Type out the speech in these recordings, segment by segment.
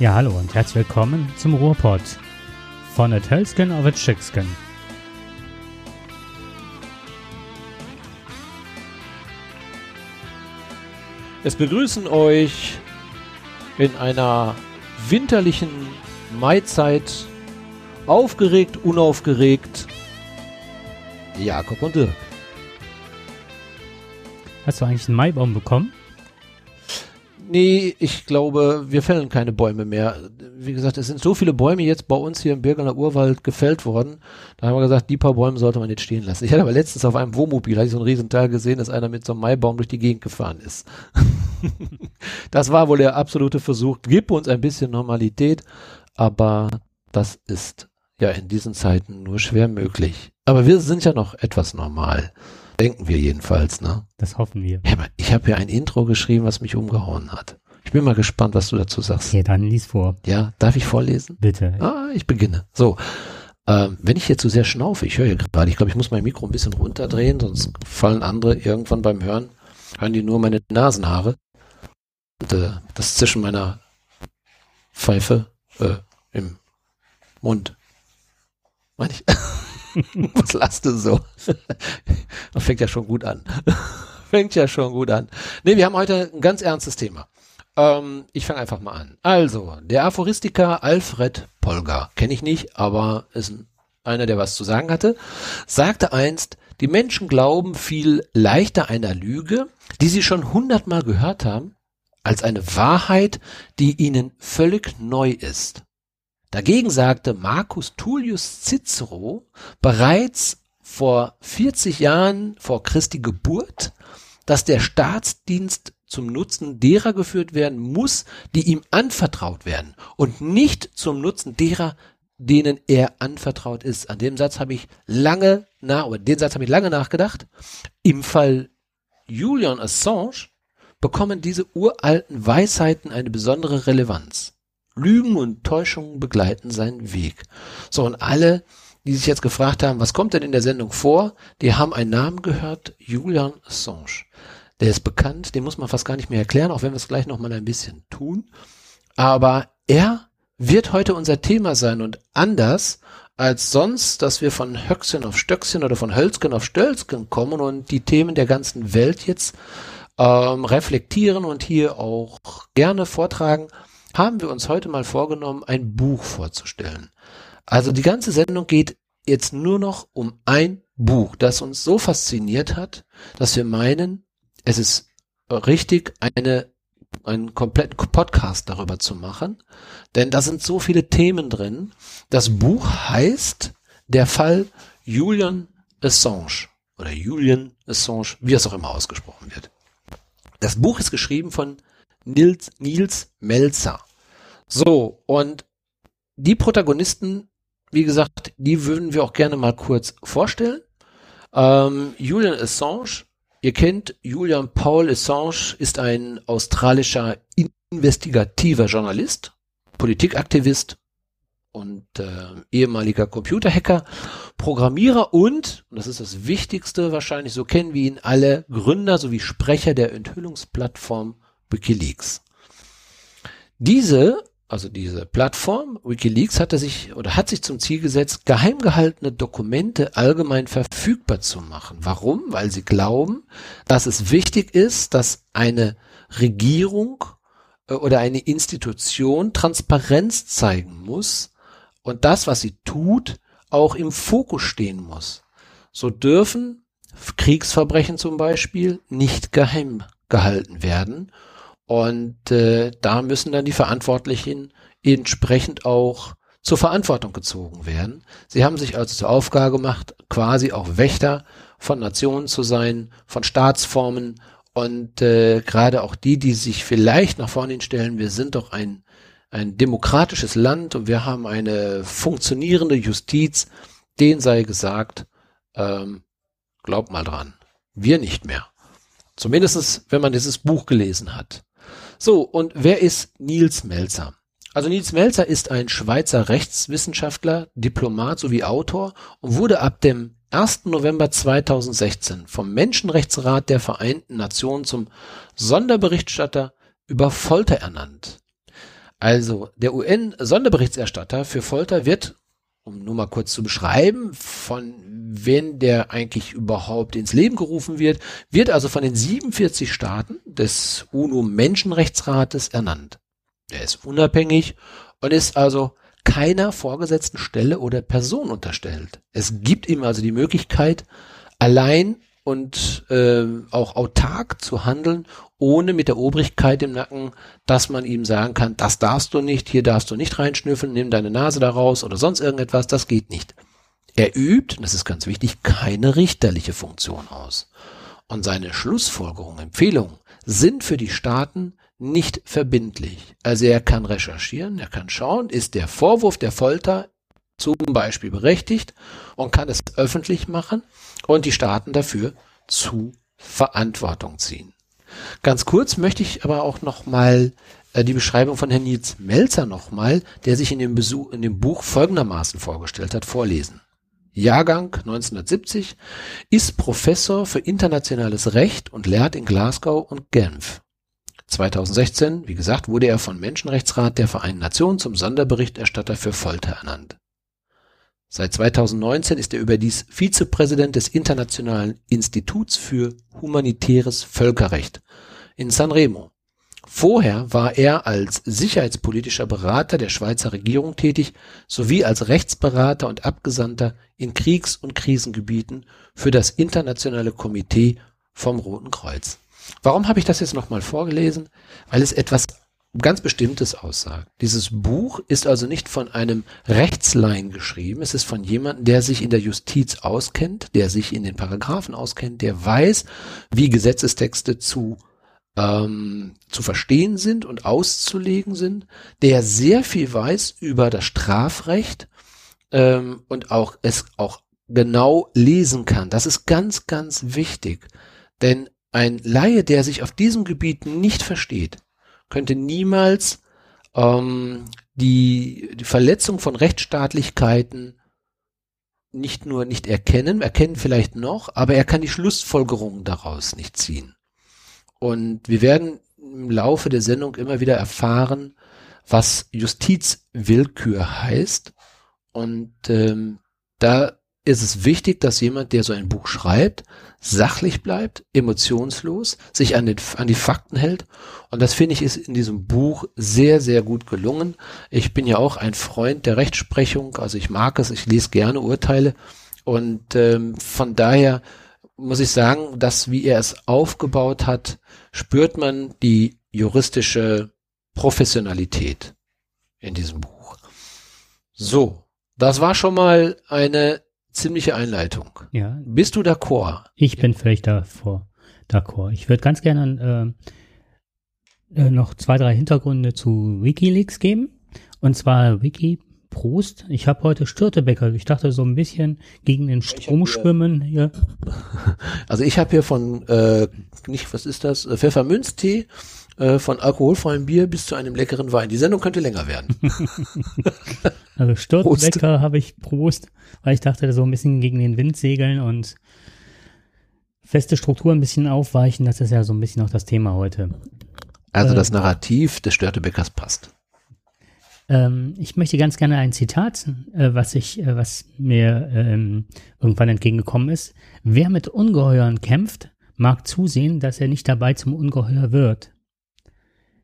Ja, hallo und herzlich willkommen zum Ruhrpott von der Tölsken auf der Schicksken. Es begrüßen euch in einer winterlichen Maizeit aufgeregt, unaufgeregt Jakob und Dirk. Hast du eigentlich einen Maibaum bekommen? Nee, ich glaube, wir fällen keine Bäume mehr. Wie gesagt, es sind so viele Bäume jetzt bei uns hier im Birgener Urwald gefällt worden. Da haben wir gesagt, die paar Bäume sollte man jetzt stehen lassen. Ich hatte aber letztens auf einem Wohnmobil, hatte ich so einen riesen Teil gesehen, dass einer mit so einem Maibaum durch die Gegend gefahren ist. das war wohl der absolute Versuch. Gib uns ein bisschen Normalität, aber das ist ja in diesen Zeiten nur schwer möglich. Aber wir sind ja noch etwas normal. Denken wir jedenfalls, ne? Das hoffen wir. Ja, aber ich habe ja ein Intro geschrieben, was mich umgehauen hat. Ich bin mal gespannt, was du dazu sagst. Okay, dann lies vor. Ja, darf ich vorlesen? Bitte. Ah, ich beginne. So, ähm, wenn ich hier zu sehr schnaufe, ich höre hier gerade, ich glaube, ich muss mein Mikro ein bisschen runterdrehen, sonst fallen andere irgendwann beim Hören, hören die nur meine Nasenhaare. Und äh, das Zischen meiner Pfeife äh, im Mund. Meine ich. Was lachst du so? Das fängt ja schon gut an. fängt ja schon gut an. Nee, wir haben heute ein ganz ernstes Thema. Ähm, ich fange einfach mal an. Also, der Aphoristiker Alfred Polgar, kenne ich nicht, aber ist ein, einer, der was zu sagen hatte, sagte einst, die Menschen glauben viel leichter einer Lüge, die sie schon hundertmal gehört haben, als eine Wahrheit, die ihnen völlig neu ist. Dagegen sagte Marcus Tullius Cicero bereits vor 40 Jahren vor Christi Geburt, dass der Staatsdienst zum Nutzen derer geführt werden muss, die ihm anvertraut werden und nicht zum Nutzen derer, denen er anvertraut ist. An dem Satz habe ich lange nach, oder den Satz habe ich lange nachgedacht. Im Fall Julian Assange bekommen diese uralten Weisheiten eine besondere Relevanz. Lügen und Täuschungen begleiten seinen Weg. So, und alle, die sich jetzt gefragt haben, was kommt denn in der Sendung vor, die haben einen Namen gehört, Julian Assange. Der ist bekannt, den muss man fast gar nicht mehr erklären, auch wenn wir es gleich nochmal ein bisschen tun. Aber er wird heute unser Thema sein und anders als sonst, dass wir von Höchstchen auf Stöckchen oder von Hölzchen auf Stölzchen kommen und die Themen der ganzen Welt jetzt ähm, reflektieren und hier auch gerne vortragen, haben wir uns heute mal vorgenommen, ein Buch vorzustellen. Also die ganze Sendung geht jetzt nur noch um ein Buch, das uns so fasziniert hat, dass wir meinen, es ist richtig, eine, einen kompletten Podcast darüber zu machen. Denn da sind so viele Themen drin. Das Buch heißt Der Fall Julian Assange oder Julian Assange, wie es auch immer ausgesprochen wird. Das Buch ist geschrieben von Nils, Nils Melzer. So, und die Protagonisten, wie gesagt, die würden wir auch gerne mal kurz vorstellen. Ähm, Julian Assange, ihr kennt Julian Paul Assange, ist ein australischer investigativer Journalist, Politikaktivist und äh, ehemaliger Computerhacker, Programmierer und, und das ist das Wichtigste wahrscheinlich, so kennen wir ihn alle, Gründer sowie Sprecher der Enthüllungsplattform Wikileaks. Diese also diese Plattform WikiLeaks hatte sich oder hat sich zum Ziel gesetzt, geheim gehaltene Dokumente allgemein verfügbar zu machen. Warum? Weil sie glauben, dass es wichtig ist, dass eine Regierung äh, oder eine Institution Transparenz zeigen muss und das, was sie tut, auch im Fokus stehen muss. So dürfen Kriegsverbrechen zum Beispiel nicht geheim gehalten werden und äh, da müssen dann die Verantwortlichen entsprechend auch zur Verantwortung gezogen werden. Sie haben sich also zur Aufgabe gemacht, quasi auch Wächter von Nationen zu sein, von Staatsformen und äh, gerade auch die, die sich vielleicht nach vorne stellen, wir sind doch ein, ein demokratisches Land und wir haben eine funktionierende Justiz, denen sei gesagt, ähm, glaub mal dran, wir nicht mehr. Zumindestens, wenn man dieses Buch gelesen hat. So, und wer ist Nils Melzer? Also Nils Melzer ist ein Schweizer Rechtswissenschaftler, Diplomat sowie Autor und wurde ab dem 1. November 2016 vom Menschenrechtsrat der Vereinten Nationen zum Sonderberichterstatter über Folter ernannt. Also der UN-Sonderberichterstatter für Folter wird, um nur mal kurz zu beschreiben, von wenn der eigentlich überhaupt ins Leben gerufen wird, wird also von den 47 Staaten des UNO-Menschenrechtsrates ernannt. Er ist unabhängig und ist also keiner vorgesetzten Stelle oder Person unterstellt. Es gibt ihm also die Möglichkeit, allein und äh, auch autark zu handeln, ohne mit der Obrigkeit im Nacken, dass man ihm sagen kann, das darfst du nicht, hier darfst du nicht reinschnüffeln, nimm deine Nase da raus oder sonst irgendetwas, das geht nicht. Er übt, das ist ganz wichtig, keine richterliche Funktion aus. Und seine Schlussfolgerungen, Empfehlungen sind für die Staaten nicht verbindlich. Also er kann recherchieren, er kann schauen, ist der Vorwurf der Folter zum Beispiel berechtigt und kann es öffentlich machen und die Staaten dafür zu Verantwortung ziehen. Ganz kurz möchte ich aber auch noch mal äh, die Beschreibung von Herrn Nils Melzer noch mal, der sich in dem, Besuch, in dem Buch folgendermaßen vorgestellt hat, vorlesen. Jahrgang 1970, ist Professor für internationales Recht und lehrt in Glasgow und Genf. 2016, wie gesagt, wurde er vom Menschenrechtsrat der Vereinten Nationen zum Sonderberichterstatter für Folter ernannt. Seit 2019 ist er überdies Vizepräsident des Internationalen Instituts für humanitäres Völkerrecht in Sanremo. Vorher war er als sicherheitspolitischer Berater der Schweizer Regierung tätig sowie als Rechtsberater und Abgesandter in Kriegs- und Krisengebieten für das Internationale Komitee vom Roten Kreuz. Warum habe ich das jetzt nochmal vorgelesen? Weil es etwas ganz Bestimmtes aussagt. Dieses Buch ist also nicht von einem Rechtslein geschrieben, es ist von jemandem, der sich in der Justiz auskennt, der sich in den Paragraphen auskennt, der weiß, wie Gesetzestexte zu ähm, zu verstehen sind und auszulegen sind, der sehr viel weiß über das Strafrecht ähm, und auch es auch genau lesen kann. Das ist ganz, ganz wichtig, denn ein Laie, der sich auf diesem Gebiet nicht versteht, könnte niemals ähm, die, die Verletzung von Rechtsstaatlichkeiten nicht nur nicht erkennen, erkennen vielleicht noch, aber er kann die Schlussfolgerungen daraus nicht ziehen. Und wir werden im Laufe der Sendung immer wieder erfahren, was Justizwillkür heißt. Und ähm, da ist es wichtig, dass jemand, der so ein Buch schreibt, sachlich bleibt, emotionslos, sich an, den, an die Fakten hält. Und das finde ich ist in diesem Buch sehr, sehr gut gelungen. Ich bin ja auch ein Freund der Rechtsprechung, also ich mag es, ich lese gerne Urteile. Und ähm, von daher muss ich sagen, dass wie er es aufgebaut hat, spürt man die juristische Professionalität in diesem Buch. So, das war schon mal eine ziemliche Einleitung. Ja. Bist du d'accord? Ich bin völlig davor, d'accord. Ich würde ganz gerne äh, äh, noch zwei, drei Hintergründe zu WikiLeaks geben. Und zwar Wiki Prost. Ich habe heute Störtebecker. Ich dachte so ein bisschen gegen den Strom schwimmen hier. Also ich habe hier von, äh, nicht, was ist das? Pfefferminztee äh, von alkoholfreiem Bier bis zu einem leckeren Wein. Die Sendung könnte länger werden. also Störtebecker habe ich Prost, weil ich dachte so ein bisschen gegen den Wind segeln und feste Struktur ein bisschen aufweichen. Das ist ja so ein bisschen auch das Thema heute. Also das ähm, Narrativ des Störtebeckers passt. Ähm, ich möchte ganz gerne ein Zitat, äh, was ich, äh, was mir ähm, irgendwann entgegengekommen ist. Wer mit Ungeheuern kämpft, mag zusehen, dass er nicht dabei zum Ungeheuer wird.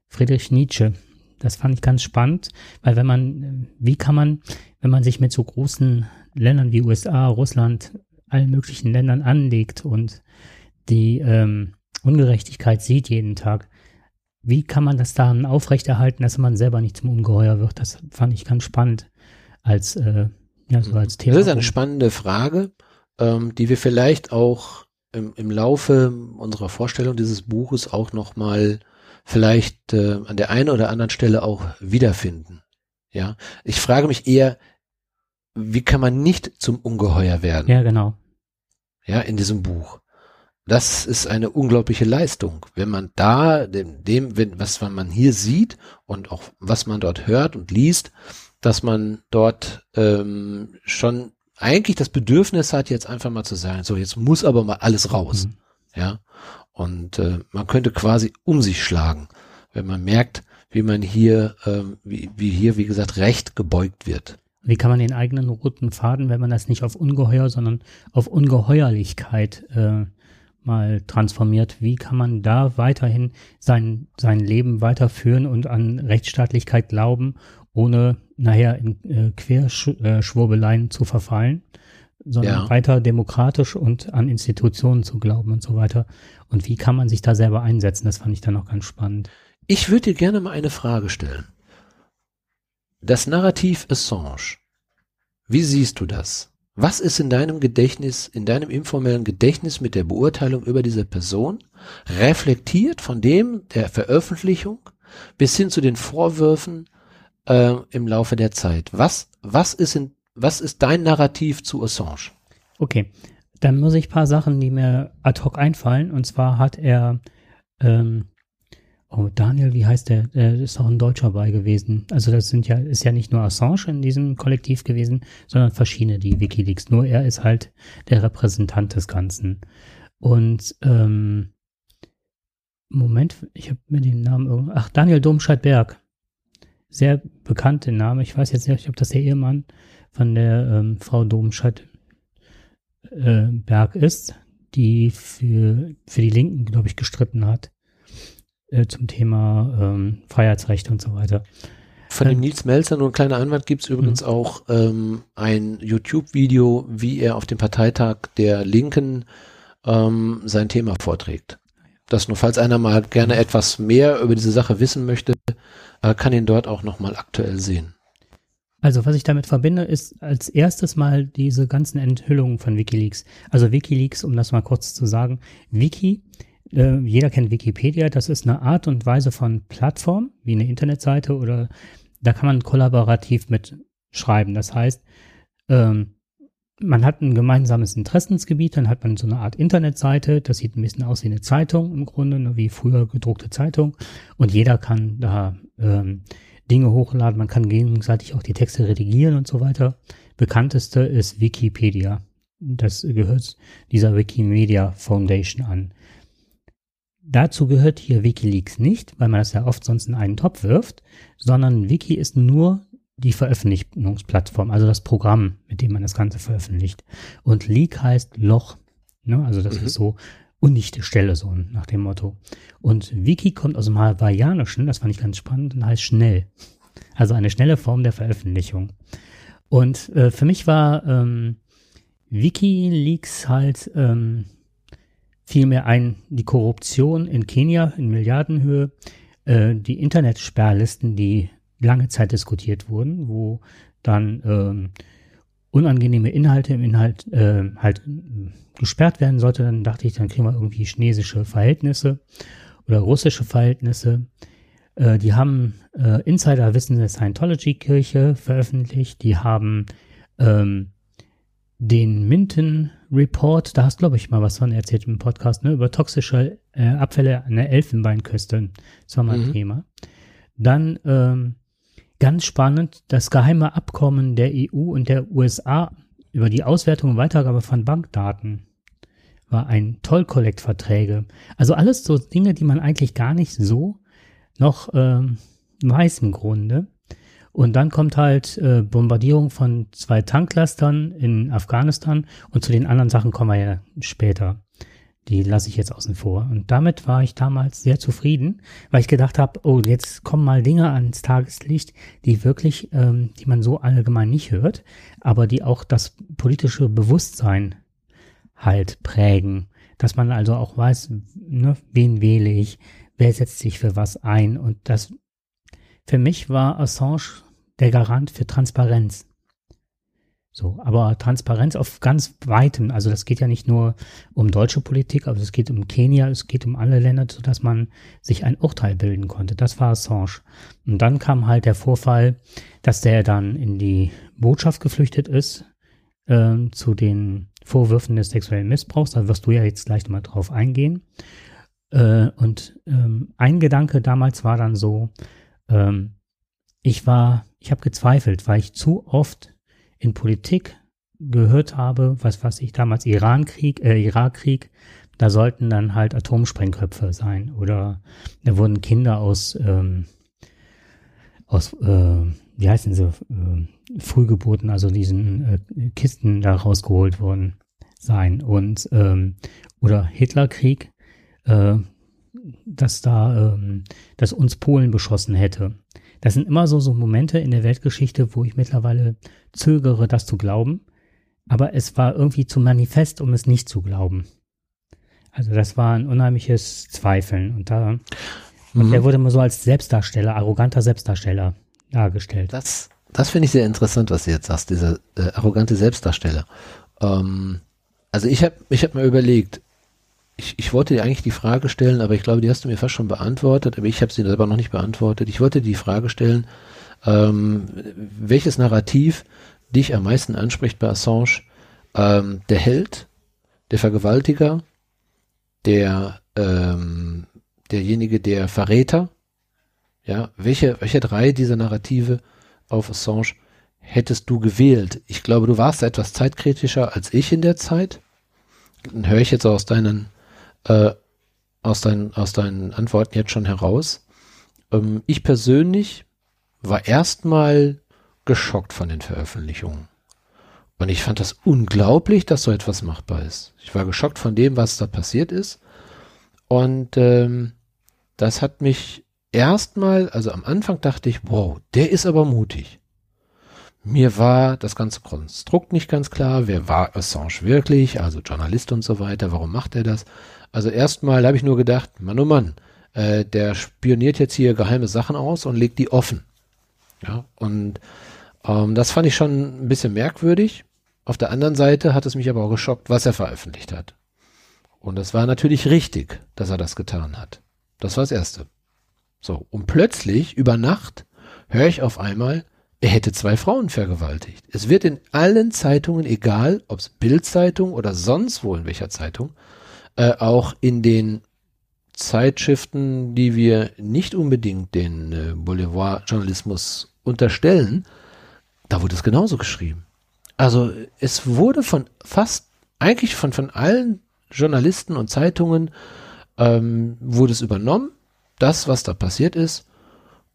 Friedrich Nietzsche. Das fand ich ganz spannend, weil wenn man, äh, wie kann man, wenn man sich mit so großen Ländern wie USA, Russland, allen möglichen Ländern anlegt und die ähm, Ungerechtigkeit sieht jeden Tag, wie kann man das dann aufrechterhalten, dass man selber nicht zum Ungeheuer wird? Das fand ich ganz spannend als, äh, ja, so als Thema. Das ist eine spannende Frage, ähm, die wir vielleicht auch im, im Laufe unserer Vorstellung dieses Buches auch nochmal vielleicht äh, an der einen oder anderen Stelle auch wiederfinden. Ja, ich frage mich eher, wie kann man nicht zum Ungeheuer werden? Ja, genau. Ja, in diesem Buch. Das ist eine unglaubliche Leistung. Wenn man da dem, dem wenn, was man hier sieht und auch was man dort hört und liest, dass man dort ähm, schon eigentlich das Bedürfnis hat, jetzt einfach mal zu sagen, so jetzt muss aber mal alles raus. Mhm. Ja. Und äh, man könnte quasi um sich schlagen, wenn man merkt, wie man hier, ähm, wie, wie hier, wie gesagt, recht gebeugt wird. Wie kann man den eigenen roten Faden, wenn man das nicht auf Ungeheuer, sondern auf Ungeheuerlichkeit äh, mal transformiert, wie kann man da weiterhin sein, sein Leben weiterführen und an Rechtsstaatlichkeit glauben, ohne nachher in äh, Querschwurbeleien zu verfallen, sondern ja. weiter demokratisch und an Institutionen zu glauben und so weiter. Und wie kann man sich da selber einsetzen? Das fand ich dann auch ganz spannend. Ich würde dir gerne mal eine Frage stellen. Das Narrativ Assange. Wie siehst du das? Was ist in deinem Gedächtnis, in deinem informellen Gedächtnis mit der Beurteilung über diese Person reflektiert von dem der Veröffentlichung bis hin zu den Vorwürfen äh, im Laufe der Zeit? Was, was ist in, was ist dein Narrativ zu Assange? Okay, dann muss ich paar Sachen, die mir ad hoc einfallen. Und zwar hat er ähm, Oh, Daniel, wie heißt der? Der ist auch ein Deutscher bei gewesen. Also das sind ja, ist ja nicht nur Assange in diesem Kollektiv gewesen, sondern verschiedene, die Wikileaks. Nur er ist halt der Repräsentant des Ganzen. Und ähm, Moment, ich habe mir den Namen irgendwo. Ach, Daniel Domscheit-Berg. Sehr bekannte Name. Ich weiß jetzt nicht, ob das der Ehemann von der ähm, Frau Domscheit-Berg äh, ist, die für, für die Linken, glaube ich, gestritten hat äh, zum Thema ähm, Freiheitsrechte und so weiter. Von dem ähm, Nils Melzer, nur ein kleiner Einwand, gibt es übrigens mhm. auch ähm, ein YouTube-Video, wie er auf dem Parteitag der Linken ähm, sein Thema vorträgt. Das nur, falls einer mal gerne etwas mehr über diese Sache wissen möchte, äh, kann ihn dort auch nochmal aktuell sehen. Also was ich damit verbinde, ist als erstes mal diese ganzen Enthüllungen von Wikileaks. Also Wikileaks, um das mal kurz zu sagen, Wiki äh, jeder kennt Wikipedia, das ist eine Art und Weise von Plattform, wie eine Internetseite oder da kann man kollaborativ mit schreiben. Das heißt, ähm, man hat ein gemeinsames Interessensgebiet, dann hat man so eine Art Internetseite, das sieht ein bisschen aus wie eine Zeitung im Grunde, ne, wie früher gedruckte Zeitung und jeder kann da ähm, Dinge hochladen, man kann gegenseitig auch die Texte redigieren und so weiter. Bekannteste ist Wikipedia. Das gehört dieser Wikimedia Foundation an. Dazu gehört hier Wikileaks nicht, weil man das ja oft sonst in einen Topf wirft, sondern Wiki ist nur die Veröffentlichungsplattform, also das Programm, mit dem man das Ganze veröffentlicht. Und Leak heißt Loch. Ne? Also das mhm. ist so undichte Stelle, so nach dem Motto. Und Wiki kommt aus dem Hawaiianischen, das fand ich ganz spannend, und heißt schnell. Also eine schnelle Form der Veröffentlichung. Und äh, für mich war ähm, Wikileaks halt ähm, vielmehr ein die Korruption in Kenia in Milliardenhöhe, äh, die Internetsperrlisten, die lange Zeit diskutiert wurden, wo dann ähm, unangenehme Inhalte im Inhalt äh, halt gesperrt werden sollte, dann dachte ich, dann kriegen wir irgendwie chinesische Verhältnisse oder russische Verhältnisse. Äh, die haben äh, Insiderwissen der Scientology-Kirche veröffentlicht, die haben ähm, den Minton Report, da hast glaube ich mal was von erzählt im Podcast, ne, über toxische äh, Abfälle an der Elfenbeinküste. Das war mal ein mhm. Thema. Dann ähm, ganz spannend, das geheime Abkommen der EU und der USA über die Auswertung und Weitergabe von Bankdaten war ein Tollkollektverträge. Also alles so Dinge, die man eigentlich gar nicht so noch ähm, weiß im Grunde. Und dann kommt halt äh, Bombardierung von zwei Tanklastern in Afghanistan und zu den anderen Sachen kommen wir ja später. Die lasse ich jetzt außen vor. Und damit war ich damals sehr zufrieden, weil ich gedacht habe, oh, jetzt kommen mal Dinge ans Tageslicht, die wirklich, ähm, die man so allgemein nicht hört, aber die auch das politische Bewusstsein halt prägen. Dass man also auch weiß, ne, wen wähle ich, wer setzt sich für was ein. Und das für mich war Assange der Garant für Transparenz. So, aber Transparenz auf ganz weitem, also das geht ja nicht nur um deutsche Politik, aber es geht um Kenia, es geht um alle Länder, sodass man sich ein Urteil bilden konnte. Das war Assange. Und dann kam halt der Vorfall, dass der dann in die Botschaft geflüchtet ist, äh, zu den Vorwürfen des sexuellen Missbrauchs. Da wirst du ja jetzt gleich mal drauf eingehen. Äh, und ähm, ein Gedanke damals war dann so, ähm, ich war, ich habe gezweifelt, weil ich zu oft in Politik gehört habe, was was ich damals Irankrieg, äh, Irakkrieg, da sollten dann halt Atomsprengköpfe sein oder da wurden Kinder aus ähm, aus, äh, wie heißen sie, äh, Frühgeburten, also diesen äh, Kisten da rausgeholt worden sein. Und ähm, oder Hitlerkrieg, äh, dass da, ähm, dass uns Polen beschossen hätte. Das sind immer so, so Momente in der Weltgeschichte, wo ich mittlerweile zögere, das zu glauben. Aber es war irgendwie zu manifest, um es nicht zu glauben. Also das war ein unheimliches Zweifeln. Und da, mhm. und der wurde immer so als Selbstdarsteller, arroganter Selbstdarsteller dargestellt. Das, das finde ich sehr interessant, was du jetzt sagst, dieser äh, arrogante Selbstdarsteller. Ähm, also ich habe ich hab mir überlegt, ich, ich wollte dir eigentlich die Frage stellen, aber ich glaube, die hast du mir fast schon beantwortet, aber ich habe sie selber noch nicht beantwortet. Ich wollte die Frage stellen, ähm, welches Narrativ dich am meisten anspricht bei Assange? Ähm, der Held, der Vergewaltiger, der ähm, derjenige, der Verräter? Ja, welche, welche drei dieser Narrative auf Assange hättest du gewählt? Ich glaube, du warst etwas zeitkritischer als ich in der Zeit. Dann höre ich jetzt aus deinen äh, aus, deinen, aus deinen Antworten jetzt schon heraus. Ähm, ich persönlich war erstmal geschockt von den Veröffentlichungen. Und ich fand das unglaublich, dass so etwas machbar ist. Ich war geschockt von dem, was da passiert ist. Und ähm, das hat mich erstmal, also am Anfang dachte ich, wow, der ist aber mutig. Mir war das ganze Konstrukt nicht ganz klar. Wer war Assange wirklich? Also Journalist und so weiter. Warum macht er das? Also erstmal habe ich nur gedacht, Mann oh Mann, äh, der spioniert jetzt hier geheime Sachen aus und legt die offen. Ja, und ähm, das fand ich schon ein bisschen merkwürdig. Auf der anderen Seite hat es mich aber auch geschockt, was er veröffentlicht hat. Und es war natürlich richtig, dass er das getan hat. Das war das Erste. So, und plötzlich, über Nacht, höre ich auf einmal, er hätte zwei Frauen vergewaltigt. Es wird in allen Zeitungen, egal ob es Bildzeitung oder sonst wo in welcher Zeitung, äh, auch in den Zeitschriften, die wir nicht unbedingt den äh, Boulevard-Journalismus unterstellen, da wurde es genauso geschrieben. Also es wurde von fast, eigentlich von, von allen Journalisten und Zeitungen ähm, wurde es übernommen, das, was da passiert ist.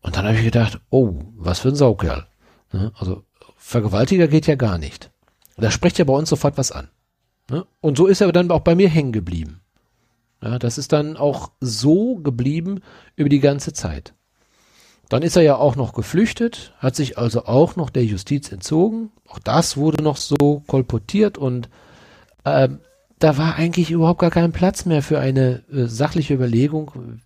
Und dann habe ich gedacht, oh, was für ein Saukerl. Ne? Also Vergewaltiger geht ja gar nicht. Da spricht ja bei uns sofort was an. Ne? Und so ist er dann auch bei mir hängen geblieben. Ja, das ist dann auch so geblieben über die ganze Zeit. Dann ist er ja auch noch geflüchtet, hat sich also auch noch der Justiz entzogen. Auch das wurde noch so kolportiert und äh, da war eigentlich überhaupt gar kein Platz mehr für eine äh, sachliche Überlegung,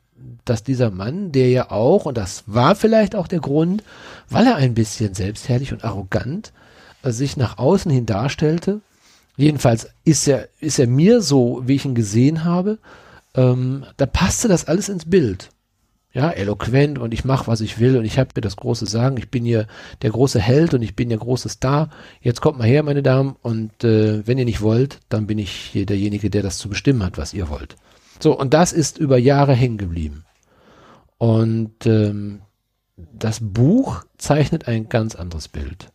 dass dieser Mann, der ja auch, und das war vielleicht auch der Grund, weil er ein bisschen selbstherrlich und arrogant äh, sich nach außen hin darstellte, Jedenfalls ist er, ist er mir so, wie ich ihn gesehen habe, ähm, da passte das alles ins Bild. Ja, eloquent und ich mache, was ich will und ich habe mir das große Sagen. Ich bin hier der große Held und ich bin der große Star. Jetzt kommt mal her, meine Damen, und äh, wenn ihr nicht wollt, dann bin ich hier derjenige, der das zu bestimmen hat, was ihr wollt. So, und das ist über Jahre hängen geblieben. Und ähm, das Buch zeichnet ein ganz anderes Bild.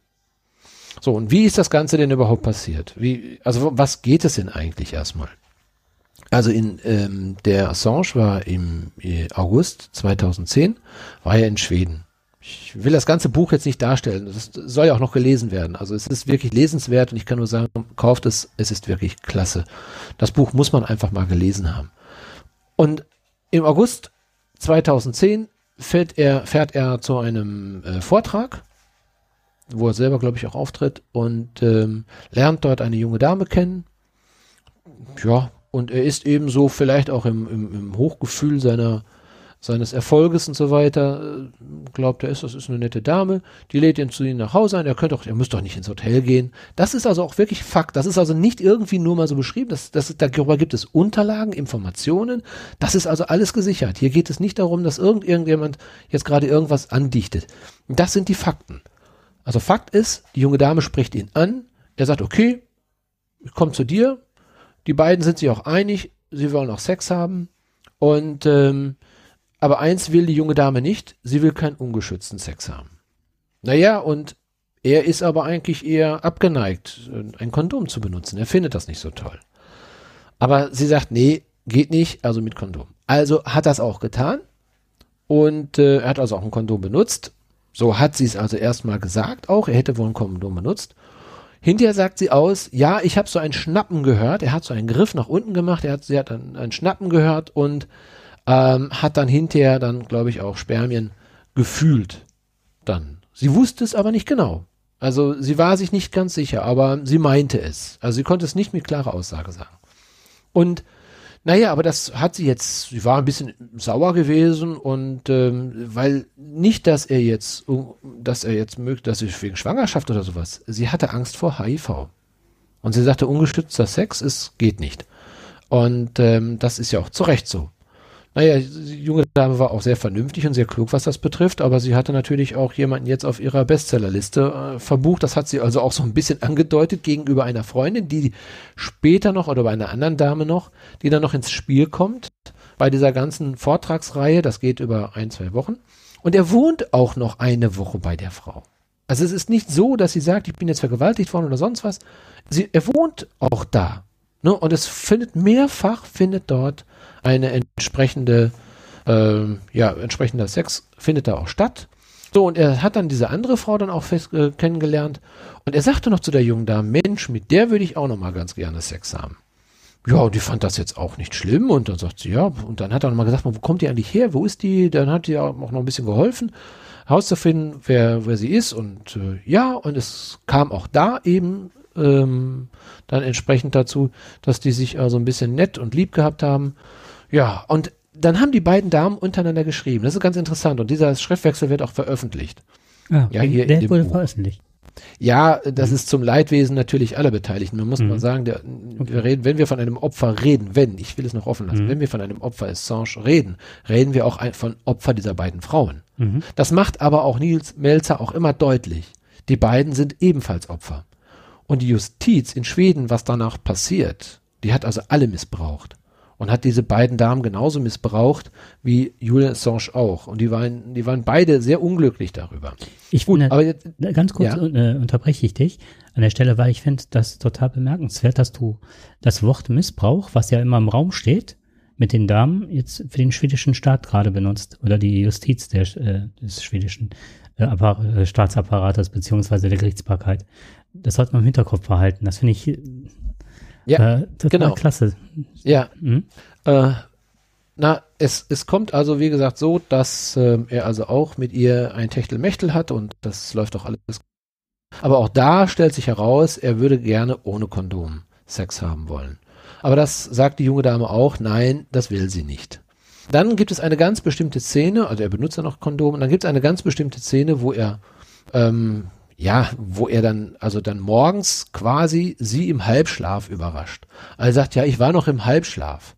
So, und wie ist das Ganze denn überhaupt passiert? Wie, also was geht es denn eigentlich erstmal? Also in ähm, der Assange war im äh, August 2010, war er in Schweden. Ich will das ganze Buch jetzt nicht darstellen. Das soll ja auch noch gelesen werden. Also es ist wirklich lesenswert und ich kann nur sagen, kauft es, es ist wirklich klasse. Das Buch muss man einfach mal gelesen haben. Und im August 2010 fährt er, fährt er zu einem äh, Vortrag wo er selber, glaube ich, auch auftritt und ähm, lernt dort eine junge Dame kennen. Ja, und er ist ebenso vielleicht auch im, im, im Hochgefühl seiner, seines Erfolges und so weiter, äh, glaubt er ist, das ist eine nette Dame, die lädt ihn zu ihm nach Hause ein, er könnte doch, er müsste doch nicht ins Hotel gehen. Das ist also auch wirklich Fakt. Das ist also nicht irgendwie nur mal so beschrieben, das, das, darüber gibt es Unterlagen, Informationen, das ist also alles gesichert. Hier geht es nicht darum, dass irgend, irgendjemand jetzt gerade irgendwas andichtet. Das sind die Fakten. Also Fakt ist, die junge Dame spricht ihn an. Er sagt, okay, ich komme zu dir. Die beiden sind sich auch einig, sie wollen auch Sex haben. Und ähm, aber eins will die junge Dame nicht, sie will keinen ungeschützten Sex haben. Naja, und er ist aber eigentlich eher abgeneigt, ein Kondom zu benutzen. Er findet das nicht so toll. Aber sie sagt, nee, geht nicht, also mit Kondom. Also hat das auch getan. Und äh, er hat also auch ein Kondom benutzt So hat sie es also erstmal gesagt auch, er hätte wohl ein Kondom benutzt. Hinterher sagt sie aus, ja, ich habe so ein Schnappen gehört. Er hat so einen Griff nach unten gemacht, er hat, sie hat ein, ein Schnappen gehört und ähm, hat dann hinterher dann, glaube ich, auch Spermien gefühlt. Dann. Sie wusste es aber nicht genau. Also sie war sich nicht ganz sicher, aber sie meinte es. Also sie konnte es nicht mit klarer Aussage sagen. Und naja, aber das hat sie jetzt, sie war ein bisschen sauer gewesen und ähm, weil nicht, dass er jetzt, dass er jetzt mögt, dass sie wegen Schwangerschaft oder sowas, sie hatte Angst vor HIV. Und sie sagte, ungestützter Sex ist, geht nicht. Und ähm, das ist ja auch zu Recht so. Naja, die junge Dame war auch sehr vernünftig und sehr klug, was das betrifft, aber sie hatte natürlich auch jemanden jetzt auf ihrer Bestsellerliste äh, verbucht. Das hat sie also auch so ein bisschen angedeutet gegenüber einer Freundin, die später noch oder bei einer anderen Dame noch, die dann noch ins Spiel kommt bei dieser ganzen Vortragsreihe. Das geht über ein, zwei Wochen. Und er wohnt auch noch eine Woche bei der Frau. Also es ist nicht so, dass sie sagt, ich bin jetzt vergewaltigt worden oder sonst was. Sie, er wohnt auch da. Ne? Und es findet mehrfach, findet dort eine entsprechende, äh, ja, entsprechender Sex findet da auch statt. So, und er hat dann diese andere Frau dann auch fest, äh, kennengelernt. Und er sagte noch zu der jungen Dame, Mensch, mit der würde ich auch noch mal ganz gerne Sex haben. Ja, und die fand das jetzt auch nicht schlimm. Und dann sagt sie, ja, und dann hat er noch mal gesagt, wo kommt die eigentlich her? Wo ist die? Dann hat die auch noch ein bisschen geholfen, herauszufinden, wer, wer sie ist. Und äh, ja, und es kam auch da eben ähm, dann entsprechend dazu, dass die sich also ein bisschen nett und lieb gehabt haben. Ja, und dann haben die beiden Damen untereinander geschrieben. Das ist ganz interessant. Und dieser Schriftwechsel wird auch veröffentlicht. Ah, ja, hier der wurde Buch. veröffentlicht. Ja, das mhm. ist zum Leidwesen natürlich aller Beteiligten. Man muss mhm. mal sagen, der, okay. wir reden, wenn wir von einem Opfer reden, wenn, ich will es noch offen lassen, mhm. wenn wir von einem Opfer Assange reden, reden wir auch ein, von Opfer dieser beiden Frauen. Mhm. Das macht aber auch Nils Melzer auch immer deutlich. Die beiden sind ebenfalls Opfer. Und die Justiz in Schweden, was danach passiert, die hat also alle missbraucht und hat diese beiden Damen genauso missbraucht wie Julian Assange auch. Und die waren, die waren beide sehr unglücklich darüber. Ich Gut, aber jetzt, ganz kurz ja. äh, unterbreche ich dich an der Stelle, weil ich finde das total bemerkenswert, dass du das Wort Missbrauch, was ja immer im Raum steht, mit den Damen jetzt für den schwedischen Staat gerade benutzt oder die Justiz der, äh, des schwedischen äh, Staatsapparates beziehungsweise der Gerichtsbarkeit. Das sollte man im Hinterkopf behalten. Das finde ich ja, äh, genau. klasse. Ja. Mhm. Äh, na, es, es kommt also, wie gesagt, so, dass äh, er also auch mit ihr ein Techtelmechtel hat und das läuft auch alles. Aber auch da stellt sich heraus, er würde gerne ohne Kondom Sex haben wollen. Aber das sagt die junge Dame auch, nein, das will sie nicht. Dann gibt es eine ganz bestimmte Szene, also er benutzt ja noch Kondom, und dann gibt es eine ganz bestimmte Szene, wo er ähm, ja, wo er dann, also dann morgens quasi sie im Halbschlaf überrascht. Also sagt, ja, ich war noch im Halbschlaf.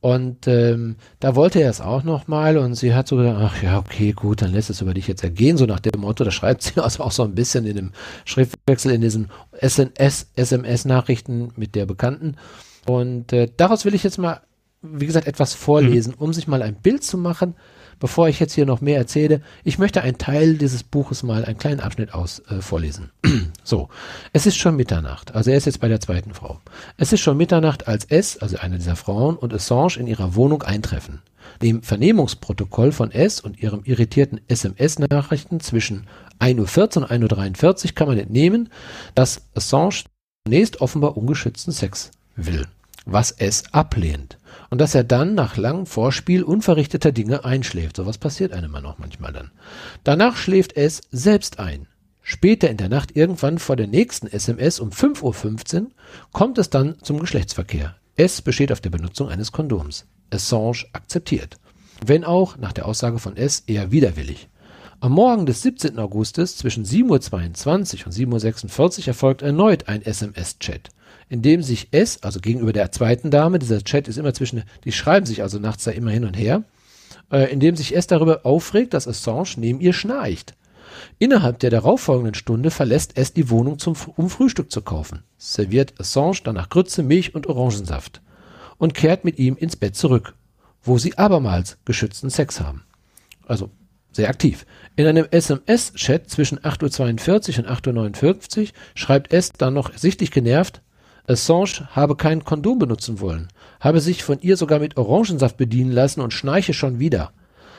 Und ähm, da wollte er es auch nochmal und sie hat so gedacht, ach ja, okay, gut, dann lässt es über dich jetzt ergehen, so nach dem Motto, da schreibt sie also auch so ein bisschen in dem Schriftwechsel, in diesen SNS, SMS-Nachrichten mit der Bekannten. Und äh, daraus will ich jetzt mal, wie gesagt, etwas vorlesen, mhm. um sich mal ein Bild zu machen, bevor ich jetzt hier noch mehr erzähle, ich möchte einen Teil dieses Buches mal, einen kleinen Abschnitt aus äh, vorlesen. so, es ist schon Mitternacht, also er ist jetzt bei der zweiten Frau. Es ist schon Mitternacht, als S, also eine dieser Frauen, und Assange in ihrer Wohnung eintreffen. Dem Vernehmungsprotokoll von S und ihrem irritierten SMS-Nachrichten zwischen 1.14 Uhr und 1.43 Uhr kann man entnehmen, dass Assange zunächst offenbar ungeschützten Sex will, was S ablehnt und dass er dann nach langem Vorspiel unverrichteter Dinge einschläft. So was passiert einem auch manchmal dann. Danach schläft es selbst ein. Später in der Nacht, irgendwann vor der nächsten SMS um 5.15 Uhr, kommt es dann zum Geschlechtsverkehr. S besteht auf der Benutzung eines Kondoms. Assange akzeptiert. Wenn auch, nach der Aussage von S, eher widerwillig. Am Morgen des 17. Augustes zwischen 7.22 Uhr und 7.46 Uhr erfolgt erneut ein SMS-Chat in dem sich es, also gegenüber der zweiten Dame, dieser Chat ist immer zwischen, die schreiben sich also nachts da immer hin und her, äh, in dem sich es darüber aufregt, dass Assange neben ihr schnarcht. Innerhalb der darauffolgenden Stunde verlässt es die Wohnung, zum, um Frühstück zu kaufen, serviert Assange danach Grütze, Milch und Orangensaft und kehrt mit ihm ins Bett zurück, wo sie abermals geschützten Sex haben. Also sehr aktiv. In einem SMS-Chat zwischen 8.42 Uhr und 8.59 Uhr schreibt es dann noch sichtlich genervt, Assange habe kein Kondom benutzen wollen, habe sich von ihr sogar mit Orangensaft bedienen lassen und schnarche schon wieder.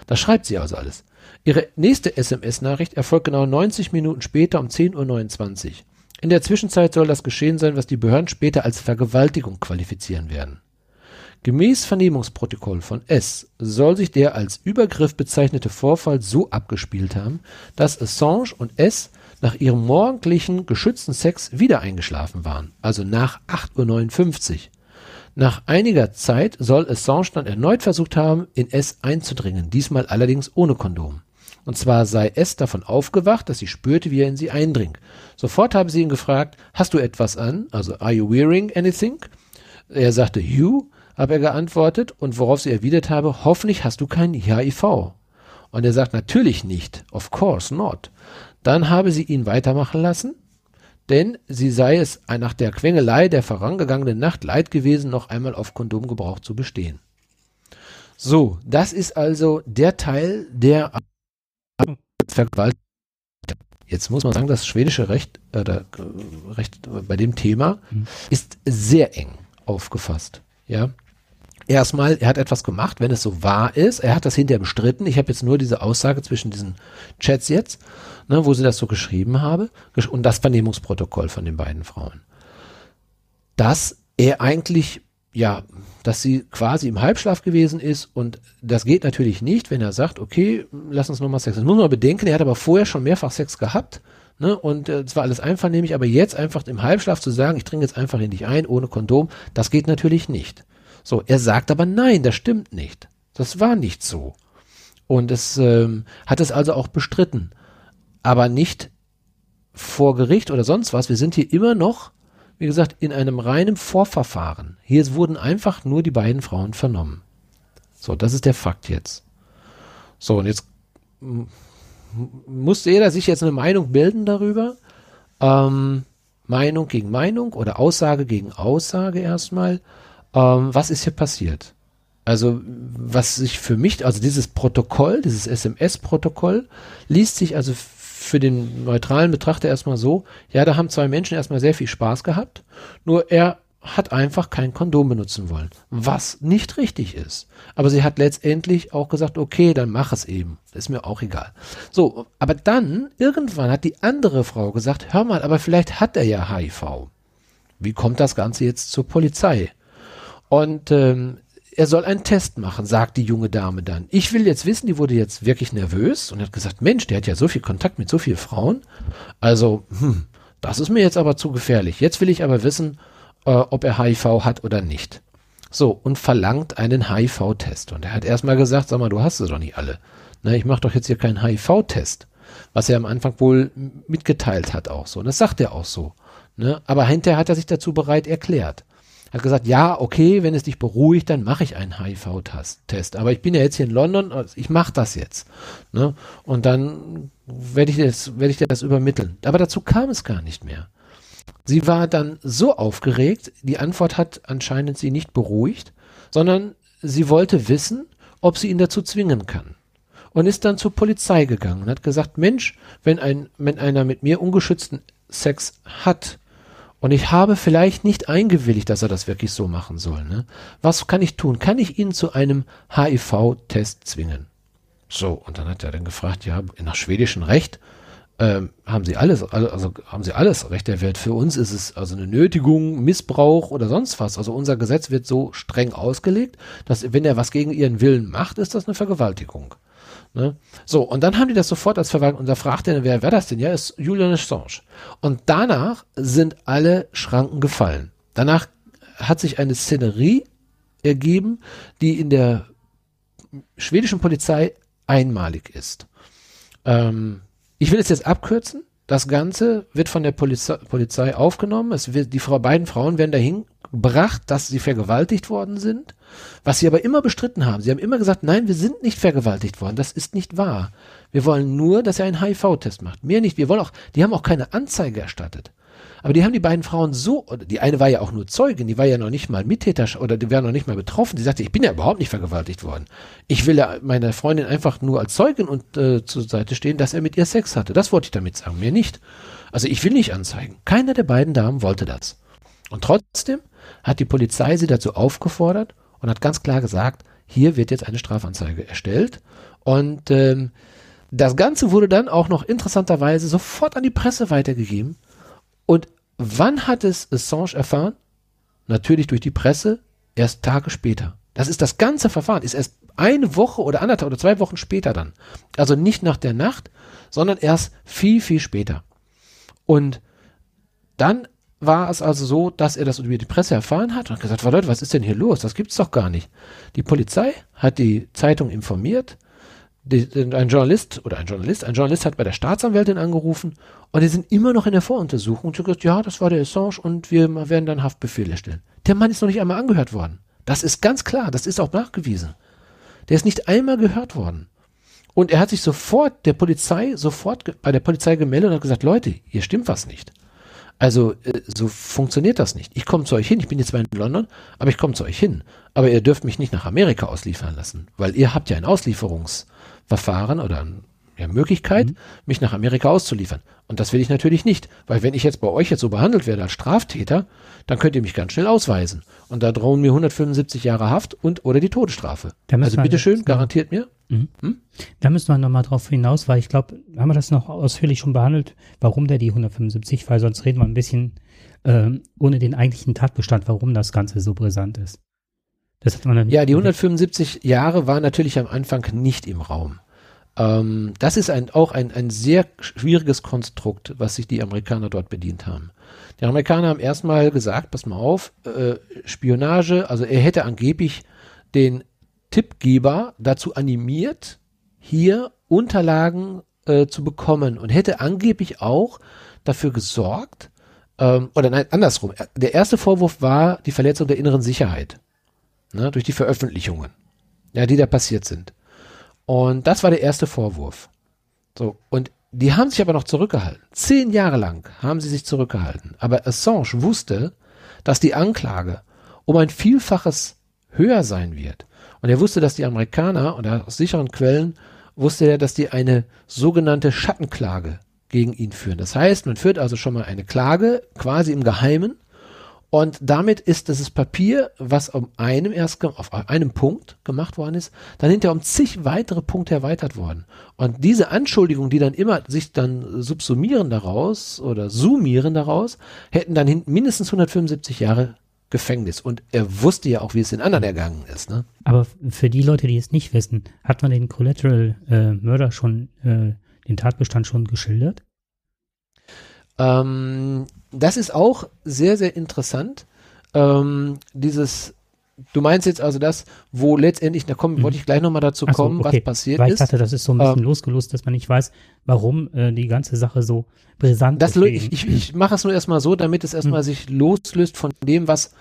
Das schreibt sie also alles. Ihre nächste SMS-Nachricht erfolgt genau 90 Minuten später um 10.29 Uhr. In der Zwischenzeit soll das geschehen sein, was die Behörden später als Vergewaltigung qualifizieren werden. Gemäß Vernehmungsprotokoll von S soll sich der als Übergriff bezeichnete Vorfall so abgespielt haben, dass Assange und S nach ihrem morgendlichen geschützten Sex wieder eingeschlafen waren, also nach 8.59 Uhr. Nach einiger Zeit soll Assange dann erneut versucht haben, in S einzudringen, diesmal allerdings ohne Kondom. Und zwar sei S davon aufgewacht, dass sie spürte, wie er in sie eindringt. Sofort habe sie ihn gefragt, hast du etwas an? Also, are you wearing anything? Er sagte, you, habe er geantwortet, und worauf sie erwidert habe, hoffentlich hast du kein HIV. Und er sagt, natürlich nicht, of course not. Dann habe sie ihn weitermachen lassen, denn sie sei es nach der Quengelei der vorangegangenen Nacht leid gewesen, noch einmal auf Kondomgebrauch zu bestehen. So, das ist also der Teil, der Vergewaltigung. Jetzt muss man sagen, das schwedische Recht, äh, Recht bei dem Thema mhm. ist sehr eng aufgefasst. Ja. Erstmal, er hat etwas gemacht, wenn es so wahr ist. Er hat das hinterher bestritten. Ich habe jetzt nur diese Aussage zwischen diesen Chats jetzt, ne, wo sie das so geschrieben habe und das Vernehmungsprotokoll von den beiden Frauen. Dass er eigentlich ja, dass sie quasi im Halbschlaf gewesen ist und das geht natürlich nicht, wenn er sagt, okay, lass uns nochmal Sex. Das muss man bedenken, er hat aber vorher schon mehrfach Sex gehabt ne, und äh, es war alles einvernehmlich, aber jetzt einfach im Halbschlaf zu sagen, ich dringe jetzt einfach in dich ein, ohne Kondom, das geht natürlich nicht. So, er sagt aber nein, das stimmt nicht. Das war nicht so. Und es ähm, hat es also auch bestritten, aber nicht vor Gericht oder sonst was. Wir sind hier immer noch wie gesagt, in einem reinen Vorverfahren. Hier wurden einfach nur die beiden Frauen vernommen. So, das ist der Fakt jetzt. So, und jetzt musste jeder sich jetzt eine Meinung bilden darüber. Ähm, Meinung gegen Meinung oder Aussage gegen Aussage erstmal. Ähm, was ist hier passiert? Also, was sich für mich, also dieses Protokoll, dieses SMS-Protokoll, liest sich also für den neutralen Betrachter erstmal so, ja, da haben zwei Menschen erstmal sehr viel Spaß gehabt, nur er hat einfach kein Kondom benutzen wollen, was nicht richtig ist. Aber sie hat letztendlich auch gesagt, okay, dann mach es eben. ist mir auch egal. So, aber dann, irgendwann hat die andere Frau gesagt, hör mal, aber vielleicht hat er ja HIV. Wie kommt das Ganze jetzt zur Polizei? Und ähm, er soll einen Test machen, sagt die junge Dame dann. Ich will jetzt wissen, die wurde jetzt wirklich nervös und hat gesagt, Mensch, der hat ja so viel Kontakt mit so vielen Frauen. Also, hm, das ist mir jetzt aber zu gefährlich. Jetzt will ich aber wissen, äh, ob er HIV hat oder nicht. So, und verlangt einen HIV-Test. Und er hat erstmal gesagt, sag mal, du hast es doch nicht alle. Na, ich mache doch jetzt hier keinen HIV-Test. Was er am Anfang wohl mitgeteilt hat auch so. Und das sagt er auch so. Ne? Aber hinterher hat er sich dazu bereit erklärt hat gesagt, ja, okay, wenn es dich beruhigt, dann mache ich einen HIV-Test. Aber ich bin ja jetzt hier in London, also ich mache das jetzt. Ne? Und dann werde ich, das, werde ich dir das übermitteln. Aber dazu kam es gar nicht mehr. Sie war dann so aufgeregt, die Antwort hat anscheinend sie nicht beruhigt, sondern sie wollte wissen, ob sie ihn dazu zwingen kann. Und ist dann zur Polizei gegangen und hat gesagt, Mensch, wenn ein, wenn einer mit mir ungeschützten Sex hat, und ich habe vielleicht nicht eingewilligt, dass er das wirklich so machen soll. Ne? Was kann ich tun? Kann ich ihn zu einem HIV-Test zwingen? So, und dann hat er dann gefragt, ja, nach schwedischem Recht ähm, haben sie alles, also, also haben sie alles Recht der Welt. Für uns ist es also eine Nötigung, Missbrauch oder sonst was. Also unser Gesetz wird so streng ausgelegt, dass wenn er was gegen ihren Willen macht, ist das eine Vergewaltigung. Ne? So, und dann haben die das sofort als Verwaltung, und da fragt er, wer wäre das denn? Ja, ist Julian Assange. Und danach sind alle Schranken gefallen. Danach hat sich eine Szenerie ergeben, die in der schwedischen Polizei einmalig ist. Ähm, ich will es jetzt abkürzen. Das Ganze wird von der Polizei, Polizei aufgenommen. Es wird, die Frau, beiden Frauen werden dahin gebracht, dass sie vergewaltigt worden sind. Was sie aber immer bestritten haben. Sie haben immer gesagt, nein, wir sind nicht vergewaltigt worden. Das ist nicht wahr. Wir wollen nur, dass er einen HIV-Test macht. Mehr nicht. Wir wollen auch, die haben auch keine Anzeige erstattet. Aber die haben die beiden Frauen so, die eine war ja auch nur Zeugin, die war ja noch nicht mal Mittäter oder die war noch nicht mal betroffen. Die sagte, ich bin ja überhaupt nicht vergewaltigt worden. Ich will ja meiner Freundin einfach nur als Zeugin und äh, zur Seite stehen, dass er mit ihr Sex hatte. Das wollte ich damit sagen, mehr nicht. Also ich will nicht anzeigen. Keiner der beiden Damen wollte das. Und trotzdem hat die Polizei sie dazu aufgefordert und hat ganz klar gesagt, hier wird jetzt eine Strafanzeige erstellt. Und ähm, Das Ganze wurde dann auch noch interessanterweise sofort an die Presse weitergegeben. Und wann hat es Assange erfahren? Natürlich durch die Presse, erst Tage später. Das ist das ganze Verfahren, ist erst eine Woche oder anderthalb oder zwei Wochen später dann. Also nicht nach der Nacht, sondern erst viel, viel später. Und dann war es also so, dass er das über die Presse erfahren hat und gesagt, Leute, was ist denn hier los? Das gibt's doch gar nicht. Die Polizei hat die Zeitung informiert, die, ein Journalist oder ein Journalist, ein Journalist hat bei der Staatsanwältin angerufen und die sind immer noch in der Voruntersuchung und gesagt, ja, das war der Assange und wir werden dann Haftbefehl erstellen. Der Mann ist noch nicht einmal angehört worden. Das ist ganz klar, das ist auch nachgewiesen. Der ist nicht einmal gehört worden. Und er hat sich sofort der Polizei, sofort bei der Polizei gemeldet und hat gesagt, Leute, hier stimmt was nicht. Also äh, so funktioniert das nicht. Ich komme zu euch hin, ich bin jetzt zwar in London, aber ich komme zu euch hin. Aber ihr dürft mich nicht nach Amerika ausliefern lassen, weil ihr habt ja ein Auslieferungsverfahren oder ein ja, Möglichkeit, mhm. mich nach Amerika auszuliefern. Und das will ich natürlich nicht, weil wenn ich jetzt bei euch jetzt so behandelt werde als Straftäter, dann könnt ihr mich ganz schnell ausweisen. Und da drohen mir 175 Jahre Haft und oder die Todesstrafe. Also bitteschön, garantiert mir. Mhm. Hm? Da müssen wir nochmal drauf hinaus, weil ich glaube, haben wir das noch ausführlich schon behandelt, warum der die 175, weil sonst reden wir ein bisschen ähm, ohne den eigentlichen Tatbestand, warum das Ganze so brisant ist. Das hat man dann ja, die 175 Jahre waren natürlich am Anfang nicht im Raum. Ähm, das ist ein, auch ein, ein sehr schwieriges Konstrukt, was sich die Amerikaner dort bedient haben. Die Amerikaner haben erstmal gesagt, pass mal auf, äh, Spionage, also er hätte angeblich den Tippgeber dazu animiert, hier Unterlagen äh, zu bekommen und hätte angeblich auch dafür gesorgt, ähm, oder nein, andersrum. Der erste Vorwurf war die Verletzung der inneren Sicherheit ne, durch die Veröffentlichungen, ja, die da passiert sind. Und das war der erste Vorwurf. So, und die haben sich aber noch zurückgehalten. Zehn Jahre lang haben sie sich zurückgehalten. Aber Assange wusste, dass die Anklage um ein Vielfaches höher sein wird. Und er wusste, dass die Amerikaner, und aus sicheren Quellen wusste er, dass die eine sogenannte Schattenklage gegen ihn führen. Das heißt, man führt also schon mal eine Klage quasi im Geheimen und damit ist dieses Papier, was um einem erst auf einem Punkt gemacht worden ist, dann hinterher um zig weitere Punkte erweitert worden. Und diese Anschuldigungen, die dann immer sich dann subsumieren daraus oder summieren daraus, hätten dann mindestens 175 Jahre Gefängnis. Und er wusste ja auch, wie es den anderen ergangen ist. Ne? Aber für die Leute, die es nicht wissen, hat man den Collateral äh, Murder schon, äh, den Tatbestand schon geschildert? Ähm, das ist auch sehr, sehr interessant. Ähm, dieses, du meinst jetzt also das, wo letztendlich, da kommen, mhm. wollte ich gleich nochmal dazu so, kommen, okay. was passiert Weil ist. Ich dachte, das ist so ein bisschen ähm, losgelöst, dass man nicht weiß, warum äh, die ganze Sache so brisant ist. Ich, ich, ich mache es nur erstmal so, damit es erstmal mhm. sich loslöst von dem, was,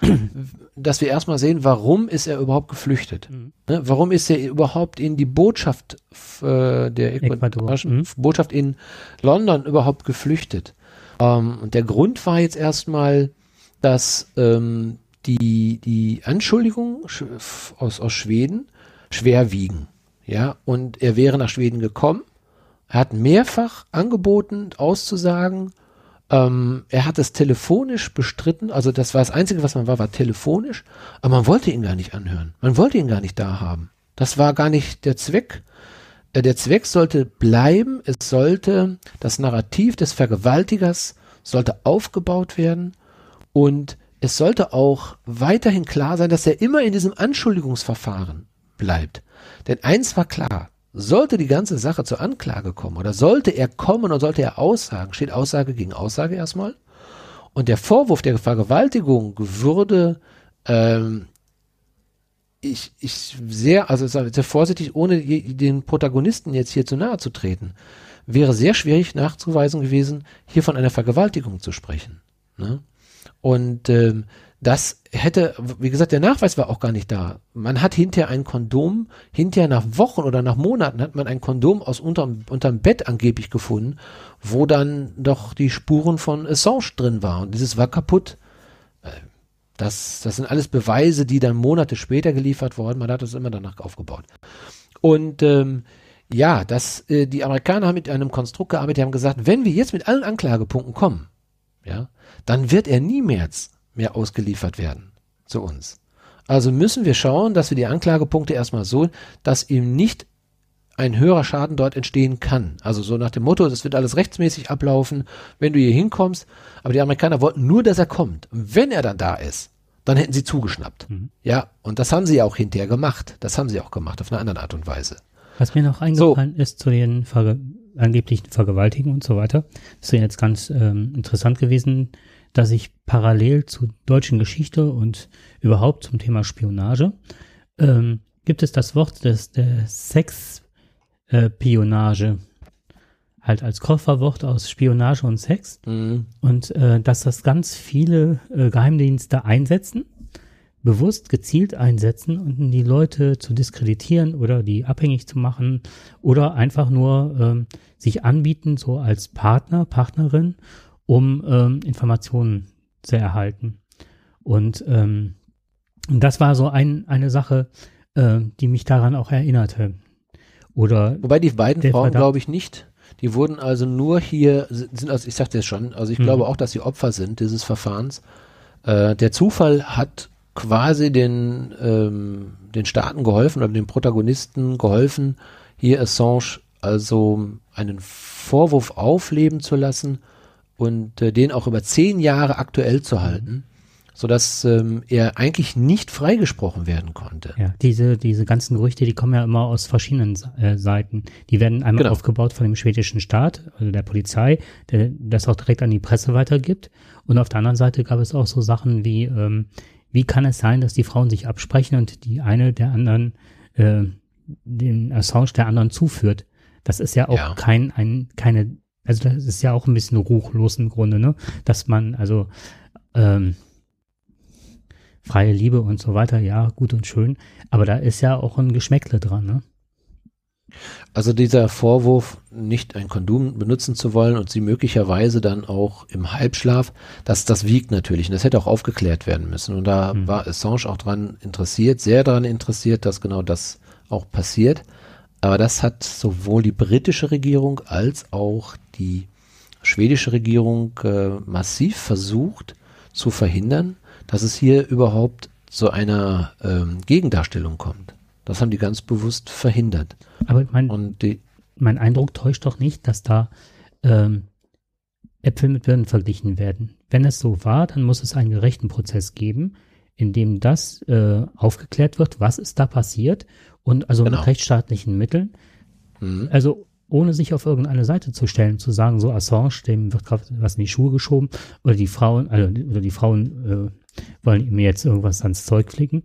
dass wir erstmal sehen, warum ist er überhaupt geflüchtet? Mhm. Ne? Warum ist er überhaupt in die Botschaft äh, der Ecuador. Mhm. Botschaft in London überhaupt geflüchtet? Ähm, und der Grund war jetzt erstmal, dass ähm, die, die Anschuldigungen aus, aus Schweden schwer wiegen. Ja, und er wäre nach Schweden gekommen. Er hat mehrfach angeboten, auszusagen. Ähm, er hat es telefonisch bestritten. Also das war das Einzige, was man war, war telefonisch. Aber man wollte ihn gar nicht anhören. Man wollte ihn gar nicht da haben. Das war gar nicht der Zweck äh, der Zweck sollte bleiben, es sollte das Narrativ des Vergewaltigers sollte aufgebaut werden und es sollte auch weiterhin klar sein, dass er immer in diesem Anschuldigungsverfahren bleibt. Denn eins war klar, sollte die ganze Sache zur Anklage kommen oder sollte er kommen und sollte er aussagen, steht Aussage gegen Aussage erstmal. Und der Vorwurf der Vergewaltigung würde ähm, ich, ich sehr, also sehr vorsichtig, ohne den Protagonisten jetzt hier zu nahe zu treten, wäre sehr schwierig nachzuweisen gewesen, hier von einer Vergewaltigung zu sprechen. Ne? Und ähm, das hätte, wie gesagt, der Nachweis war auch gar nicht da. Man hat hinterher ein Kondom, hinterher nach Wochen oder nach Monaten hat man ein Kondom aus unterm, unterm Bett angeblich gefunden, wo dann doch die Spuren von Assange drin waren. Und dieses war kaputt. Äh, das, das sind alles Beweise, die dann Monate später geliefert wurden. Man hat das immer danach aufgebaut. Und ähm, ja, dass äh, die Amerikaner haben mit einem Konstrukt gearbeitet, die haben gesagt, wenn wir jetzt mit allen Anklagepunkten kommen, ja, dann wird er niemals mehr ausgeliefert werden zu uns. Also müssen wir schauen, dass wir die Anklagepunkte erstmal so, dass ihm nicht ein höherer Schaden dort entstehen kann. Also so nach dem Motto, das wird alles rechtsmäßig ablaufen, wenn du hier hinkommst. Aber die Amerikaner wollten nur, dass er kommt. Und wenn er dann da ist, dann hätten sie zugeschnappt. Mhm. Ja, und das haben sie ja auch hinterher gemacht. Das haben sie auch gemacht, auf eine andere Art und Weise. Was mir noch eingefallen so. ist zu den Ver angeblichen Vergewaltigungen und so weiter, ist ja jetzt ganz ähm, interessant gewesen, dass ich parallel zur deutschen Geschichte und überhaupt zum Thema Spionage ähm, gibt es das Wort des der Sexpionage äh, halt als Kofferwort aus Spionage und Sex. Mhm. und äh, dass das ganz viele äh, Geheimdienste einsetzen, bewusst gezielt einsetzen um die Leute zu diskreditieren oder die abhängig zu machen oder einfach nur ähm, sich anbieten so als Partner, Partnerin, um ähm, Informationen zu erhalten. Und ähm, das war so ein, eine Sache, äh, die mich daran auch erinnerte. Oder Wobei die beiden Frauen, glaube ich, nicht. Die wurden also nur hier, sind also, ich sagte es schon, also ich mhm. glaube auch, dass sie Opfer sind dieses Verfahrens. Äh, der Zufall hat quasi den, ähm, den Staaten geholfen oder den Protagonisten geholfen, hier Assange also einen Vorwurf aufleben zu lassen und äh, den auch über zehn Jahre aktuell zu halten sodass ähm, er eigentlich nicht freigesprochen werden konnte. Ja, diese, diese ganzen Gerüchte, die kommen ja immer aus verschiedenen äh, Seiten. Die werden einmal genau. aufgebaut von dem schwedischen Staat, also der Polizei, der das auch direkt an die Presse weitergibt. Und auf der anderen Seite gab es auch so Sachen wie, ähm, wie kann es sein, dass die Frauen sich absprechen und die eine der anderen äh, den Assange der anderen zuführt. Das ist ja auch ja. kein, ein, keine, also das ist ja auch ein bisschen ruchlos im Grunde, ne? Dass man, also ähm, freie Liebe und so weiter, ja, gut und schön. Aber da ist ja auch ein Geschmäckle dran, ne? Also dieser Vorwurf, nicht ein Kondom benutzen zu wollen und sie möglicherweise dann auch im Halbschlaf, das, das wiegt natürlich und das hätte auch aufgeklärt werden müssen. Und da mhm. war Assange auch dran interessiert, sehr daran interessiert, dass genau das auch passiert. Aber das hat sowohl die britische Regierung als auch die schwedische Regierung äh, massiv versucht zu verhindern dass es hier überhaupt zu einer ähm, Gegendarstellung kommt. Das haben die ganz bewusst verhindert. Aber mein, die, mein Eindruck täuscht doch nicht, dass da ähm, Äpfel mit Birnen verglichen werden. Wenn es so war, dann muss es einen gerechten Prozess geben, in dem das äh, aufgeklärt wird, was ist da passiert und also genau. mit rechtsstaatlichen Mitteln. Mhm. Also ohne sich auf irgendeine Seite zu stellen, zu sagen, so Assange, dem wird gerade was in die Schuhe geschoben oder die Frauen, also oder die Frauen äh, wollen mir jetzt irgendwas ans Zeug flicken.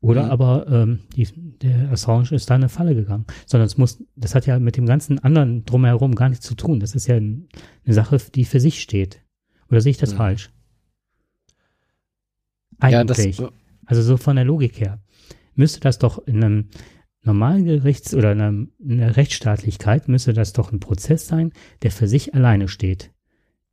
Oder mhm. aber ähm, die, der Assange ist da in eine Falle gegangen. Sondern es muss, das hat ja mit dem ganzen anderen drumherum gar nichts zu tun. Das ist ja eine Sache, die für sich steht. Oder sehe ich das mhm. falsch? Eigentlich. Ja, das, also so von der Logik her. Müsste das doch in einem normalen Gerichts- oder in, einem, in einer Rechtsstaatlichkeit müsste das doch ein Prozess sein, der für sich alleine steht.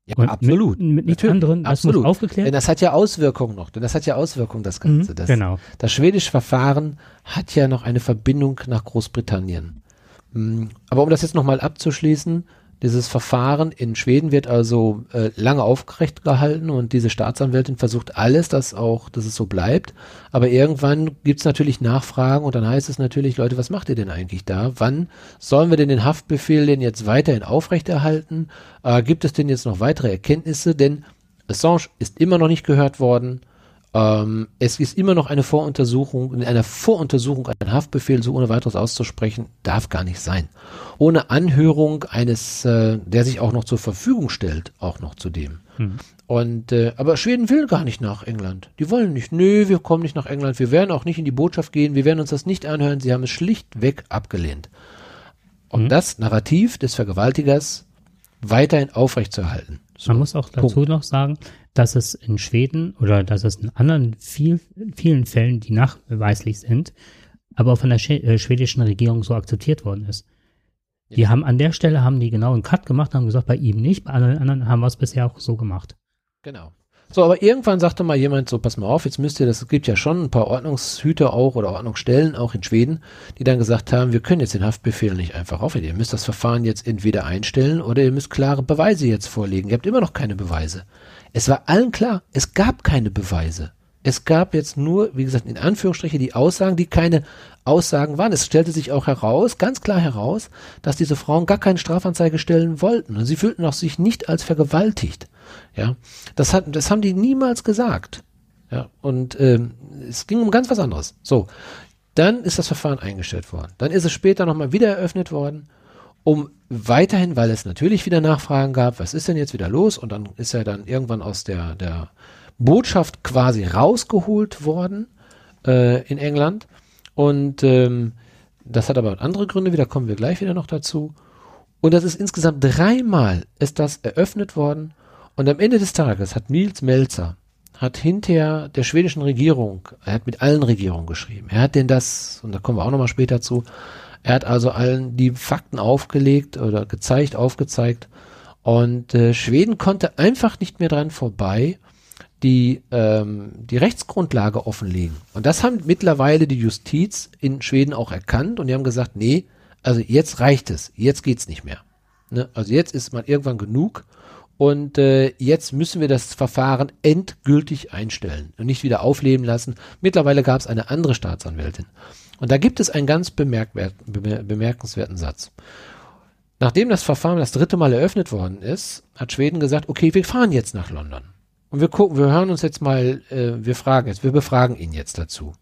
Ja, und absolut. Mit, mit nichts anderem, das absolut. muss aufgeklärt. Denn das hat ja Auswirkungen noch, denn das hat ja Auswirkungen, das Ganze. Mhm, das, genau. Das schwedische Verfahren hat ja noch eine Verbindung nach Großbritannien. Hm, aber um das jetzt nochmal abzuschließen, dieses Verfahren in Schweden wird also äh, lange aufgerecht gehalten und diese Staatsanwältin versucht alles, dass auch, dass es so bleibt. Aber irgendwann gibt es natürlich Nachfragen und dann heißt es natürlich, Leute, was macht ihr denn eigentlich da? Wann sollen wir denn den Haftbefehl denn jetzt weiterhin aufrechterhalten? Äh, gibt es denn jetzt noch weitere Erkenntnisse? Denn Assange ist immer noch nicht gehört worden. Ähm, es ist immer noch eine Voruntersuchung, in einer Voruntersuchung ein Haftbefehl so ohne weiteres auszusprechen, darf gar nicht sein. Ohne Anhörung eines, äh, der sich auch noch zur Verfügung stellt, auch noch zu dem. Hm. Und äh, aber Schweden will gar nicht nach England. Die wollen nicht. Nö, wir kommen nicht nach England. Wir werden auch nicht in die Botschaft gehen. Wir werden uns das nicht anhören. Sie haben es schlichtweg abgelehnt. Und hm. das Narrativ des Vergewaltigers weiterhin aufrechtzuerhalten. So, Man muss auch dazu Punkt. noch sagen, dass es in Schweden oder dass es in anderen viel, vielen Fällen, die nachweislich sind, aber von der äh, schwedischen Regierung so akzeptiert worden ist. Ja. Die haben an der Stelle haben die genau einen Cut gemacht, haben gesagt, bei ihm nicht, bei allen anderen haben wir es bisher auch so gemacht. Genau. So, aber irgendwann sagte mal jemand so, pass mal auf, jetzt müsst ihr, das es gibt ja schon ein paar Ordnungshüter auch oder Ordnungsstellen auch in Schweden, die dann gesagt haben, wir können jetzt den Haftbefehl nicht einfach aufheben. Ihr müsst das Verfahren jetzt entweder einstellen oder ihr müsst klare Beweise jetzt vorlegen. Ihr habt immer noch keine Beweise. Es war allen klar, es gab keine Beweise. Es gab jetzt nur, wie gesagt, in Anführungsstriche die Aussagen, die keine Aussagen waren. Es stellte sich auch heraus, ganz klar heraus, dass diese Frauen gar keine Strafanzeige stellen wollten. Und sie fühlten auch sich nicht als vergewaltigt. Ja, das hat, das haben die niemals gesagt. Ja, und ähm, es ging um ganz was anderes. So, dann ist das Verfahren eingestellt worden. Dann ist es später nochmal wieder eröffnet worden, um weiterhin, weil es natürlich wieder Nachfragen gab, was ist denn jetzt wieder los? Und dann ist er dann irgendwann aus der, der Botschaft quasi rausgeholt worden äh, in England. Und ähm, das hat aber andere Gründe, wieder kommen wir gleich wieder noch dazu. Und das ist insgesamt dreimal ist das eröffnet worden. Und am Ende des Tages hat Nils Melzer, hat hinter der schwedischen Regierung, er hat mit allen Regierungen geschrieben, er hat denn das, und da kommen wir auch nochmal später zu, er hat also allen die Fakten aufgelegt oder gezeigt, aufgezeigt. Und äh, Schweden konnte einfach nicht mehr dran vorbei, die, ähm, die Rechtsgrundlage offenlegen. Und das haben mittlerweile die Justiz in Schweden auch erkannt und die haben gesagt, nee, also jetzt reicht es, jetzt geht's nicht mehr. Ne? Also jetzt ist man irgendwann genug und äh, jetzt müssen wir das Verfahren endgültig einstellen und nicht wieder aufleben lassen. Mittlerweile gab es eine andere Staatsanwältin. Und da gibt es einen ganz bemerkenswerten Satz. Nachdem das Verfahren das dritte Mal eröffnet worden ist, hat Schweden gesagt, okay, wir fahren jetzt nach London. Und wir gucken, wir hören uns jetzt mal, äh, wir fragen jetzt, wir befragen ihn jetzt dazu.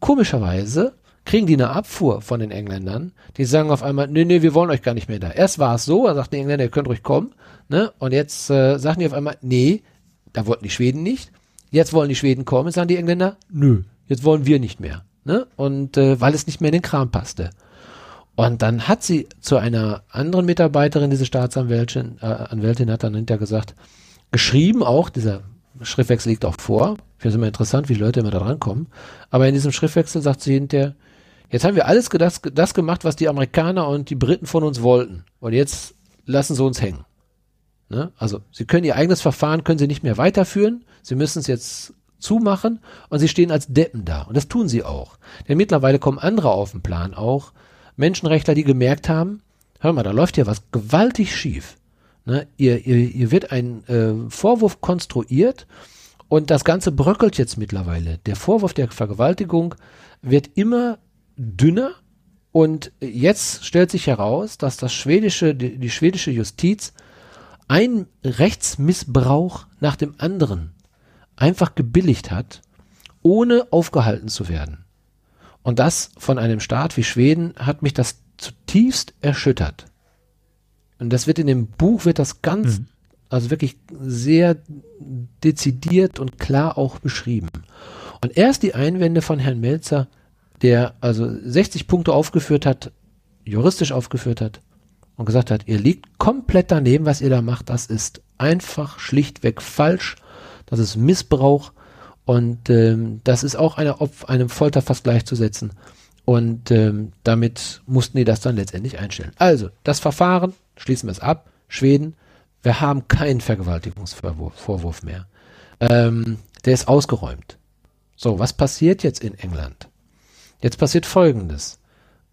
Komischerweise kriegen die eine Abfuhr von den Engländern, die sagen auf einmal, nee, nee, wir wollen euch gar nicht mehr da. Erst war es so, da sagten die Engländer, ihr könnt ruhig kommen, ne? Und jetzt äh, sagen die auf einmal, nee, da wollten die Schweden nicht. Jetzt wollen die Schweden kommen, sagen die Engländer, nö, jetzt wollen wir nicht mehr, ne? Und äh, weil es nicht mehr in den Kram passte. Und dann hat sie zu einer anderen Mitarbeiterin, diese Staatsanwältin, äh, Anwältin hat dann hinterher gesagt, geschrieben auch, dieser Schriftwechsel liegt auch vor. Ich finde es immer interessant, wie Leute immer da rankommen. Aber in diesem Schriftwechsel sagt sie hinterher, jetzt haben wir alles das, das gemacht, was die Amerikaner und die Briten von uns wollten. Und jetzt lassen sie uns hängen. Ne? Also sie können ihr eigenes Verfahren, können sie nicht mehr weiterführen. Sie müssen es jetzt zumachen und sie stehen als Deppen da. Und das tun sie auch. Denn mittlerweile kommen andere auf den Plan auch. Menschenrechtler, die gemerkt haben, hör mal, da läuft ja was gewaltig schief. Ne? Ihr, ihr, ihr wird ein äh, Vorwurf konstruiert und das Ganze bröckelt jetzt mittlerweile. Der Vorwurf der Vergewaltigung wird immer dünner und jetzt stellt sich heraus, dass das schwedische, die, die schwedische Justiz ein Rechtsmissbrauch nach dem anderen einfach gebilligt hat, ohne aufgehalten zu werden. Und das von einem Staat wie Schweden hat mich das zutiefst erschüttert. Und das wird in dem Buch, wird das ganz, mhm. also wirklich sehr dezidiert und klar auch beschrieben. Und erst die Einwände von Herrn Melzer, der also 60 Punkte aufgeführt hat, juristisch aufgeführt hat und gesagt hat, ihr liegt komplett daneben, was ihr da macht, das ist einfach schlichtweg falsch, das ist Missbrauch und ähm, das ist auch eine, einem Folterfass gleichzusetzen. Und ähm, damit mussten die das dann letztendlich einstellen. Also, das Verfahren schließen wir es ab. Schweden, wir haben keinen Vergewaltigungsvorwurf mehr. Ähm, der ist ausgeräumt. So, was passiert jetzt in England? Jetzt passiert Folgendes,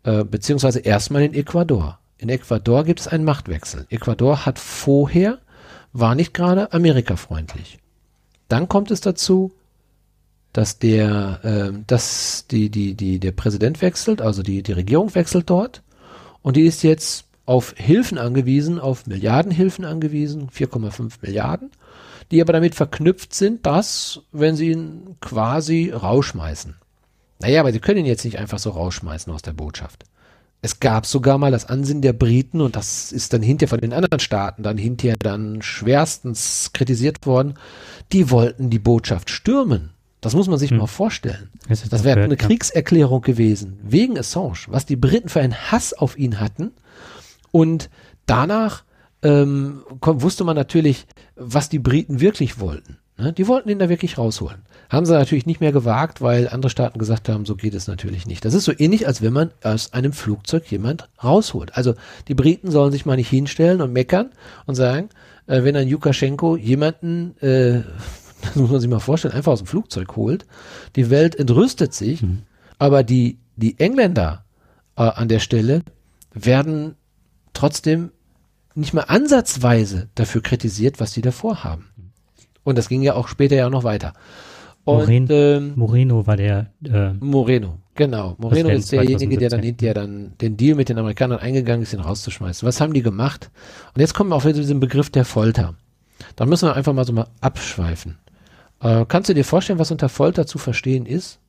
äh, beziehungsweise erstmal in Ecuador. In Ecuador gibt es einen Machtwechsel. Ecuador hat vorher, war nicht gerade amerikafreundlich. Dann kommt es dazu, dass der, äh, dass die, die, die, der Präsident wechselt, also die, die Regierung wechselt dort und die ist jetzt auf Hilfen angewiesen, auf Milliardenhilfen angewiesen, 4,5 Milliarden, die aber damit verknüpft sind, dass, wenn sie ihn quasi rausschmeißen. Naja, aber sie können ihn jetzt nicht einfach so rausschmeißen aus der Botschaft. Es gab sogar mal das Ansinnen der Briten und das ist dann hinterher von den anderen Staaten dann hinterher dann schwerstens kritisiert worden. Die wollten die Botschaft stürmen. Das muss man sich hm. mal vorstellen. Das, das wäre eine Kriegserklärung gewesen wegen Assange, was die Briten für einen Hass auf ihn hatten und danach ähm, wusste man natürlich, was die Briten wirklich wollten. Ne? Die wollten ihn da wirklich rausholen. Haben sie natürlich nicht mehr gewagt, weil andere Staaten gesagt haben, so geht es natürlich nicht. Das ist so ähnlich, als wenn man aus einem Flugzeug jemand rausholt. Also die Briten sollen sich mal nicht hinstellen und meckern und sagen, äh, wenn ein Lukaschenko jemanden, äh, das muss man sich mal vorstellen, einfach aus dem Flugzeug holt, die Welt entrüstet sich, mhm. aber die, die Engländer äh, an der Stelle werden trotzdem nicht mal ansatzweise dafür kritisiert, was sie davor haben. Und das ging ja auch später ja noch weiter. Und, ähm, Moreno war der. Äh, Moreno, genau. Moreno ist derjenige, der dann 2017. hinterher dann den Deal mit den Amerikanern eingegangen ist, ihn rauszuschmeißen. Was haben die gemacht? Und jetzt kommen wir auch wieder zu diesem Begriff der Folter. Da müssen wir einfach mal so mal abschweifen. Äh, kannst du dir vorstellen, was unter Folter zu verstehen ist?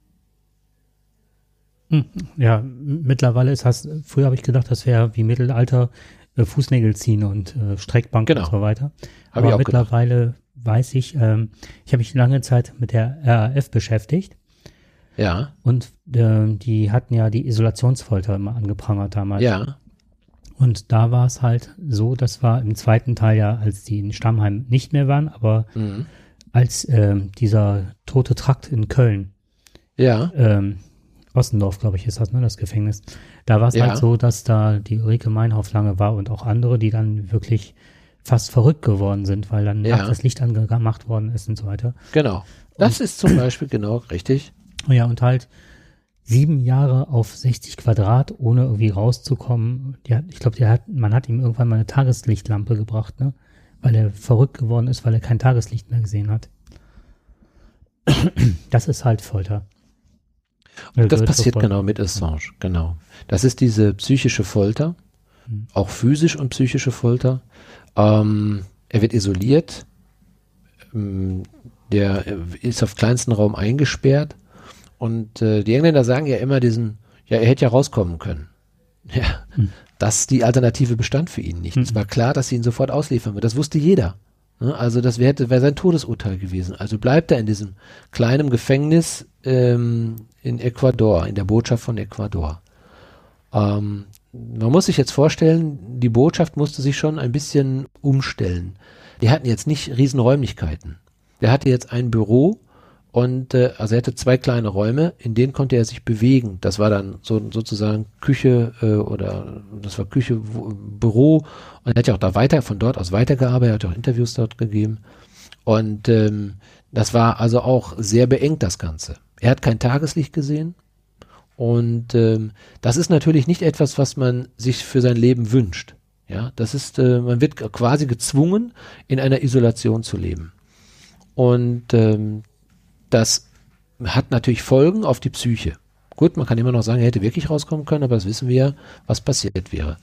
ja, m- mittlerweile ist das, früher habe ich gedacht, das wäre wie Mittelalter äh, Fußnägel ziehen und äh, Streckbank Genau. und so weiter. Hab Aber auch gedacht. Weiß ich, ähm, ich habe mich lange Zeit mit der RAF beschäftigt Ja, und äh, die hatten ja die Isolationsfolter immer angeprangert damals. ja, Und da war es halt so, das war im zweiten Teil ja, als die in Stammheim nicht mehr waren, aber mhm. als ähm, dieser tote Trakt in Köln, ja, ähm, Ossendorf, glaube ich, ist das, ne, das Gefängnis. Da war es Ja. halt so, dass da die Ulrike Meinhoff lange war und auch andere, die dann wirklich fast verrückt geworden sind, weil dann Ja. nachts das Licht angemacht worden ist und so weiter. genau. Das ist zum Beispiel genau richtig. Ja, und halt sieben Jahre auf 60 Quadrat, ohne irgendwie rauszukommen. Hat, ich glaube, hat, man hat ihm irgendwann mal eine Tageslichtlampe gebracht, ne? Weil er verrückt geworden ist, weil er kein Tageslicht mehr gesehen hat. Das ist halt Folter. Und das passiert Folter. genau mit Assange, genau. Das ist diese psychische Folter, Mhm. auch physisch und psychische Folter. Ähm, er wird isoliert, ähm, der ist auf kleinsten Raum eingesperrt und äh, die Engländer sagen ja immer diesen, ja, er hätte ja rauskommen können. Ja, Mhm. dass die Alternative bestand für ihn nicht. Es war klar, dass sie ihn sofort ausliefern wird. Das wusste jeder. Ne? Also das wäre wär sein Todesurteil gewesen. Also bleibt er in diesem kleinen Gefängnis ähm, in Ecuador, in der Botschaft von Ecuador. Ähm, man muss sich jetzt vorstellen, die Botschaft musste sich schon ein bisschen umstellen. Die hatten jetzt nicht riesen Räumlichkeiten. Der hatte jetzt ein Büro und äh, also er hatte zwei kleine Räume, in denen konnte er sich bewegen. Das war dann so sozusagen Küche äh, oder das war Küche, wo, Büro und er hat ja auch da weiter von dort aus weitergearbeitet, er hat auch Interviews dort gegeben und ähm, das war also auch sehr beengt das Ganze. Er hat kein Tageslicht gesehen und ähm, das ist natürlich nicht etwas, was man sich für sein Leben wünscht. Ja, das ist, äh, man wird quasi gezwungen, in einer Isolation zu leben. Und ähm, das hat natürlich Folgen auf die Psyche. Gut, man kann immer noch sagen, er hätte wirklich rauskommen können, aber das wissen wir was passiert wäre.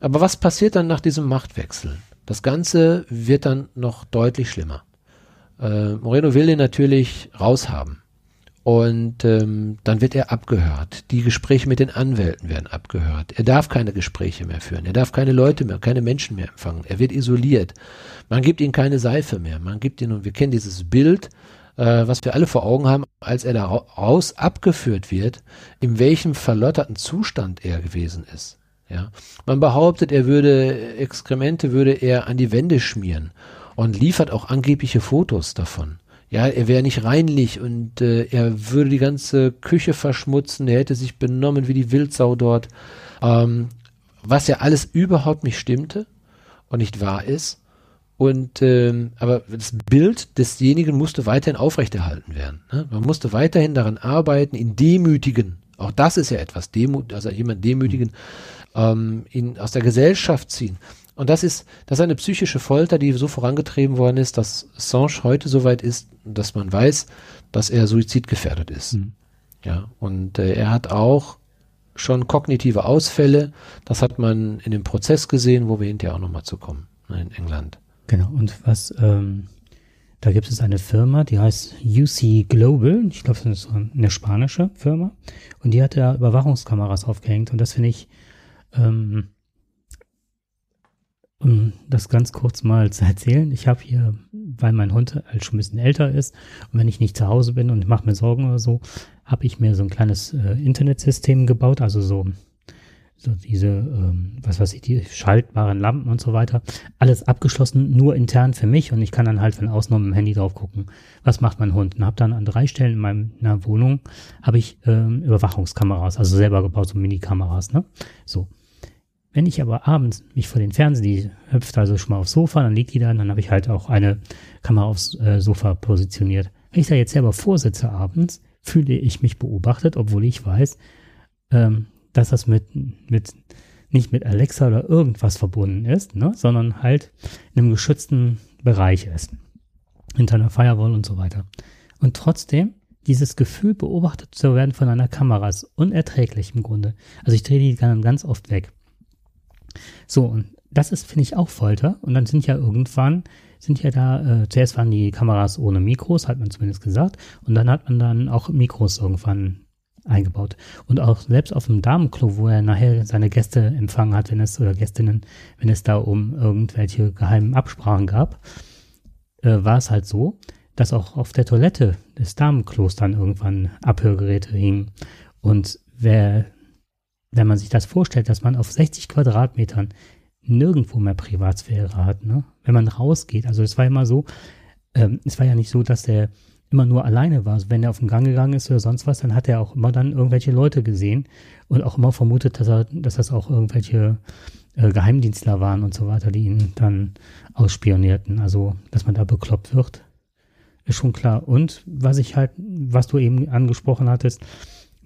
Aber was passiert dann nach diesem Machtwechsel? Das Ganze wird dann noch deutlich schlimmer. Äh, Moreno will den natürlich raushaben. Und ähm, dann wird er abgehört. Die Gespräche mit den Anwälten werden abgehört. Er darf keine Gespräche mehr führen. Er darf keine Leute mehr, keine Menschen mehr empfangen. Er wird isoliert. Man gibt ihm keine Seife mehr. Man gibt ihm, und wir kennen dieses Bild, äh, was wir alle vor Augen haben, als er da ra- raus abgeführt wird, in welchem verlotterten Zustand er gewesen ist. Ja, man behauptet, er würde Exkremente würde er an die Wände schmieren und liefert auch angebliche Fotos davon. Ja, er wäre nicht reinlich und äh, er würde die ganze Küche verschmutzen, er hätte sich benommen wie die Wildsau dort, ähm, was ja alles überhaupt nicht stimmte und nicht wahr ist. Und ähm, aber das Bild desjenigen musste weiterhin aufrechterhalten werden. Ne? Man musste weiterhin daran arbeiten, ihn demütigen. Auch das ist ja etwas, Demut, also jemand demütigen, ähm, ihn aus der Gesellschaft ziehen. Und das ist, das ist eine psychische Folter, die so vorangetrieben worden ist, dass Assange heute so weit ist, dass man weiß, dass er suizidgefährdet ist. Mhm. Ja, und äh, er hat auch schon kognitive Ausfälle. Das hat man in dem Prozess gesehen, wo wir hinterher auch nochmal zu kommen, ne, in England. Genau, und was, ähm, da gibt es eine Firma, die heißt UC Global, ich glaube, das ist eine spanische Firma, und die hat da Überwachungskameras aufgehängt und das finde ich, ähm, um das ganz kurz mal zu erzählen, ich habe hier, weil mein Hund halt schon ein bisschen älter ist und wenn ich nicht zu Hause bin und ich mache mir Sorgen oder so, habe ich mir so ein kleines äh, Internetsystem gebaut, also so so diese, ähm, was weiß ich, die schaltbaren Lampen und so weiter. Alles abgeschlossen, nur intern für mich und ich kann dann halt von außen mit dem Handy drauf gucken, was macht mein Hund. Und habe dann an drei Stellen in meiner Wohnung habe ich ähm, Überwachungskameras, also selber gebaut, so Minikameras, ne? So. Wenn ich aber abends mich vor den Fernseher, die hüpft also schon mal aufs Sofa, dann liegt die da, und dann habe ich halt auch eine Kamera aufs äh, Sofa positioniert. Wenn ich da jetzt selber vorsitze abends, fühle ich mich beobachtet, obwohl ich weiß, ähm, dass das mit, mit, nicht mit Alexa oder irgendwas verbunden ist, ne, sondern halt in einem geschützten Bereich ist. Hinter einer Firewall und so weiter. Und trotzdem, dieses Gefühl, beobachtet zu werden von einer Kamera, ist unerträglich im Grunde. Also ich drehe die dann ganz oft weg. So, und das ist, finde ich, auch Folter. Und dann sind ja irgendwann, sind ja da, äh, zuerst waren die Kameras ohne Mikros, hat man zumindest gesagt. Und dann hat man dann auch Mikros irgendwann eingebaut. Und auch selbst auf dem Damenklo, wo er nachher seine Gäste empfangen hat, wenn es, oder Gästinnen, wenn es da um irgendwelche geheimen Absprachen gab, äh, war es halt so, dass auch auf der Toilette des Damenklos dann irgendwann Abhörgeräte hingen. Und wer, wenn man sich das vorstellt, dass man auf 60 Quadratmetern nirgendwo mehr Privatsphäre hat, ne? wenn man rausgeht. Also es war immer so, ähm, es war ja nicht so, dass der immer nur alleine war. Also wenn er auf den Gang gegangen ist oder sonst was, dann hat er auch immer dann irgendwelche Leute gesehen und auch immer vermutet, dass er, dass das auch irgendwelche äh, Geheimdienstler waren und so weiter, die ihn dann ausspionierten. Also, dass man da bekloppt wird, ist schon klar. Und was ich halt, was du eben angesprochen hattest,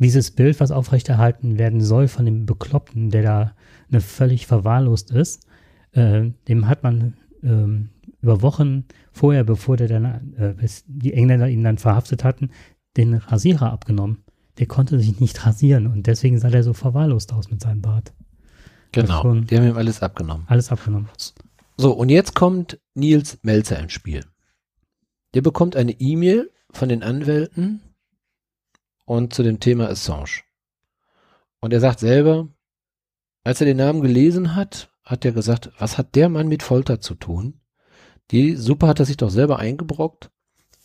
dieses Bild, was aufrechterhalten werden soll von dem Bekloppten, der da eine völlig verwahrlost ist, äh, dem hat man ähm, über Wochen vorher, bevor der dann, äh, bis die Engländer ihn dann verhaftet hatten, den Rasierer abgenommen. Der konnte sich nicht rasieren und deswegen sah der so verwahrlost aus mit seinem Bart. Genau, die haben ihm alles abgenommen. Alles abgenommen. So, und jetzt kommt Nils Melzer ins Spiel. Der bekommt eine E-Mail von den Anwälten und zu dem Thema Assange. Und er sagt selber, als er den Namen gelesen hat, hat er gesagt, was hat der Mann mit Folter zu tun? Die Suppe hat er sich doch selber eingebrockt.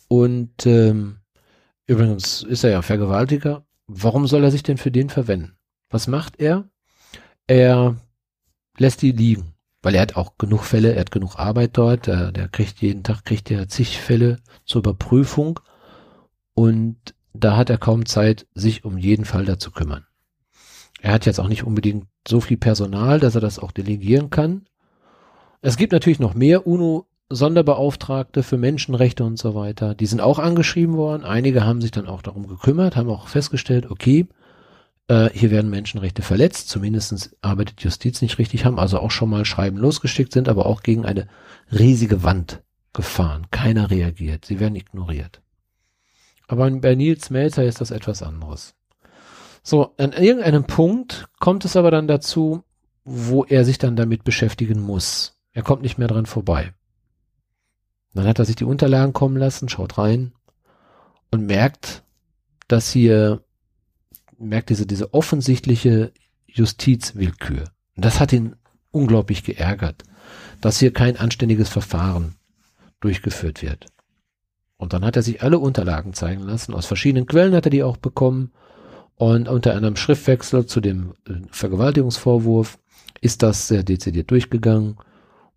Und ähm, übrigens ist er ja Vergewaltiger. Warum soll er sich denn für den verwenden? Was macht er? Er lässt die liegen, weil er hat auch genug Fälle, er hat genug Arbeit dort, der, der kriegt jeden Tag kriegt er zig Fälle zur Überprüfung und da hat er kaum Zeit, sich um jeden Fall da zu kümmern. Er hat jetzt auch nicht unbedingt so viel Personal, dass er das auch delegieren kann. Es gibt natürlich noch mehr UNO Sonderbeauftragte für Menschenrechte und so weiter. Die sind auch angeschrieben worden. Einige haben sich dann auch darum gekümmert, haben auch festgestellt, okay, äh, hier werden Menschenrechte verletzt. Zumindest arbeitet Justiz nicht richtig, haben also auch schon mal Schreiben losgeschickt, sind aber auch gegen eine riesige Wand gefahren. Keiner reagiert. Sie werden ignoriert. Aber bei Nils Melzer ist das etwas anderes. So, an irgendeinem Punkt kommt es aber dann dazu, wo er sich dann damit beschäftigen muss. Er kommt nicht mehr dran vorbei. Dann hat er sich die Unterlagen kommen lassen, schaut rein und merkt, dass hier, merkt diese, diese offensichtliche Justizwillkür. Und das hat ihn unglaublich geärgert, dass hier kein anständiges Verfahren durchgeführt wird. Und dann hat er sich alle Unterlagen zeigen lassen. Aus verschiedenen Quellen hat er die auch bekommen. Und unter einem Schriftwechsel zu dem äh, Vergewaltigungsvorwurf ist das sehr dezidiert durchgegangen.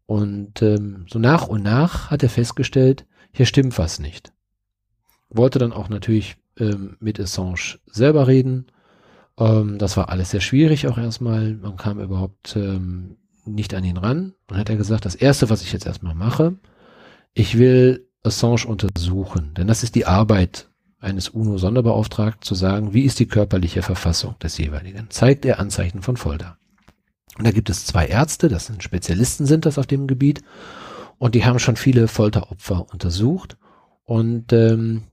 Und ähm, so nach und nach hat er festgestellt, hier stimmt was nicht. Wollte dann auch natürlich ähm, mit Assange selber reden. Ähm, das war alles sehr schwierig auch erstmal. Man kam überhaupt ähm, nicht an ihn ran. Und hat er gesagt, das Erste, was ich jetzt erstmal mache, ich will Assange untersuchen. Denn das ist die Arbeit eines UNO-Sonderbeauftragten zu sagen, wie ist die körperliche Verfassung des jeweiligen. Zeigt er Anzeichen von Folter. Und da gibt es zwei Ärzte, das sind Spezialisten sind das auf dem Gebiet. Und die haben schon viele Folteropfer untersucht. Und ähm,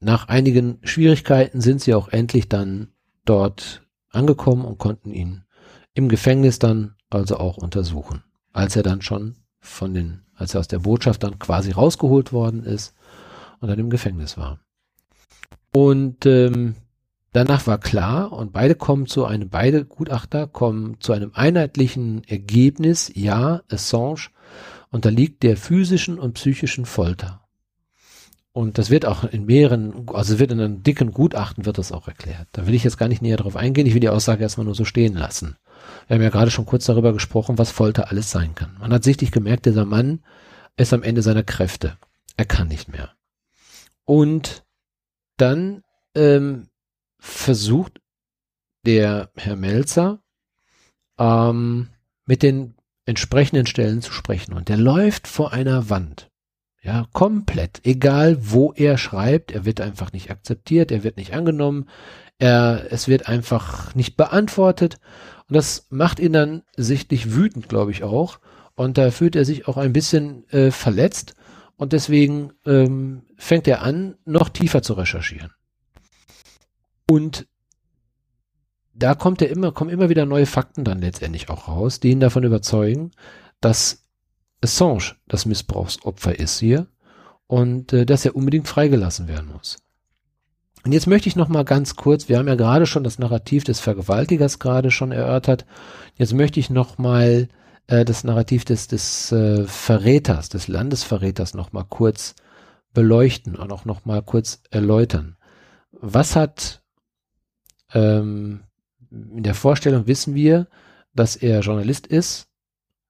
nach einigen Schwierigkeiten sind sie auch endlich dann dort angekommen und konnten ihn im Gefängnis dann also auch untersuchen. Als er dann schon von den, als er aus der Botschaft dann quasi rausgeholt worden ist und dann im Gefängnis war. Und ähm, danach war klar, und beide kommen zu einem, beide Gutachter kommen zu einem einheitlichen Ergebnis, ja, Assange unterliegt der physischen und psychischen Folter. Und das wird auch in mehreren, also wird in einem dicken Gutachten wird das auch erklärt. Da will ich jetzt gar nicht näher drauf eingehen. Ich will die Aussage erstmal nur so stehen lassen. Wir haben ja gerade schon kurz darüber gesprochen, was Folter alles sein kann. Man hat sichtlich gemerkt, dieser Mann ist am Ende seiner Kräfte. Er kann nicht mehr. Und dann ähm, versucht der Herr Melzer ähm, mit den entsprechenden Stellen zu sprechen. Und der läuft vor einer Wand. Ja, komplett. Egal, wo er schreibt, er wird einfach nicht akzeptiert, er wird nicht angenommen, er, es wird einfach nicht beantwortet. Und das macht ihn dann sichtlich wütend, glaube ich auch. Und da fühlt er sich auch ein bisschen äh, verletzt Und deswegen ähm, fängt er an, noch tiefer zu recherchieren. Und da kommt er immer, kommen immer wieder neue Fakten dann letztendlich auch raus, die ihn davon überzeugen, dass Assange das Missbrauchsopfer ist hier und äh, dass er unbedingt freigelassen werden muss. Und jetzt möchte ich noch mal ganz kurz, wir haben ja gerade schon das Narrativ des Vergewaltigers gerade schon erörtert. Jetzt möchte ich noch mal äh, das Narrativ des des äh, Verräters, des Landesverräters noch mal kurz beleuchten und auch noch mal kurz erläutern. Was hat ähm, in der Vorstellung wissen wir, dass er Journalist ist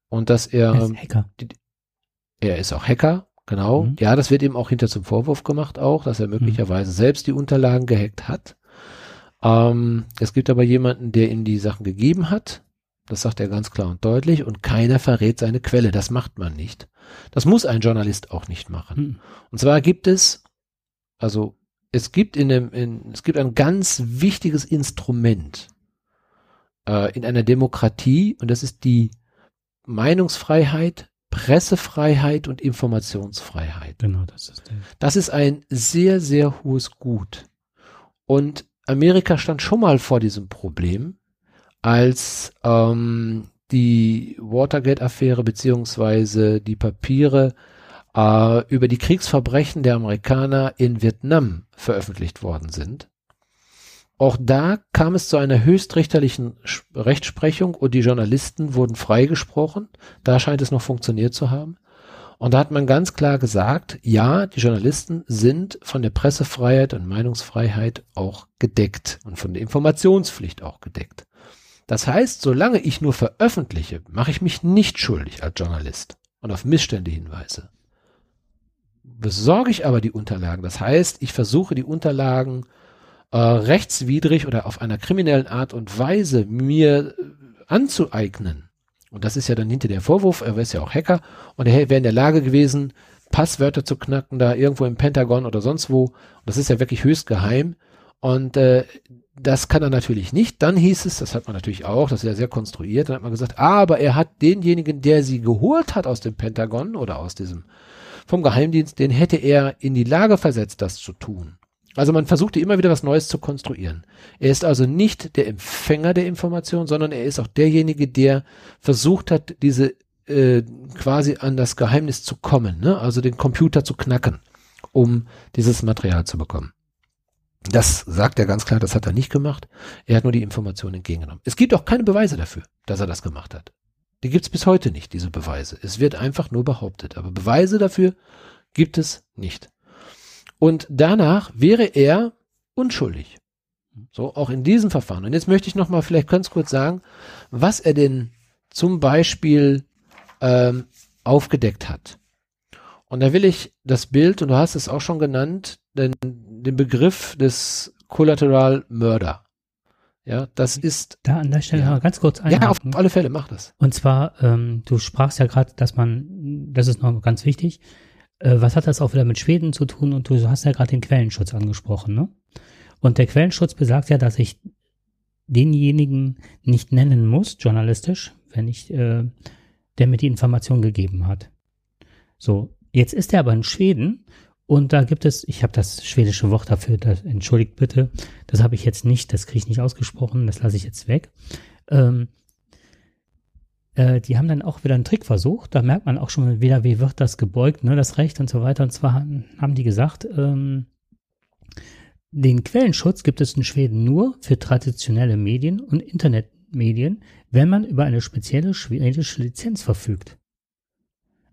und dass er, er ist Hacker. Er ist auch Hacker, genau. Mhm. Ja, das wird ihm auch hinter zum Vorwurf gemacht auch, dass er möglicherweise mhm. selbst die Unterlagen gehackt hat. Ähm, es gibt aber jemanden, der ihm die Sachen gegeben hat. Das sagt er ganz klar und deutlich und keiner verrät seine Quelle. Das macht man nicht. Das muss ein Journalist auch nicht machen. Mhm. Und zwar gibt es, also es gibt in dem, in, es gibt ein ganz wichtiges Instrument äh, in einer Demokratie und das ist die Meinungsfreiheit, Pressefreiheit und Informationsfreiheit. Genau, das ist der. Das ist ein sehr, sehr hohes Gut. Und Amerika stand schon mal vor diesem Problem, als ähm, die Watergate-Affäre beziehungsweise die Papiere äh, über die Kriegsverbrechen der Amerikaner in Vietnam veröffentlicht worden sind. Auch da kam es zu einer höchstrichterlichen Rechtsprechung und die Journalisten wurden freigesprochen. Da scheint es noch funktioniert zu haben. Und da hat man ganz klar gesagt, ja, die Journalisten sind von der Pressefreiheit und Meinungsfreiheit auch gedeckt und von der Informationspflicht auch gedeckt. Das heißt, solange ich nur veröffentliche, mache ich mich nicht schuldig als Journalist und auf Missstände hinweise. Besorge ich aber die Unterlagen, das heißt, ich versuche die Unterlagen äh, rechtswidrig oder auf einer kriminellen Art und Weise mir äh, anzueignen, und das ist ja dann hinter der Vorwurf, er ist ja auch Hacker, und er wäre in der Lage gewesen, Passwörter zu knacken, da irgendwo im Pentagon oder sonst wo. Und das ist ja wirklich höchst geheim. Und äh, das kann er natürlich nicht. Dann hieß es, das hat man natürlich auch, das ist ja sehr konstruiert, dann hat man gesagt, aber er hat denjenigen, der sie geholt hat aus dem Pentagon oder aus diesem vom Geheimdienst, den hätte er in die Lage versetzt, das zu tun. Also man versuchte immer wieder was Neues zu konstruieren. Er ist also nicht der Empfänger der Information, sondern er ist auch derjenige, der versucht hat, diese äh, quasi an das Geheimnis zu kommen, ne? also den Computer zu knacken, um dieses Material zu bekommen. Das sagt er ganz klar, das hat er nicht gemacht. Er hat nur die Information entgegengenommen. Es gibt auch keine Beweise dafür, dass er das gemacht hat. Die gibt es bis heute nicht, diese Beweise. Es wird einfach nur behauptet. Aber Beweise dafür gibt es nicht. Und danach wäre er unschuldig. So, auch in diesem Verfahren. Und jetzt möchte ich noch mal vielleicht ganz kurz sagen, was er denn zum Beispiel ähm, aufgedeckt hat. Und da will ich das Bild, und du hast es auch schon genannt, den, den Begriff des Collateral Murder. Ja, das ist. Da an der Stelle ja. ganz kurz einhaken. Ja, auf alle Fälle, mach das. Und zwar, ähm, du sprachst ja gerade, dass man, das ist noch ganz wichtig, was hat das auch wieder mit Schweden zu tun? Und du hast ja gerade den Quellenschutz angesprochen, ne? Und der Quellenschutz besagt ja, dass ich denjenigen nicht nennen muss, journalistisch, wenn ich, äh, der mir die Information gegeben hat. So, jetzt ist er aber in Schweden und da gibt es, ich habe das schwedische Wort dafür, das, entschuldigt bitte, das habe ich jetzt nicht, das kriege ich nicht ausgesprochen, das lasse ich jetzt weg. Ähm, äh, die haben dann auch wieder einen Trick versucht. Da merkt man auch schon wieder, wie wird das gebeugt, ne, das Recht und so weiter. Und zwar haben die gesagt, ähm, den Quellenschutz gibt es in Schweden nur für traditionelle Medien und Internetmedien, wenn man über eine spezielle schwedische Lizenz verfügt.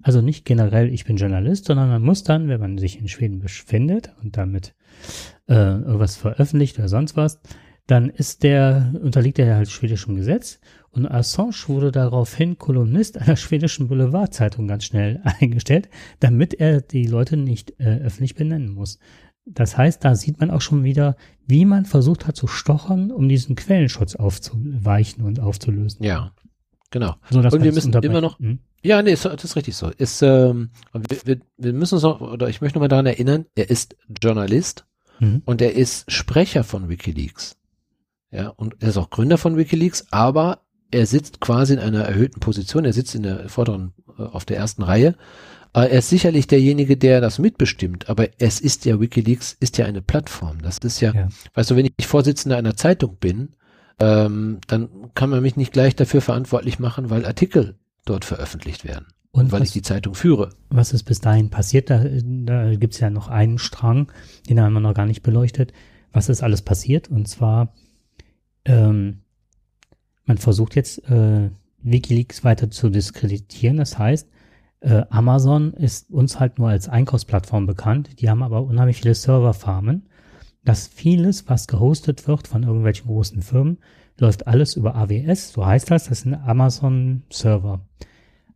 Also nicht generell, ich bin Journalist, sondern man muss dann, wenn man sich in Schweden befindet und damit äh, irgendwas veröffentlicht oder sonst was, dann ist der, unterliegt er halt schwedischem Gesetz und Assange wurde daraufhin Kolumnist einer schwedischen Boulevardzeitung ganz schnell eingestellt, damit er die Leute nicht äh, öffentlich benennen muss. Das heißt, da sieht man auch schon wieder, wie man versucht hat zu stochern, um diesen Quellenschutz aufzuweichen und aufzulösen. Ja, genau. So, und wir müssen immer noch, hm? ja, nee, das ist richtig so. Ist, ähm, wir, wir, wir müssen uns noch, oder ich möchte noch mal daran erinnern, er ist Journalist mhm. und er ist Sprecher von WikiLeaks. Ja, und er ist auch Gründer von WikiLeaks, aber er sitzt quasi in einer erhöhten Position, er sitzt in der vorderen, äh, auf der ersten Reihe, er ist sicherlich derjenige, der das mitbestimmt, aber es ist ja, Wikileaks ist ja eine Plattform. Das ist ja, ja. weißt du, wenn ich Vorsitzender einer Zeitung bin, ähm, dann kann man mich nicht gleich dafür verantwortlich machen, weil Artikel dort veröffentlicht werden. Und weil was, ich die Zeitung führe. Was ist bis dahin passiert? Da, da gibt es ja noch einen Strang, den haben wir noch gar nicht beleuchtet. Was ist alles passiert? Und zwar, ähm, man versucht jetzt äh, Wikileaks weiter zu diskreditieren. Das heißt, äh, Amazon ist uns halt nur als Einkaufsplattform bekannt. Die haben aber unheimlich viele Serverfarmen. dass vieles, was gehostet wird von irgendwelchen großen Firmen, läuft alles über AWS. So heißt das. Das sind Amazon-Server.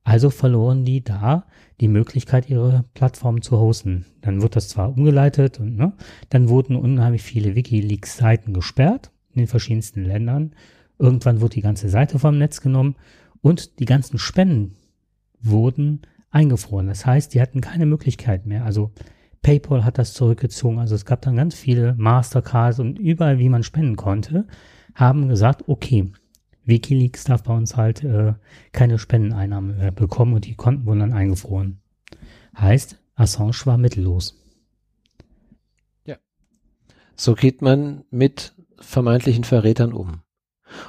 Also verloren die da die Möglichkeit, ihre Plattform zu hosten. Dann wird das zwar umgeleitet und ne, dann wurden unheimlich viele WikiLeaks-Seiten gesperrt in den verschiedensten Ländern. Irgendwann wurde die ganze Seite vom Netz genommen und die ganzen Spenden wurden eingefroren. Das heißt, die hatten keine Möglichkeit mehr. Also PayPal hat das zurückgezogen. Also es gab dann ganz viele Mastercards und überall, wie man spenden konnte, haben gesagt, okay, Wikileaks darf bei uns halt äh, keine Spendeneinnahmen mehr bekommen und die Konten wurden dann eingefroren. Heißt, Assange war mittellos. Ja. So geht man mit vermeintlichen Verrätern um.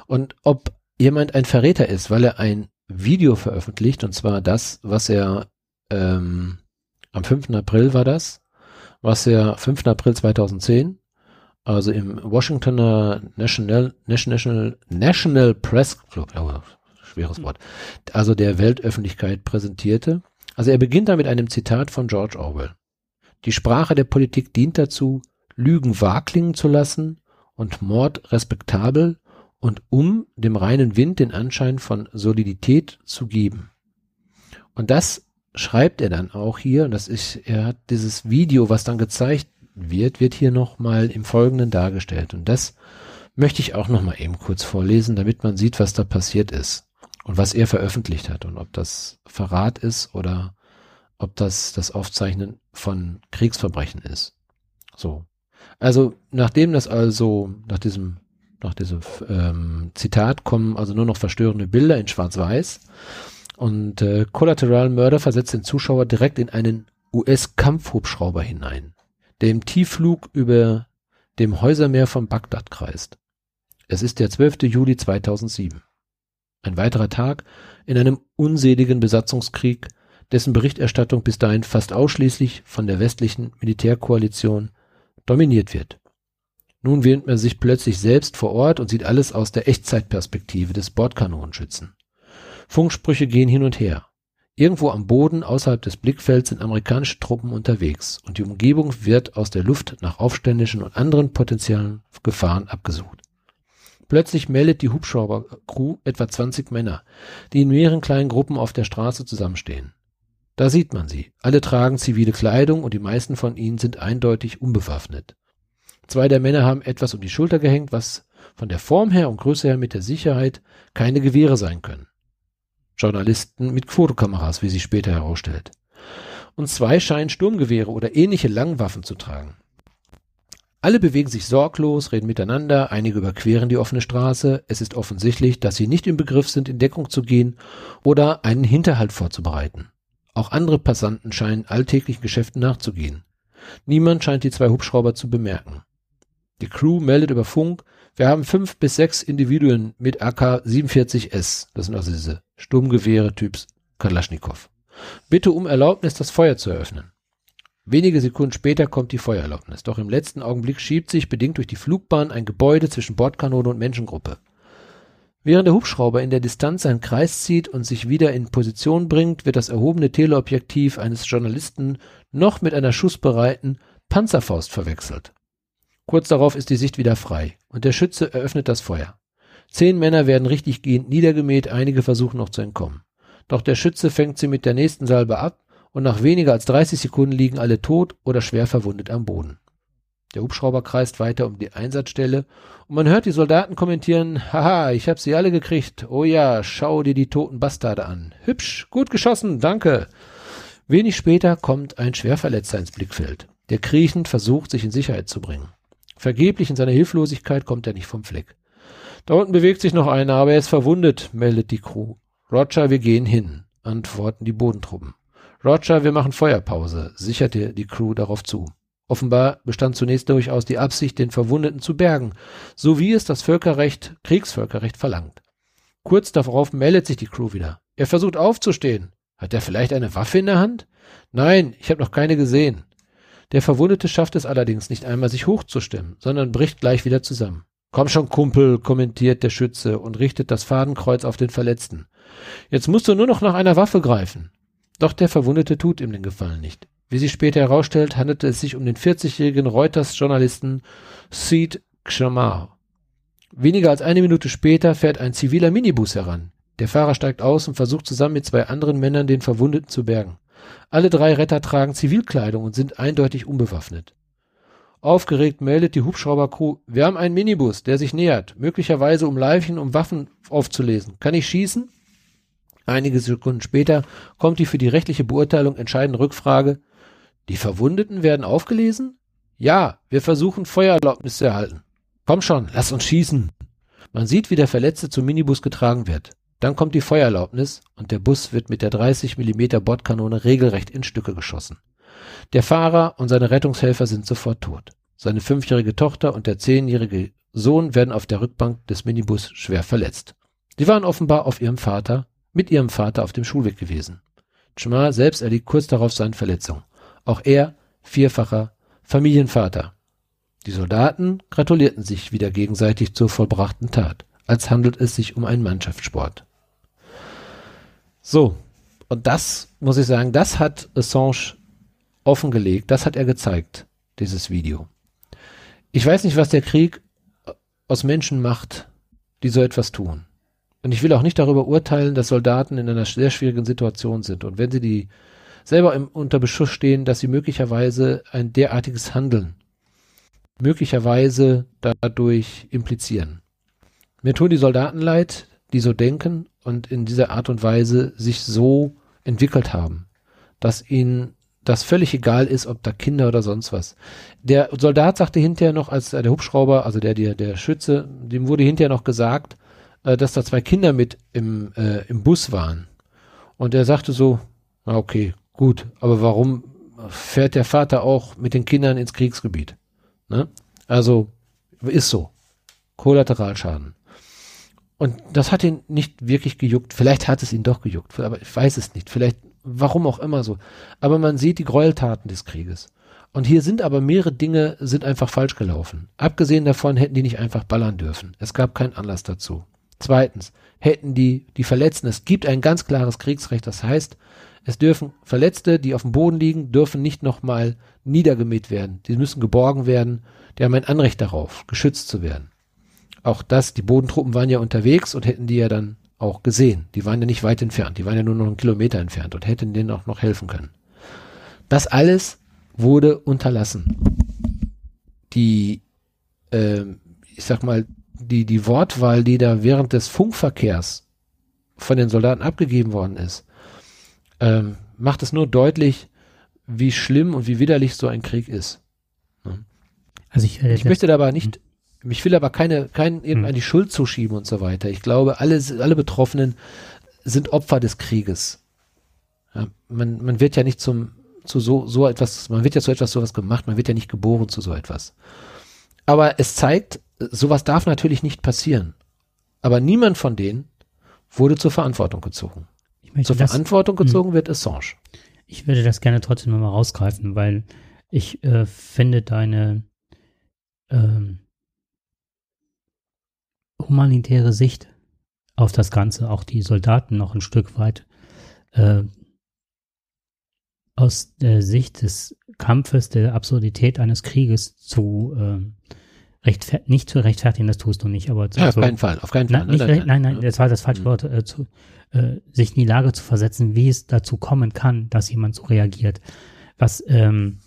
Und ob jemand ein Verräter ist, weil er ein Video veröffentlicht, und zwar das, was er ähm, am 5. April war das, was er 5. April 2010 also im Washingtoner National, National, National Press Club, oh, schweres. Wort, also der Weltöffentlichkeit präsentierte. Also er beginnt da mit einem Zitat von George Orwell. Die Sprache der Politik dient dazu, Lügen wahr klingen zu lassen und Mord respektabel und um dem reinen Wind den Anschein von Solidität zu geben. Und das schreibt er dann auch hier, und das ist, er hat dieses Video, was dann gezeigt wird, wird hier nochmal im Folgenden dargestellt. Und das möchte ich auch nochmal eben kurz vorlesen, damit man sieht, was da passiert ist und was er veröffentlicht hat und ob das Verrat ist oder ob das das Aufzeichnen von Kriegsverbrechen ist. So. Also, nachdem das also, nach diesem, nach diesem ähm, Zitat kommen also nur noch verstörende Bilder in Schwarz-Weiß und äh, Collateral Murder versetzt den Zuschauer direkt in einen US-Kampfhubschrauber hinein der im Tiefflug über dem Häusermeer von Bagdad kreist. Es ist der 12. Juli 2007. Ein weiterer Tag in einem unseligen Besatzungskrieg, dessen Berichterstattung bis dahin fast ausschließlich von der westlichen Militärkoalition dominiert wird. Nun wähnt man sich plötzlich selbst vor Ort und sieht alles aus der Echtzeitperspektive des Bordkanonenschützen. Funksprüche gehen hin und her. Irgendwo am Boden außerhalb des Blickfelds sind amerikanische Truppen unterwegs und die Umgebung wird aus der Luft nach Aufständischen und anderen potenziellen Gefahren abgesucht. Plötzlich meldet die Hubschraubercrew etwa 20 Männer, die in mehreren kleinen Gruppen auf der Straße zusammenstehen. Da sieht man sie. Alle tragen zivile Kleidung und die meisten von ihnen sind eindeutig unbewaffnet. Zwei der Männer haben etwas um die Schulter gehängt, was von der Form her und Größe her mit der Sicherheit keine Gewehre sein können. Journalisten mit Fotokameras, wie sich später herausstellt. Und zwei scheinen Sturmgewehre oder ähnliche Langwaffen zu tragen. Alle bewegen sich sorglos, reden miteinander, einige überqueren die offene Straße. Es ist offensichtlich, dass sie nicht im Begriff sind, in Deckung zu gehen oder einen Hinterhalt vorzubereiten. Auch andere Passanten scheinen alltäglichen Geschäften nachzugehen. Niemand scheint die zwei Hubschrauber zu bemerken. Die Crew meldet über Funk, wir haben fünf bis sechs Individuen mit AK-47S, das sind also diese Sturmgewehre Typs Kalaschnikow. Bitte um Erlaubnis, das Feuer zu eröffnen. Wenige Sekunden später kommt die Feuererlaubnis, doch im letzten Augenblick schiebt sich, bedingt durch die Flugbahn, ein Gebäude zwischen Bordkanone und Menschengruppe. Während der Hubschrauber in der Distanz einen Kreis zieht und sich wieder in Position bringt, wird das erhobene Teleobjektiv eines Journalisten noch mit einer schussbereiten Panzerfaust verwechselt. Kurz darauf ist die Sicht wieder frei und der Schütze eröffnet das Feuer. Zehn Männer werden richtiggehend niedergemäht, einige versuchen noch zu entkommen. Doch der Schütze fängt sie mit der nächsten Salbe ab und nach weniger als 30 Sekunden liegen alle tot oder schwer verwundet am Boden. Der Hubschrauber kreist weiter um die Einsatzstelle und man hört die Soldaten kommentieren, haha, ich hab sie alle gekriegt. Oh ja, schau dir die toten Bastarde an. Hübsch, gut geschossen, danke. Wenig später kommt ein Schwerverletzter ins Blickfeld, der kriechend versucht, sich in Sicherheit zu bringen. Vergeblich in seiner Hilflosigkeit kommt er nicht vom Fleck. Da unten bewegt sich noch einer, aber er ist verwundet, meldet die Crew. Roger, wir gehen hin, antworten die Bodentruppen. Roger, wir machen Feuerpause, sicherte die Crew darauf zu. Offenbar bestand zunächst durchaus die Absicht, den Verwundeten zu bergen, so wie es das Völkerrecht, Kriegsvölkerrecht verlangt. Kurz darauf meldet sich die Crew wieder. Er versucht aufzustehen. Hat er vielleicht eine Waffe in der Hand? Nein, ich habe noch keine gesehen. Der Verwundete schafft es allerdings nicht einmal, sich hochzustimmen, sondern bricht gleich wieder zusammen. Komm schon, Kumpel, kommentiert der Schütze und richtet das Fadenkreuz auf den Verletzten. Jetzt musst du nur noch nach einer Waffe greifen. Doch der Verwundete tut ihm den Gefallen nicht. Wie sich später herausstellt, handelte es sich um den 40-jährigen Reuters-Journalisten Sid Kshamar. Weniger als eine Minute später fährt ein ziviler Minibus heran. Der Fahrer steigt aus und versucht zusammen mit zwei anderen Männern den Verwundeten zu bergen. Alle drei Retter tragen Zivilkleidung und sind eindeutig unbewaffnet. Aufgeregt meldet die Hubschraubercrew, wir haben einen Minibus, der sich nähert, möglicherweise um Leichen, um Waffen aufzulesen. Kann ich schießen? Einige Sekunden später kommt die für die rechtliche Beurteilung entscheidende Rückfrage, die Verwundeten werden aufgelesen? Ja, wir versuchen Feuererlaubnis zu erhalten. Komm schon, lass uns schießen. Man sieht, wie der Verletzte zum Minibus getragen wird. Dann kommt die Feuererlaubnis und der Bus wird mit der 30 mm Bordkanone regelrecht in Stücke geschossen. Der Fahrer und seine Rettungshelfer sind sofort tot. Seine fünfjährige Tochter und der zehnjährige Sohn werden auf der Rückbank des Minibus schwer verletzt. Sie waren offenbar auf ihrem Vater, mit ihrem Vater auf dem Schulweg gewesen. Chma selbst erliegt kurz darauf seine Verletzung. Auch er vierfacher Familienvater. Die Soldaten gratulierten sich wieder gegenseitig zur vollbrachten Tat, als handelt es sich um einen Mannschaftssport. So, und das muss ich sagen, das hat Assange offengelegt, das hat er gezeigt, dieses Video. Ich weiß nicht, was der Krieg aus Menschen macht, die so etwas tun. Und ich will auch nicht darüber urteilen, dass Soldaten in einer sehr schwierigen Situation sind. Und wenn sie die selber im, unter Beschuss stehen, dass sie möglicherweise ein derartiges Handeln möglicherweise dadurch implizieren. Mir tun die Soldaten leid, die so denken und in dieser Art und Weise sich so entwickelt haben, dass ihnen das völlig egal ist, ob da Kinder oder sonst was. Der Soldat sagte hinterher noch, als der Hubschrauber, also der, der, der Schütze, dem wurde hinterher noch gesagt, äh, dass da zwei Kinder mit im, äh, im Bus waren. Und er sagte so, okay, gut, aber warum fährt der Vater auch mit den Kindern ins Kriegsgebiet? Ne? Also, ist so. Kollateralschaden. Und das hat ihn nicht wirklich gejuckt. Vielleicht hat es ihn doch gejuckt, aber ich weiß es nicht. Vielleicht, warum auch immer so. Aber man sieht die Gräueltaten des Krieges. Und hier sind aber mehrere Dinge, sind einfach falsch gelaufen. Abgesehen davon hätten die nicht einfach ballern dürfen. Es gab keinen Anlass dazu. Zweitens, hätten die, die Verletzten, es gibt ein ganz klares Kriegsrecht, das heißt, es dürfen Verletzte, die auf dem Boden liegen, dürfen nicht nochmal niedergemäht werden. Die müssen geborgen werden. Die haben ein Anrecht darauf, geschützt zu werden. Auch das, die Bodentruppen waren ja unterwegs und hätten die ja dann auch gesehen. Die waren ja nicht weit entfernt. Die waren ja nur noch einen Kilometer entfernt und hätten denen auch noch helfen können. Das alles wurde unterlassen. Die, äh, ich sag mal, die, die Wortwahl, die da während des Funkverkehrs von den Soldaten abgegeben worden ist, ähm, macht es nur deutlich, wie schlimm und wie widerlich so ein Krieg ist. Ne? Also ich, äh, ich möchte da aber nicht, hm. ich will aber keine, keinen irgendeine hm. die Schuld zuschieben und so weiter. Ich glaube, alle, alle Betroffenen sind Opfer des Krieges. Ja, man, man wird ja nicht zum, zu so, so etwas, man wird ja zu etwas sowas gemacht, man wird ja nicht geboren zu so etwas. Aber es zeigt, sowas darf natürlich nicht passieren. Aber niemand von denen wurde zur Verantwortung gezogen. Zur das, Verantwortung hm. gezogen wird Assange. Ich würde das gerne trotzdem nochmal rausgreifen, weil ich äh, finde deine ähm, humanitäre Sicht auf das Ganze, auch die Soldaten noch ein Stück weit äh, aus der Sicht des Kampfes, der Absurdität eines Krieges zu äh, nicht zu rechtfertigen, das tust du nicht, aber zu, ja, auf keinen Fall, auf keinen Fall. Na, ne? nein, nein, das war das falsche hm. Wort, äh, zu, äh, sich in die Lage zu versetzen, wie es dazu kommen kann, dass jemand so reagiert. Was, ähm,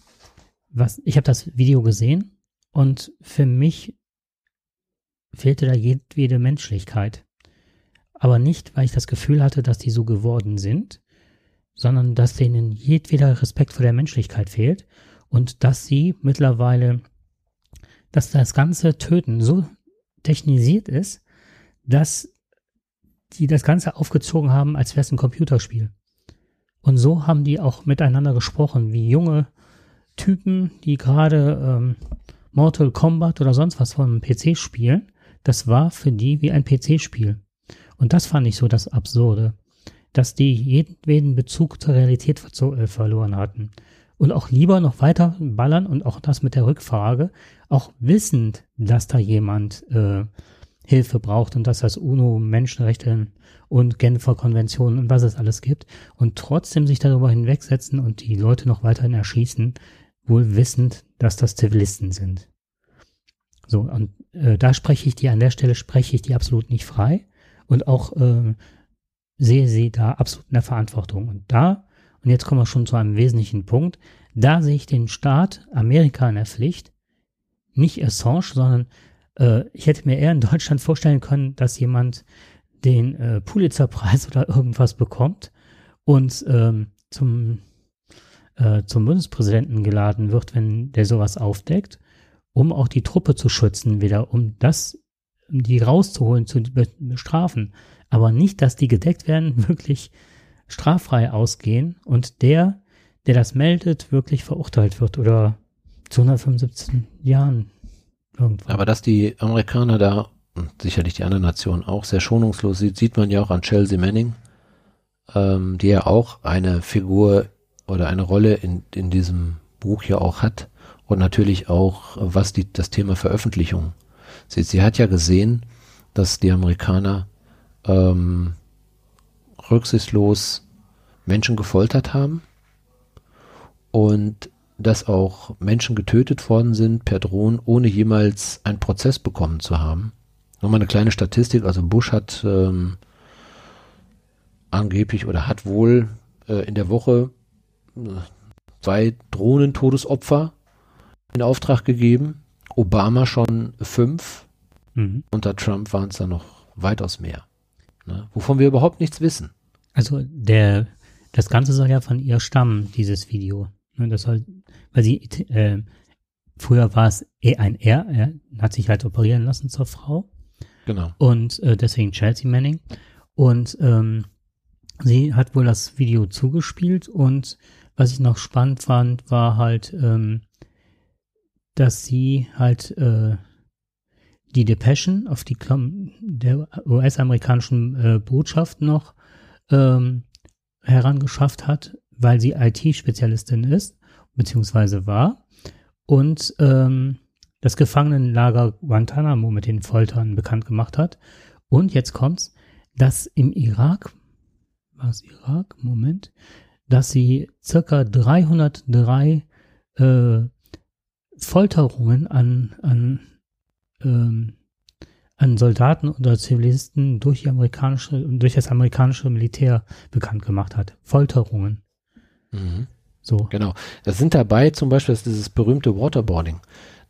was, ich habe das Video gesehen und für mich fehlte da jedwede Menschlichkeit. Aber nicht, weil ich das Gefühl hatte, dass die so geworden sind, sondern dass denen jedweder Respekt vor der Menschlichkeit fehlt und dass sie mittlerweile, dass das ganze Töten so technisiert ist, dass die das Ganze aufgezogen haben, als wäre es ein Computerspiel. Und so haben die auch miteinander gesprochen, wie junge Typen, die gerade ähm, Mortal Kombat oder sonst was vom PC spielen. Das war für die wie ein PC-Spiel. Und das fand ich so das Absurde, dass die jeden Bezug zur Realität äh, verloren hatten. Und auch lieber noch weiter ballern und auch das mit der Rückfrage, auch wissend, dass da jemand äh, Hilfe braucht und dass das UNO Menschenrechte und Genfer Konventionen und was es alles gibt und trotzdem sich darüber hinwegsetzen und die Leute noch weiterhin erschießen, wohl wissend, dass das Zivilisten sind. So, und äh, da spreche ich die, an der Stelle spreche ich die absolut nicht frei und auch äh, sehe sie da absolut in der Verantwortung. Und da, und jetzt kommen wir schon zu einem wesentlichen Punkt, da sehe ich den Staat Amerika in der Pflicht, nicht Assange, sondern äh, ich hätte mir eher in Deutschland vorstellen können, dass jemand den äh, Pulitzerpreis oder irgendwas bekommt und ähm, zum, äh, zum Bundespräsidenten geladen wird, wenn der sowas aufdeckt, um auch die Truppe zu schützen, wieder, um das, um die rauszuholen, zu bestrafen. Aber nicht, dass die gedeckt werden, wirklich straffrei ausgehen und der, der das meldet, wirklich verurteilt wird oder zu 175 Jahren Irgendwann. Aber dass die Amerikaner da und sicherlich die anderen Nationen auch sehr schonungslos sieht, sieht man ja auch an Chelsea Manning, ähm, die ja auch eine Figur oder eine Rolle in, in diesem Buch ja auch hat und natürlich auch, was die, das Thema Veröffentlichung sieht. Sie hat ja gesehen, dass die Amerikaner ähm, rücksichtslos Menschen gefoltert haben und dass auch Menschen getötet worden sind per Drohnen, ohne jemals einen Prozess bekommen zu haben. Nochmal eine kleine Statistik, also Bush hat ähm, angeblich oder hat wohl äh, in der Woche äh, zwei Drohnentodesopfer in Auftrag gegeben, Obama schon fünf, mhm. unter Trump waren es dann noch weitaus mehr. Ne? Wovon wir überhaupt nichts wissen. Also der, das Ganze soll ja von ihr stammen, dieses Video. Ne, das soll, weil sie, äh, früher war es eh ein R, er hat sich halt operieren lassen zur Frau. Genau. Und äh, deswegen Chelsea Manning. Und ähm, sie hat wohl das Video zugespielt und was ich noch spannend fand, war halt, ähm, dass sie halt äh, die Depeschen auf die Klam der US-amerikanischen äh, Botschaft noch ähm, herangeschafft hat, weil sie IT-Spezialistin ist, beziehungsweise war, und ähm, das Gefangenenlager Guantanamo mit den Foltern bekannt gemacht hat. Und jetzt kommt's, dass im Irak, war es Irak, Moment, dass sie circa 303 äh, Folterungen an, an, ähm, an Soldaten oder Zivilisten durch, die amerikanische, durch das amerikanische Militär bekannt gemacht hat. Folterungen. Mhm. So. Genau. Das sind dabei zum Beispiel dieses berühmte Waterboarding.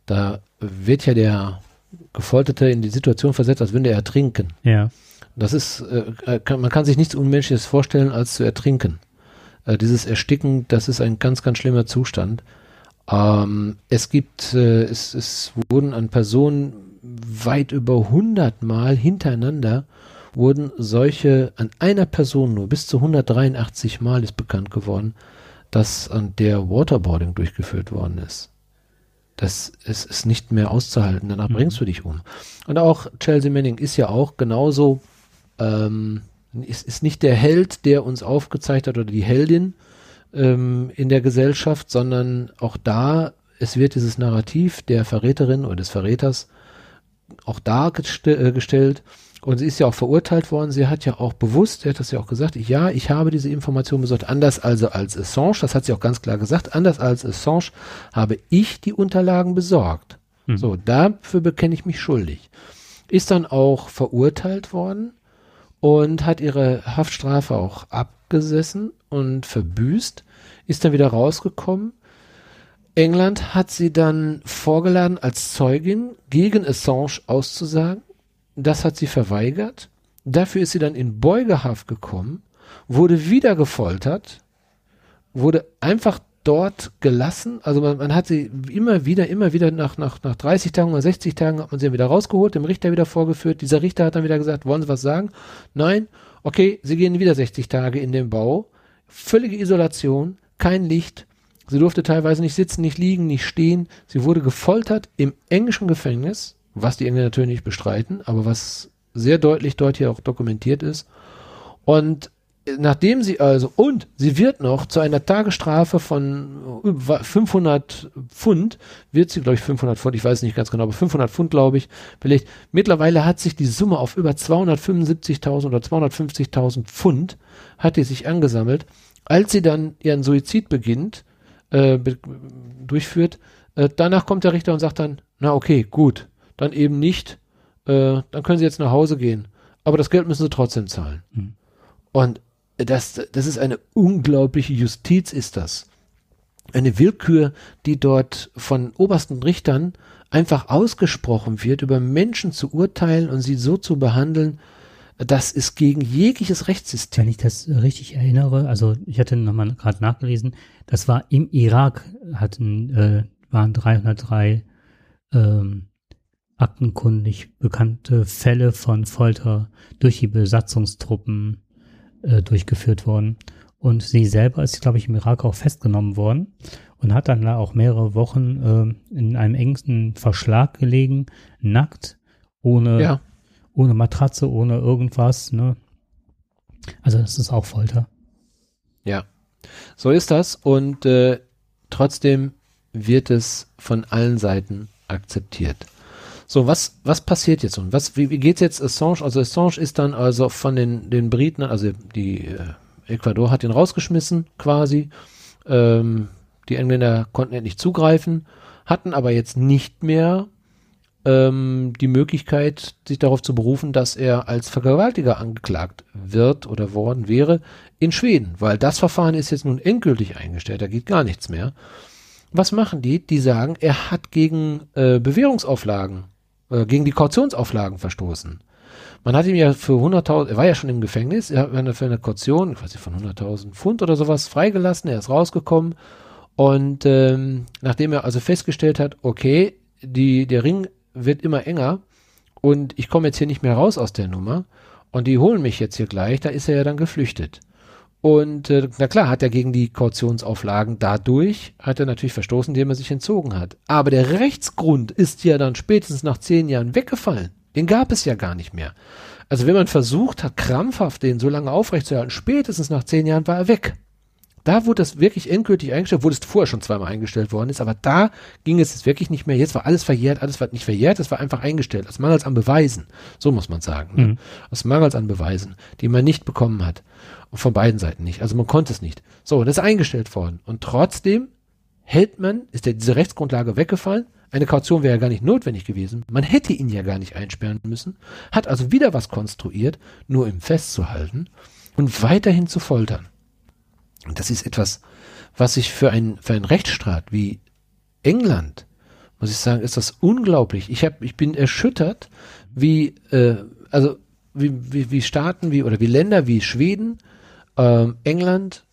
Da wird ja der Gefolterte in die Situation versetzt, als würde er ertrinken. Ja. Das ist, äh, kann, man kann sich nichts Unmenschliches vorstellen, als zu ertrinken. Äh, dieses Ersticken, das ist ein ganz, ganz schlimmer Zustand. Ähm, es gibt, äh, es, es wurden an Personen weit über 100 Mal hintereinander wurden solche, an einer Person nur bis zu 183 Mal ist bekannt geworden, dass an der Waterboarding durchgeführt worden ist. Das ist, ist nicht mehr auszuhalten, danach mhm. bringst du dich um. Und auch Chelsea Manning ist ja auch genauso, ähm, ist, ist nicht der Held, der uns aufgezeigt hat oder die Heldin ähm, in der Gesellschaft, sondern auch da, es wird dieses Narrativ der Verräterin oder des Verräters auch dargestellt und sie ist ja auch verurteilt worden. Sie hat ja auch bewusst, sie hat das ja auch gesagt, ja, ich habe diese Information besorgt. Anders also als Assange, das hat sie auch ganz klar gesagt, anders als Assange habe ich die Unterlagen besorgt. Mhm. So, dafür bekenne ich mich schuldig. Ist dann auch verurteilt worden und hat ihre Haftstrafe auch abgesessen und verbüßt, ist dann wieder rausgekommen. England hat sie dann vorgeladen als Zeugin gegen Assange auszusagen das hat sie verweigert. Dafür ist sie dann in Beugehaft gekommen, wurde wieder gefoltert, wurde einfach dort gelassen. Also man, man, hat sie immer wieder, immer wieder nach, nach, nach 30 Tagen oder 60 Tagen hat man sie wieder rausgeholt, dem Richter wieder vorgeführt. Dieser Richter hat dann wieder gesagt, wollen Sie was sagen? Nein. Okay, Sie gehen wieder 60 Tage in den Bau. völlige Isolation, kein Licht. Sie durfte teilweise nicht sitzen, nicht liegen, nicht stehen. Sie wurde gefoltert im englischen Gefängnis, was die Engländer natürlich nicht bestreiten, aber was sehr deutlich dort hier auch dokumentiert ist. Und nachdem sie also, und sie wird noch zu einer Tagesstrafe von 500 Pfund, wird sie, glaube ich, 500 Pfund, ich weiß nicht ganz genau, aber 500 Pfund, glaube ich, belegt. Mittlerweile hat sich die Summe auf über 275.000 oder 250.000 Pfund, hat die sich angesammelt. Als sie dann ihren Suizid beginnt, äh, be durchführt, äh, danach kommt der Richter und sagt dann, na okay, gut, dann eben nicht, äh, dann können sie jetzt nach Hause gehen. Aber das Geld müssen sie trotzdem zahlen. Mhm. Und das, das ist eine unglaubliche Justiz, ist das. Eine Willkür, die dort von obersten Richtern einfach ausgesprochen wird, über Menschen zu urteilen und sie so zu behandeln, das ist gegen jegliches Rechtssystem. Wenn ich das richtig erinnere, also ich hatte nochmal gerade nachgelesen, das war im Irak, hatten, äh, waren 303 ähm, aktenkundig bekannte Fälle von Folter durch die Besatzungstruppen äh, durchgeführt worden. Und sie selber ist, glaube ich, im Irak auch festgenommen worden und hat dann da auch mehrere Wochen äh, in einem engsten Verschlag gelegen, nackt, ohne, ja. Ohne Matratze, ohne irgendwas. Ne? Also das ist auch Folter. Ja, so ist das. Und äh, trotzdem wird es von allen Seiten akzeptiert. So, was, was passiert jetzt und was, wie, wie geht's jetzt Assange? Also Assange ist dann also von den, den Briten, also die äh, Ecuador hat ihn rausgeschmissen quasi. Ähm, die Engländer konnten endlich zugreifen, hatten aber jetzt nicht mehr ähm, die Möglichkeit, sich darauf zu berufen, dass er als Vergewaltiger angeklagt wird oder worden wäre in Schweden, weil das Verfahren ist jetzt nun endgültig eingestellt, da geht gar nichts mehr. Was machen die? Die sagen, er hat gegen äh, Bewährungsauflagen äh, gegen die Kautionsauflagen verstoßen. Man hat ihn ja für 100.000, er war ja schon im Gefängnis, er hat für eine Kaution, ich von 100.000 Pfund oder sowas freigelassen, er ist rausgekommen und ähm, nachdem er also festgestellt hat, okay, die, der Ring wird immer enger und ich komme jetzt hier nicht mehr raus aus der Nummer und die holen mich jetzt hier gleich, da ist er ja dann geflüchtet. Und äh, na klar, hat er gegen die Kautionsauflagen dadurch, hat er natürlich verstoßen, indem er sich entzogen hat. Aber der Rechtsgrund ist ja dann spätestens nach zehn Jahren weggefallen. Den gab es ja gar nicht mehr. Also wenn man versucht hat, krampfhaft den so lange aufrechtzuerhalten, spätestens nach zehn Jahren war er weg. Da wurde das wirklich endgültig eingestellt, wo es vorher schon zweimal eingestellt worden ist, aber da ging es jetzt wirklich nicht mehr. Jetzt war alles verjährt, alles war nicht verjährt, es war einfach eingestellt, aus Mangels an Beweisen. So muss man sagen. Ne? Mhm. Aus Mangels an Beweisen, die man nicht bekommen hat. Und von beiden Seiten nicht. Also man konnte es nicht. So, das ist eingestellt worden. Und trotzdem hält man, ist ja diese Rechtsgrundlage weggefallen. Eine Kaution wäre ja gar nicht notwendig gewesen. Man hätte ihn ja gar nicht einsperren müssen. Hat also wieder was konstruiert, nur ihm festzuhalten und weiterhin zu foltern. Das ist etwas, was ich für ein, für einen Rechtsstaat wie England, muss ich sagen, ist das unglaublich. Ich hab, ich bin erschüttert, wie, äh, also, wie, wie, wie Staaten wie, oder wie Länder wie Schweden, ähm, England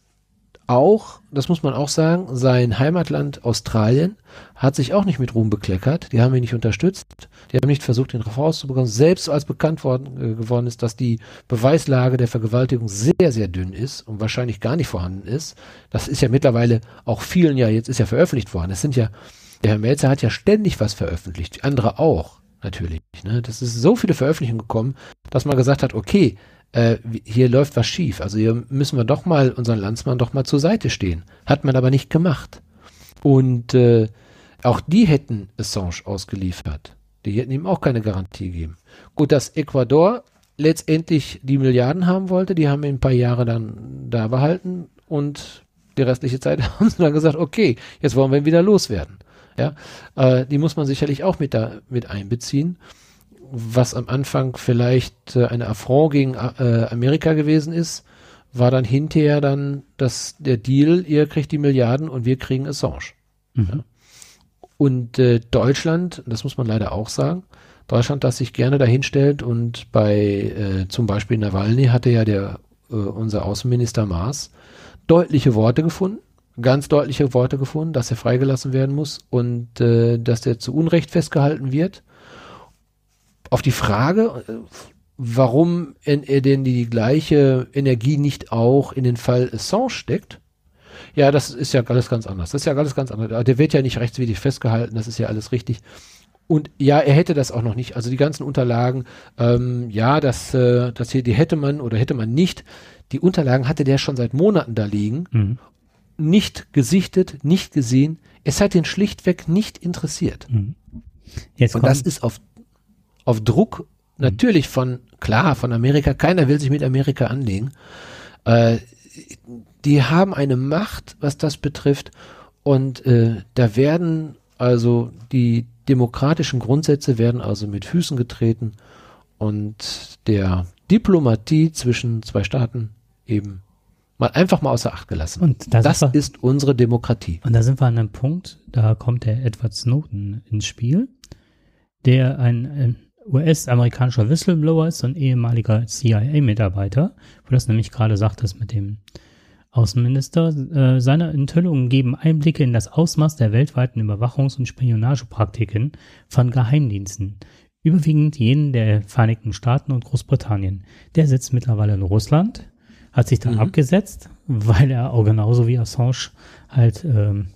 auch, das muss man auch sagen, sein Heimatland Australien hat sich auch nicht mit Ruhm bekleckert. Die haben ihn nicht unterstützt. Die haben nicht versucht, ihn rauszubekommen. Selbst als bekannt worden, äh, geworden ist, dass die Beweislage der Vergewaltigung sehr, sehr dünn ist und wahrscheinlich gar nicht vorhanden ist. Das ist ja mittlerweile auch vielen ja, jetzt ist ja veröffentlicht worden. Es sind ja, der Herr Melzer hat ja ständig was veröffentlicht. Andere auch, natürlich. Ne? Das ist so viele Veröffentlichungen gekommen, dass man gesagt hat, okay, äh, hier läuft was schief. Also hier müssen wir doch mal unseren Landsmann doch mal zur Seite stehen. Hat man aber nicht gemacht. Und äh, auch die hätten Assange ausgeliefert. Die hätten ihm auch keine Garantie gegeben. Gut, dass Ecuador letztendlich die Milliarden haben wollte, die haben ihn ein paar Jahre dann da behalten und die restliche Zeit haben sie dann gesagt, okay, jetzt wollen wir ihn wieder loswerden. Ja, äh, die muss man sicherlich auch mit da mit einbeziehen was am Anfang vielleicht äh, eine Affront gegen äh, Amerika gewesen ist, war dann hinterher dann das, der Deal, ihr kriegt die Milliarden und wir kriegen Assange. Mhm. Ja. Und äh, Deutschland, das muss man leider auch sagen, Deutschland, das sich gerne dahinstellt und bei äh, zum Beispiel Nawalny hatte ja der äh, unser Außenminister Maas deutliche Worte gefunden, ganz deutliche Worte gefunden, dass er freigelassen werden muss und äh, dass er zu Unrecht festgehalten wird auf die Frage, äh, warum er denn die gleiche Energie nicht auch in den Fall Assange steckt. Ja, das ist ja alles ganz anders. Das ist ja alles ganz anders. Der wird ja nicht rechtswidrig festgehalten, das ist ja alles richtig. Und ja, er hätte das auch noch nicht. Also die ganzen Unterlagen, ähm, ja, das, äh, das hier, die hätte man oder hätte man nicht. Die Unterlagen hatte der schon seit Monaten da liegen. Mhm. Nicht gesichtet, nicht gesehen. Es hat ihn schlichtweg nicht interessiert. Mhm. Jetzt Und das ist auf, auf Druck natürlich von, klar, von Amerika. Keiner will sich mit Amerika anlegen. Äh, die haben eine Macht, was das betrifft. Und äh, da werden also die demokratischen Grundsätze werden also mit Füßen getreten und der Diplomatie zwischen zwei Staaten eben mal einfach mal außer Acht gelassen. Und da das wir, ist unsere Demokratie. Und da sind wir an einem Punkt, da kommt der Edward Snowden ins Spiel, der ein, ein US-amerikanischer Whistleblower ist und ehemaliger CIA-Mitarbeiter, wo das nämlich gerade sagt, das mit dem Außenminister. Äh, seine Enthüllungen geben Einblicke in das Ausmaß der weltweiten Überwachungs- und Spionagepraktiken von Geheimdiensten, überwiegend jenen der Vereinigten Staaten und Großbritannien. Der sitzt mittlerweile in Russland, hat sich da mhm. abgesetzt, weil er auch genauso wie Assange halt ähm,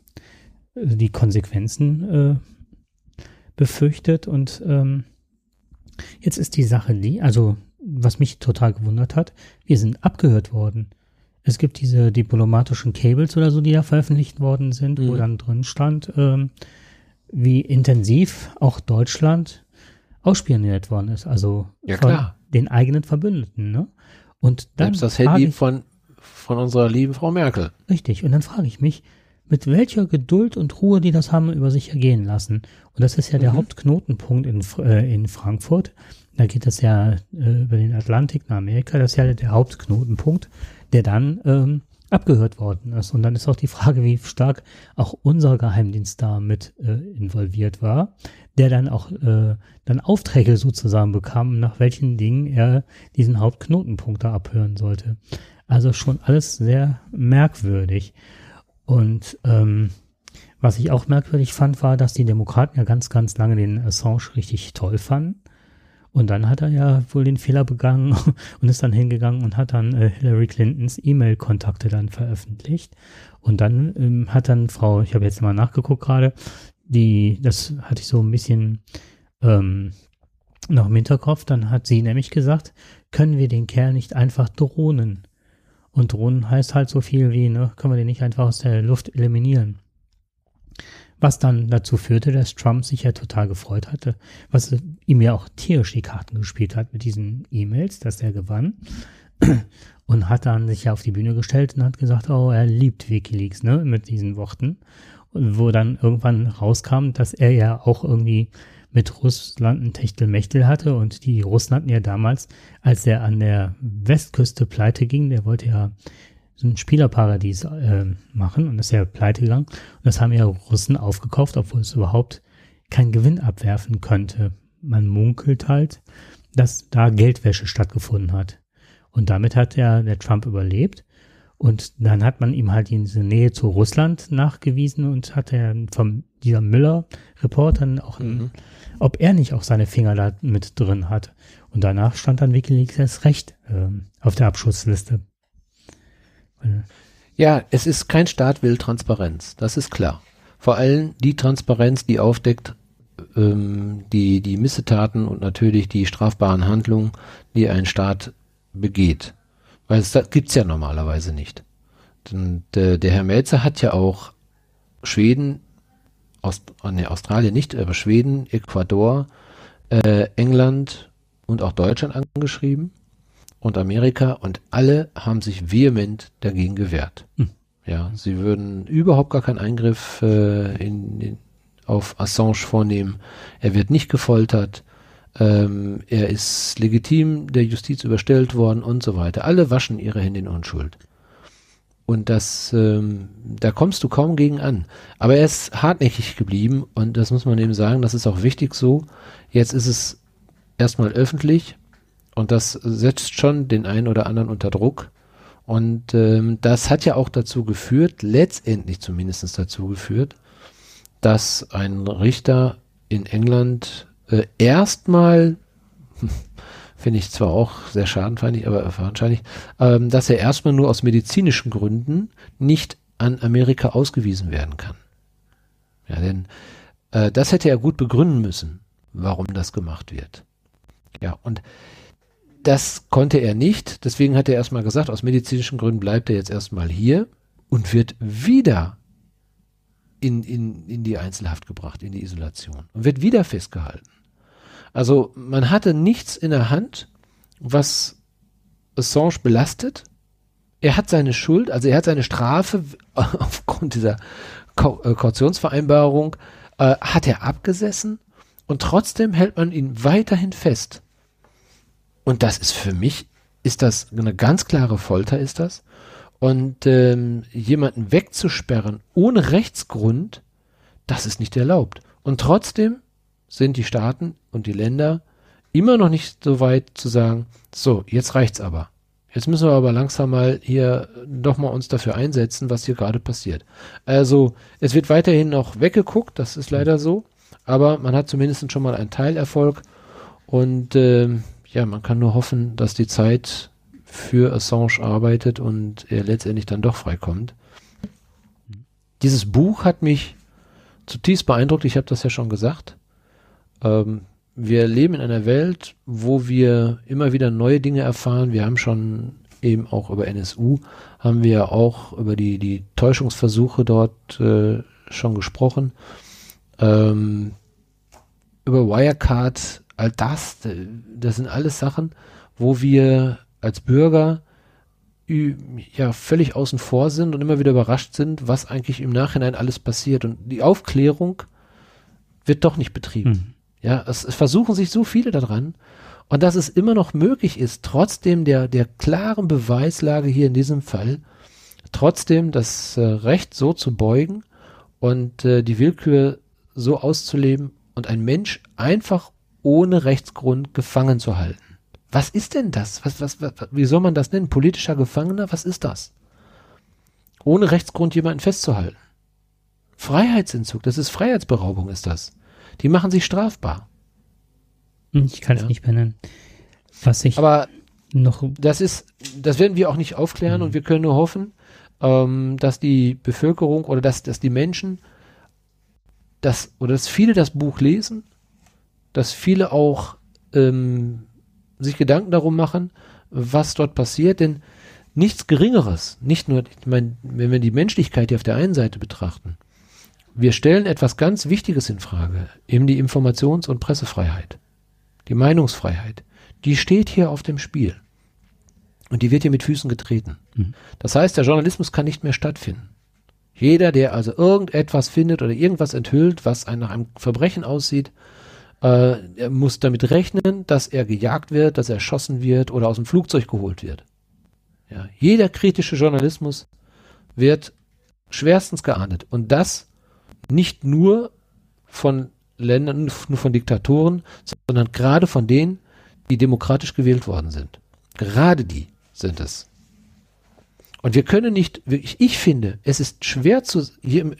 die Konsequenzen äh, befürchtet. Und ähm, jetzt ist die Sache die, also was mich total gewundert hat, wir sind abgehört worden. Es gibt diese diplomatischen Cables oder so, die da veröffentlicht worden sind, mhm. wo dann drin stand, ähm, wie intensiv auch Deutschland ausspioniert worden ist. Also ja, von klar. den eigenen Verbündeten. Ne? Und dann Selbst das Handy ich, von, von unserer lieben Frau Merkel. Richtig. Und dann frage ich mich, mit welcher Geduld und Ruhe die das haben über sich ergehen lassen. Und das ist ja der mhm. Hauptknotenpunkt in, äh, in Frankfurt. Da geht das ja äh, über den Atlantik nach Amerika. Das ist ja der Hauptknotenpunkt der dann ähm, abgehört worden ist. Und dann ist auch die Frage, wie stark auch unser Geheimdienst da mit äh, involviert war, der dann auch äh, dann Aufträge sozusagen bekam, nach welchen Dingen er diesen Hauptknotenpunkt da abhören sollte. Also schon alles sehr merkwürdig. Und ähm, was ich auch merkwürdig fand, war, dass die Demokraten ja ganz, ganz lange den Assange richtig toll fanden. Und dann hat er ja wohl den Fehler begangen und ist dann hingegangen und hat dann äh, Hillary Clintons E-Mail-Kontakte dann veröffentlicht. Und dann ähm, hat dann Frau, ich habe jetzt mal nachgeguckt gerade, die, das hatte ich so ein bisschen ähm, noch im Hinterkopf, dann hat sie nämlich gesagt, können wir den Kerl nicht einfach drohnen? Und drohnen heißt halt so viel wie, ne, können wir den nicht einfach aus der Luft eliminieren? Was dann dazu führte, dass Trump sich ja total gefreut hatte, was ihm ja auch tierisch die Karten gespielt hat mit diesen E-Mails, dass er gewann. Und hat dann sich ja auf die Bühne gestellt und hat gesagt, oh, er liebt Wikileaks, ne, mit diesen Worten. Und wo dann irgendwann rauskam, dass er ja auch irgendwie mit Russland ein Techtelmechtel hatte und die Russen hatten ja damals, als er an der Westküste pleite ging, der wollte ja so ein Spielerparadies äh, machen und ist ja pleite gegangen. Und das haben ja Russen aufgekauft, obwohl es überhaupt keinen Gewinn abwerfen könnte. Man munkelt halt, dass da Geldwäsche stattgefunden hat. Und damit hat ja der Trump überlebt. Und dann hat man ihm halt diese Nähe zu Russland nachgewiesen und hat er vom dieser Müller-Reporter auch, mhm. Ob er nicht auch seine Finger da mit drin hat. Und danach stand dann Wikileaks erst recht äh, auf der Abschussliste. Ja, es ist kein Staat will Transparenz, das ist klar. Vor allem die Transparenz, die aufdeckt ähm, die, die Missetaten und natürlich die strafbaren Handlungen, die ein Staat begeht. Weil es das gibt's ja normalerweise nicht. Und, äh, der Herr Melzer hat ja auch Schweden, Ost, nee, Australien nicht, aber Schweden, Ecuador, äh, England und auch Deutschland angeschrieben und Amerika und alle haben sich vehement dagegen gewehrt. Hm. Ja, sie würden überhaupt gar keinen Eingriff äh, in, in, auf Assange vornehmen. Er wird nicht gefoltert. Ähm, er ist legitim der Justiz überstellt worden und so weiter. Alle waschen ihre Hände in Unschuld. Und das, ähm, da kommst du kaum gegen an. Aber er ist hartnäckig geblieben und das muss man eben sagen, das ist auch wichtig so. Jetzt ist es erstmal öffentlich und das setzt schon den einen oder anderen unter Druck. Und ähm, das hat ja auch dazu geführt, letztendlich zumindest dazu geführt, dass ein Richter in England äh, erstmal finde ich zwar auch sehr schadenfeindlich, aber wahrscheinlich, ähm, dass er erstmal nur aus medizinischen Gründen nicht an Amerika ausgewiesen werden kann. Ja, denn äh, das hätte er gut begründen müssen, warum das gemacht wird. Ja, und das konnte er nicht, deswegen hat er erstmal gesagt, aus medizinischen Gründen bleibt er jetzt erstmal hier und wird wieder in, in, in die Einzelhaft gebracht, in die Isolation und wird wieder festgehalten. Also man hatte nichts in der Hand, was Assange belastet. Er hat seine Schuld, also er hat seine Strafe aufgrund dieser äh, Kautionsvereinbarung, äh, hat er abgesessen und trotzdem hält man ihn weiterhin fest. Und das ist für mich, ist das eine ganz klare Folter, ist das. Und ähm, jemanden wegzusperren ohne Rechtsgrund, das ist nicht erlaubt. Und trotzdem sind die Staaten und die Länder immer noch nicht so weit zu sagen, so, jetzt reicht's aber. Jetzt müssen wir aber langsam mal hier doch mal uns dafür einsetzen, was hier gerade passiert. Also, es wird weiterhin noch weggeguckt, das ist leider so, aber man hat zumindest schon mal einen Teilerfolg und äh, ja, man kann nur hoffen, dass die Zeit für Assange arbeitet und er letztendlich dann doch freikommt. Dieses Buch hat mich zutiefst beeindruckt, ich habe das ja schon gesagt. Ähm, wir leben in einer Welt, wo wir immer wieder neue Dinge erfahren. Wir haben schon eben auch über NSU, haben wir auch über die, die Täuschungsversuche dort äh, schon gesprochen. Ähm, über Wirecard, all das, das sind alles Sachen, wo wir als Bürger ja völlig außen vor sind und immer wieder überrascht sind, was eigentlich im Nachhinein alles passiert. Und die Aufklärung wird doch nicht betrieben. Hm. Ja, es, versuchen sich so viele daran. Und dass es immer noch möglich ist, trotzdem der, der klaren Beweislage hier in diesem Fall, trotzdem das äh, Recht so zu beugen und äh, die Willkür so auszuleben und ein Mensch einfach ohne Rechtsgrund gefangen zu halten. Was ist denn das? Was, was, was, wie soll man das nennen? Politischer Gefangener? Was ist das? Ohne Rechtsgrund jemanden festzuhalten. Freiheitsentzug, das ist Freiheitsberaubung, ist das. Die machen sich strafbar. Hm, ich kann es ja. nicht benennen. Was ich Aber noch. Das ist, das werden wir auch nicht aufklären mhm. und wir können nur hoffen, ähm, dass die Bevölkerung oder dass, dass die Menschen das oder dass viele das Buch lesen, dass viele auch ähm, sich Gedanken darum machen, was dort passiert, denn nichts Geringeres, nicht nur, ich meine, wenn wir die Menschlichkeit hier auf der einen Seite betrachten, wir stellen etwas ganz Wichtiges in Frage, eben die Informations- und Pressefreiheit, die Meinungsfreiheit, die steht hier auf dem Spiel. Und die wird hier mit Füßen getreten. Mhm. Das heißt, der Journalismus kann nicht mehr stattfinden. Jeder, der also irgendetwas findet oder irgendwas enthüllt, was nach einem Verbrechen aussieht, äh, er muss damit rechnen, dass er gejagt wird, dass er erschossen wird oder aus dem Flugzeug geholt wird. Ja, jeder kritische Journalismus wird schwerstens geahndet. Und das nicht nur von Ländern, nur von Diktatoren, sondern gerade von denen, die demokratisch gewählt worden sind. Gerade die sind es. Und wir können nicht, ich, ich finde, es ist schwer zu,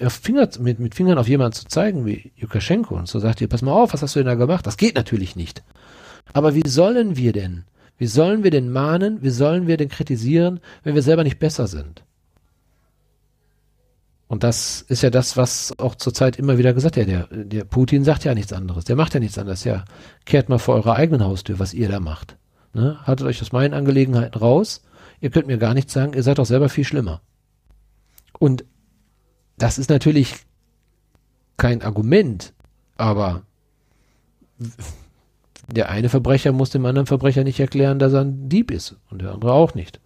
Finger, mit, mit Fingern auf jemanden zu zeigen wie Lukaschenko und so sagt ihr, pass mal auf, was hast du denn da gemacht? Das geht natürlich nicht. Aber wie sollen wir denn, wie sollen wir denn mahnen, wie sollen wir denn kritisieren, wenn wir selber nicht besser sind? Und das ist ja das, was auch zurzeit immer wieder gesagt wird. Der, der Putin sagt ja nichts anderes. Der macht ja nichts anderes. Ja, kehrt mal vor eurer eigenen Haustür, was ihr da macht. Ne? Haltet euch aus meinen Angelegenheiten raus ihr könnt mir gar nichts sagen, ihr seid doch selber viel schlimmer. Und das ist natürlich kein Argument, aber der eine Verbrecher muss dem anderen Verbrecher nicht erklären, dass er ein Dieb ist und der andere auch nicht.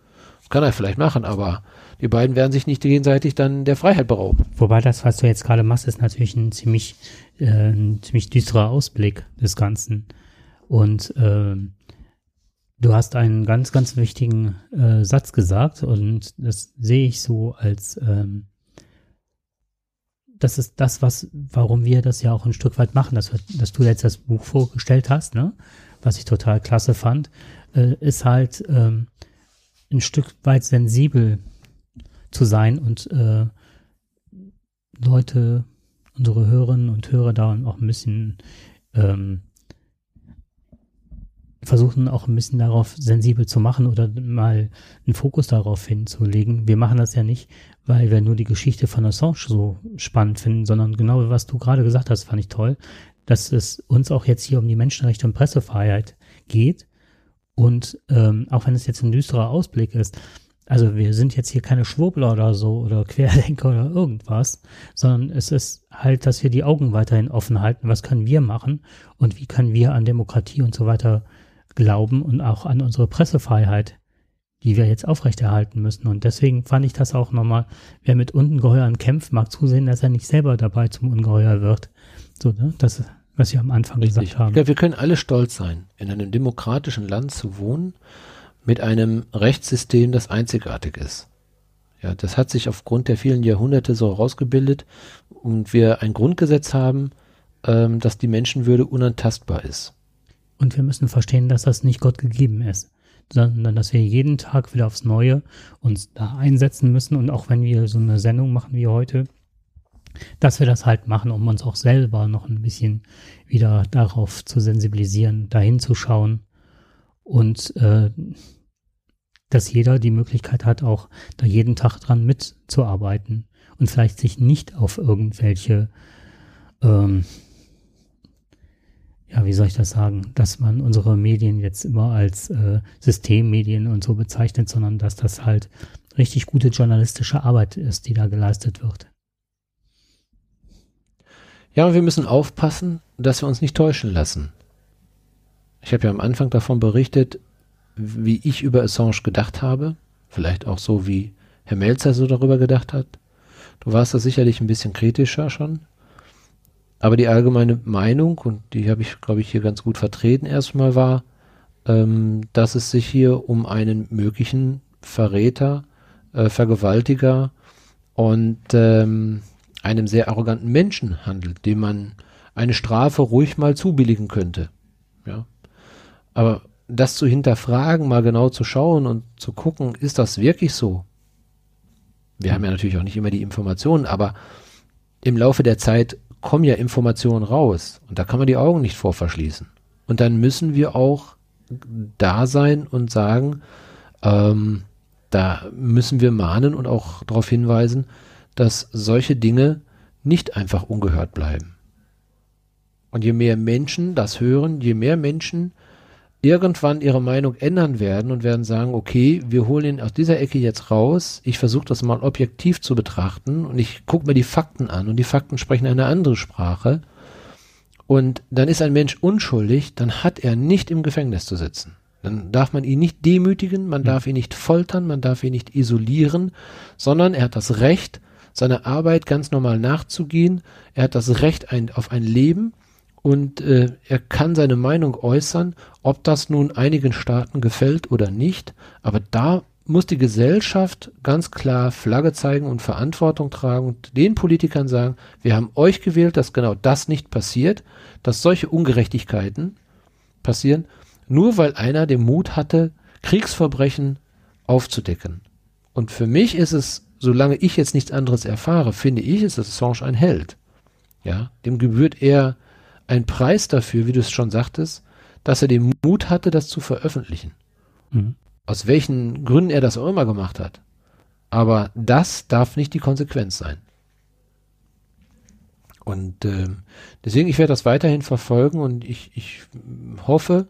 Kann er vielleicht machen, aber die beiden werden sich nicht gegenseitig dann der Freiheit berauben. Wobei das, was du jetzt gerade machst, ist natürlich ein ziemlich, äh, ein ziemlich düsterer Ausblick des Ganzen. Und ähm, Du hast einen ganz, ganz wichtigen äh, Satz gesagt und das sehe ich so als ähm, das ist das, was, warum wir das ja auch ein Stück weit machen, dass, dass du jetzt das Buch vorgestellt hast, ne? was ich total klasse fand, äh, ist halt ähm, ein Stück weit sensibel zu sein und äh, Leute, unsere Hörerinnen und Hörer da auch ein bisschen ähm, versuchen auch ein bisschen darauf sensibel zu machen oder mal einen Fokus darauf hinzulegen. Wir machen das ja nicht, weil wir nur die Geschichte von Assange so spannend finden, sondern genau was du gerade gesagt hast, fand ich toll, dass es uns auch jetzt hier um die Menschenrechte und Pressefreiheit geht. Und ähm, auch wenn es jetzt ein düsterer Ausblick ist, also wir sind jetzt hier keine Schwurbler oder so oder Querdenker oder irgendwas, sondern es ist halt, dass wir die Augen weiterhin offen halten. Was können wir machen und wie können wir an Demokratie und so weiter glauben und auch an unsere Pressefreiheit, die wir jetzt aufrechterhalten müssen. Und deswegen fand ich das auch nochmal, wer mit Ungeheuern kämpft, mag zusehen, dass er nicht selber dabei zum Ungeheuer wird. So, ne? Das, was wir am Anfang Richtig. gesagt haben. Ja, wir können alle stolz sein, in einem demokratischen Land zu wohnen mit einem Rechtssystem, das einzigartig ist. Ja, das hat sich aufgrund der vielen Jahrhunderte so herausgebildet und wir ein Grundgesetz haben, ähm, dass die Menschenwürde unantastbar ist. Und wir müssen verstehen, dass das nicht Gott gegeben ist, sondern dass wir jeden Tag wieder aufs Neue uns da einsetzen müssen und auch wenn wir so eine Sendung machen wie heute, dass wir das halt machen, um uns auch selber noch ein bisschen wieder darauf zu sensibilisieren, dahin zu schauen und äh, dass jeder die Möglichkeit hat, auch da jeden Tag dran mitzuarbeiten und vielleicht sich nicht auf irgendwelche, ähm, ja, wie soll ich das sagen, dass man unsere Medien jetzt immer als äh, Systemmedien und so bezeichnet, sondern dass das halt richtig gute journalistische Arbeit ist, die da geleistet wird. Ja, und wir müssen aufpassen, dass wir uns nicht täuschen lassen. Ich habe ja am Anfang davon berichtet, wie ich über Assange gedacht habe. Vielleicht auch so, wie Herr Melzer so darüber gedacht hat. Du warst da sicherlich ein bisschen kritischer schon. Aber die allgemeine Meinung, und die habe ich, glaube ich, hier ganz gut vertreten erstmal, war, ähm, dass es sich hier um einen möglichen Verräter, äh, Vergewaltiger und ähm, einem sehr arroganten Menschen handelt, dem man eine Strafe ruhig mal zubilligen könnte. Aber das zu hinterfragen, mal genau zu schauen und zu gucken, ist das wirklich so? Wir haben ja natürlich auch nicht immer die Informationen, aber im Laufe der Zeit kommen ja Informationen raus und da kann man die Augen nicht vor verschließen. Und dann müssen wir auch da sein und sagen, ähm, da müssen wir mahnen und auch darauf hinweisen, dass solche Dinge nicht einfach ungehört bleiben. Und je mehr Menschen das hören, je mehr Menschen irgendwann ihre Meinung ändern werden und werden sagen, okay, wir holen ihn aus dieser Ecke jetzt raus, ich versuche das mal objektiv zu betrachten und ich gucke mir die Fakten an und die Fakten sprechen eine andere Sprache. Und dann ist ein Mensch unschuldig, dann hat er nicht im Gefängnis zu sitzen. Dann darf man ihn nicht demütigen, man darf ihn nicht foltern, man darf ihn nicht isolieren, sondern er hat das Recht, seiner Arbeit ganz normal nachzugehen, er hat das Recht ein, auf ein Leben und äh, er kann seine Meinung äußern, ob das nun einigen Staaten gefällt oder nicht. Aber da muss die Gesellschaft ganz klar Flagge zeigen und Verantwortung tragen und den Politikern sagen, wir haben euch gewählt, dass genau das nicht passiert, dass solche Ungerechtigkeiten passieren, nur weil einer den Mut hatte, Kriegsverbrechen aufzudecken. Und für mich ist es, solange ich jetzt nichts anderes erfahre, finde ich, ist Assange ein Held. Ja, dem gebührt er ein Preis dafür, wie du es schon sagtest, dass er den Mut hatte, das zu veröffentlichen. Mhm. Aus welchen Gründen er das auch immer gemacht hat. Aber das darf nicht die Konsequenz sein. Und äh, deswegen, ich werde das weiterhin verfolgen und ich, ich hoffe,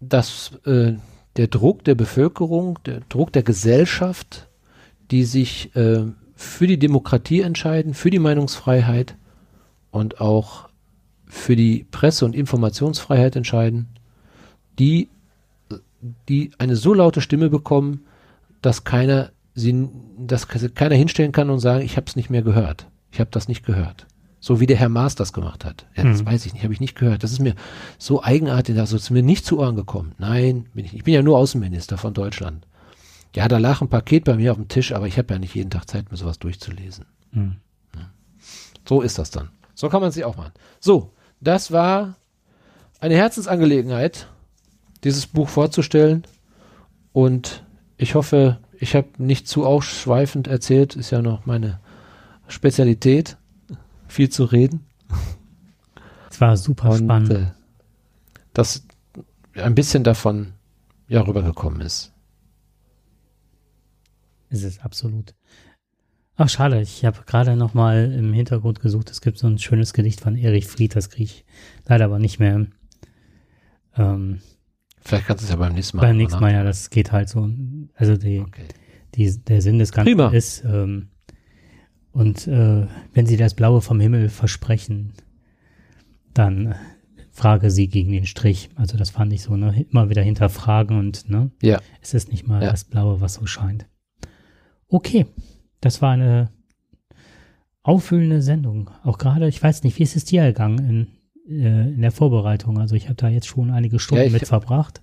dass äh, der Druck der Bevölkerung, der Druck der Gesellschaft, die sich äh, für die Demokratie entscheiden, für die Meinungsfreiheit und auch für die Presse- und Informationsfreiheit entscheiden, die, die eine so laute Stimme bekommen, dass keiner sie, dass keiner hinstellen kann und sagen, ich habe es nicht mehr gehört. Ich habe das nicht gehört. So wie der Herr Maas das gemacht hat. Ja, das mhm. weiß ich nicht, habe ich nicht gehört. Das ist mir so eigenartig, also ist mir nicht zu Ohren gekommen. Nein, bin ich, ich bin ja nur Außenminister von Deutschland. Ja, da lag ein Paket bei mir auf dem Tisch, aber ich habe ja nicht jeden Tag Zeit, mir sowas durchzulesen. Mhm. So ist das dann. So kann man sich auch machen. So, das war eine Herzensangelegenheit, dieses Buch vorzustellen. Und ich hoffe, ich habe nicht zu ausschweifend erzählt, ist ja noch meine Spezialität, viel zu reden. Es war super Und, spannend. Äh, das, ein bisschen davon ja rübergekommen ist. Ist es absolut. Ach, schade, ich habe gerade noch mal im Hintergrund gesucht. Es gibt so ein schönes Gedicht von Erich Fried, das kriege ich leider aber nicht mehr. Ähm, Vielleicht kannst du es ja beim nächsten Mal. Beim nächsten Mal, ja, das geht halt so. Also die, okay. die, der Sinn des Ganzen Prima. ist, ähm, und äh, wenn sie das Blaue vom Himmel versprechen, dann frage sie gegen den Strich. Also das fand ich so, ne? Immer wieder hinterfragen und ne? Ja. Es ist nicht mal ja. das Blaue, was so scheint. Okay, das war eine auffüllende Sendung. Auch gerade, ich weiß nicht, wie ist es dir ergangen in, äh, in der Vorbereitung? Also ich habe da jetzt schon einige Stunden ja, mit verbracht.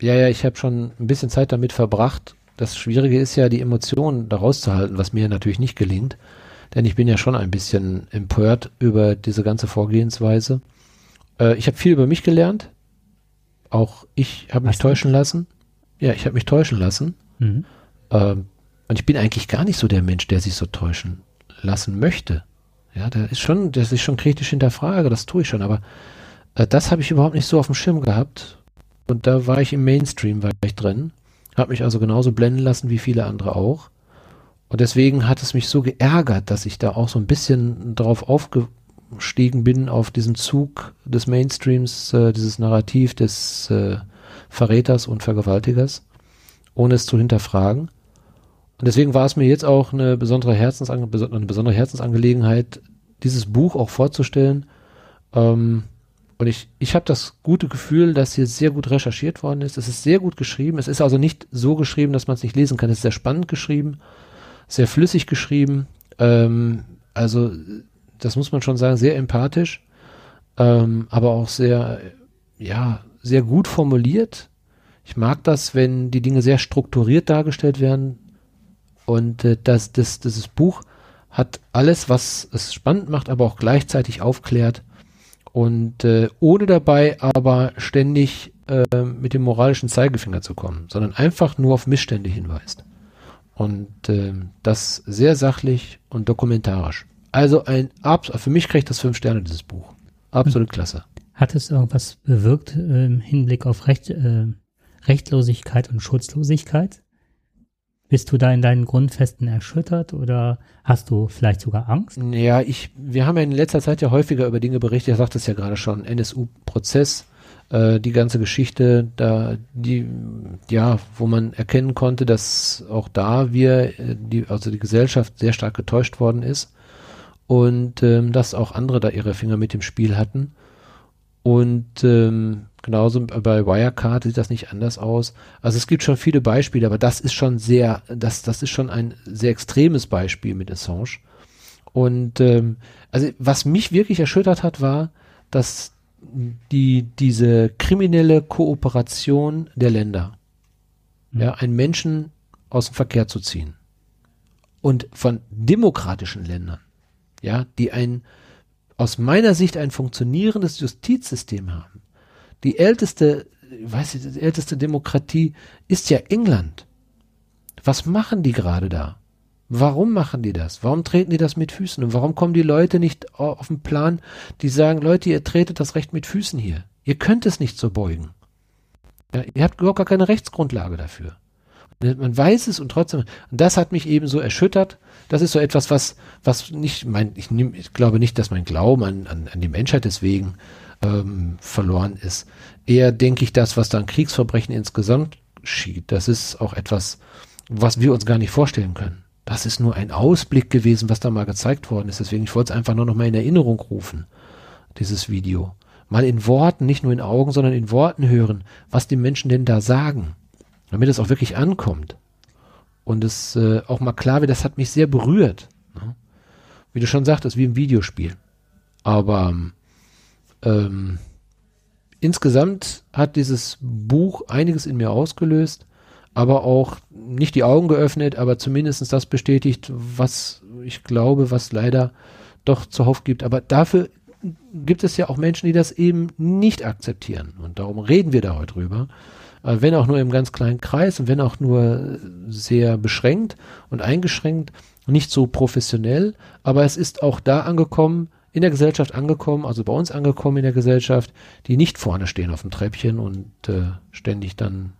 Ja, ja, ich habe schon ein bisschen Zeit damit verbracht. Das Schwierige ist ja, die Emotionen daraus zu halten, was mir natürlich nicht gelingt. Denn ich bin ja schon ein bisschen empört über diese ganze Vorgehensweise. Äh, ich habe viel über mich gelernt. Auch ich habe mich täuschen lassen. Ja, ich habe mich täuschen lassen. Mhm. Ähm, und ich bin eigentlich gar nicht so der Mensch, der sich so täuschen lassen möchte. Ja, der ist schon, der ist schon kritisch hinterfrage, das tue ich schon, aber äh, das habe ich überhaupt nicht so auf dem Schirm gehabt. Und da war ich im Mainstream, war ich drin. Habe mich also genauso blenden lassen wie viele andere auch. Und deswegen hat es mich so geärgert, dass ich da auch so ein bisschen drauf aufgestiegen bin, auf diesen Zug des Mainstreams, äh, dieses Narrativ des äh, Verräters und Vergewaltigers, ohne es zu hinterfragen. Und deswegen war es mir jetzt auch eine besondere, Herzensange eine besondere Herzensangelegenheit, dieses Buch auch vorzustellen. Ähm, und ich, ich habe das gute Gefühl, dass hier sehr gut recherchiert worden ist. Es ist sehr gut geschrieben. Es ist also nicht so geschrieben, dass man es nicht lesen kann. Es ist sehr spannend geschrieben, sehr flüssig geschrieben. Ähm, also das muss man schon sagen, sehr empathisch, ähm, aber auch sehr, ja, sehr gut formuliert. Ich mag das, wenn die Dinge sehr strukturiert dargestellt werden, und äh, das, das, dieses Buch hat alles, was es spannend macht, aber auch gleichzeitig aufklärt und äh, ohne dabei aber ständig äh, mit dem moralischen Zeigefinger zu kommen, sondern einfach nur auf Missstände hinweist. Und äh, das sehr sachlich und dokumentarisch. Also ein für mich kriegt das fünf Sterne dieses Buch. Absolut hm. klasse. Hat es irgendwas bewirkt im Hinblick auf Recht, äh, Rechtlosigkeit und Schutzlosigkeit? Bist du da in deinen Grundfesten erschüttert oder hast du vielleicht sogar Angst? Ja, ich, wir haben ja in letzter Zeit ja häufiger über Dinge berichtet, ich sagte es ja gerade schon, NSU-Prozess, äh, die ganze Geschichte, da, die, ja, wo man erkennen konnte, dass auch da wir, äh, die, also die Gesellschaft sehr stark getäuscht worden ist und ähm, dass auch andere da ihre Finger mit im Spiel hatten. Und ähm, Genauso bei Wirecard sieht das nicht anders aus. Also es gibt schon viele Beispiele, aber das ist schon sehr, das, das ist schon ein sehr extremes Beispiel mit Assange. Und ähm, also was mich wirklich erschüttert hat, war, dass die diese kriminelle Kooperation der Länder, mhm. ja, einen Menschen aus dem Verkehr zu ziehen und von demokratischen Ländern, ja, die ein aus meiner Sicht ein funktionierendes Justizsystem haben die älteste, weiß ich, die älteste Demokratie ist ja England. Was machen die gerade da? Warum machen die das? Warum treten die das mit Füßen? Und warum kommen die Leute nicht auf den Plan, die sagen, Leute, ihr tretet das Recht mit Füßen hier. Ihr könnt es nicht so beugen. Ja, ihr habt überhaupt gar keine Rechtsgrundlage dafür. Man weiß es und trotzdem, und das hat mich eben so erschüttert. Das ist so etwas, was, was nicht, mein, ich, nehm, ich glaube nicht, dass mein Glauben an, an, an die Menschheit deswegen ähm, verloren ist. Eher denke ich, das, was da an Kriegsverbrechen insgesamt geschieht, das ist auch etwas, was wir uns gar nicht vorstellen können. Das ist nur ein Ausblick gewesen, was da mal gezeigt worden ist. Deswegen, ich wollte es einfach nur noch mal in Erinnerung rufen, dieses Video. Mal in Worten, nicht nur in Augen, sondern in Worten hören, was die Menschen denn da sagen, damit es auch wirklich ankommt. Und es äh, auch mal klar wird, das hat mich sehr berührt. Ne? Wie du schon sagtest, wie im Videospiel. Aber ähm, insgesamt hat dieses Buch einiges in mir ausgelöst, aber auch nicht die Augen geöffnet, aber zumindest das bestätigt, was ich glaube, was leider doch zuhauf gibt. Aber dafür gibt es ja auch Menschen, die das eben nicht akzeptieren. Und darum reden wir da heute drüber. Äh, wenn auch nur im ganz kleinen Kreis und wenn auch nur sehr beschränkt und eingeschränkt, nicht so professionell. Aber es ist auch da angekommen, in der Gesellschaft angekommen, also bei uns angekommen in der Gesellschaft, die nicht vorne stehen auf dem Treppchen und äh, ständig dann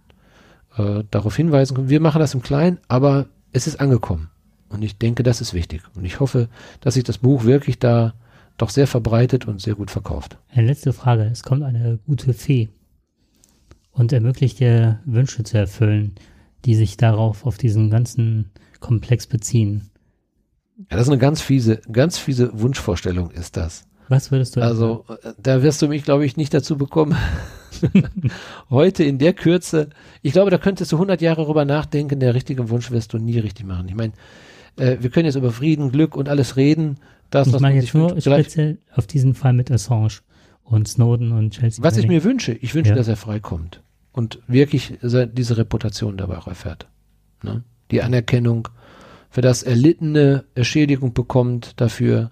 äh, darauf hinweisen können. Wir machen das im Kleinen, aber es ist angekommen. Und ich denke, das ist wichtig. Und ich hoffe, dass sich das Buch wirklich da doch sehr verbreitet und sehr gut verkauft. Eine letzte Frage. Es kommt eine gute Fee und ermöglicht dir Wünsche zu erfüllen, die sich darauf, auf diesen ganzen Komplex beziehen. Ja, das ist eine ganz fiese, ganz fiese Wunschvorstellung ist das. Was würdest du? Also, äh, da wirst du mich, glaube ich, nicht dazu bekommen, heute in der Kürze. Ich glaube, da könntest du 100 Jahre drüber nachdenken. Der richtige Wunsch wirst du nie richtig machen. Ich meine, äh, wir können jetzt über Frieden, Glück und alles reden. Das, ich meine jetzt nur speziell auf diesen Fall mit Assange und Snowden und Chelsea. Was ich mir wünsche, ich wünsche, ja. dass er freikommt und wirklich diese Reputation dabei auch erfährt. Ne? Die Anerkennung für das erlittene Erschädigung bekommt dafür,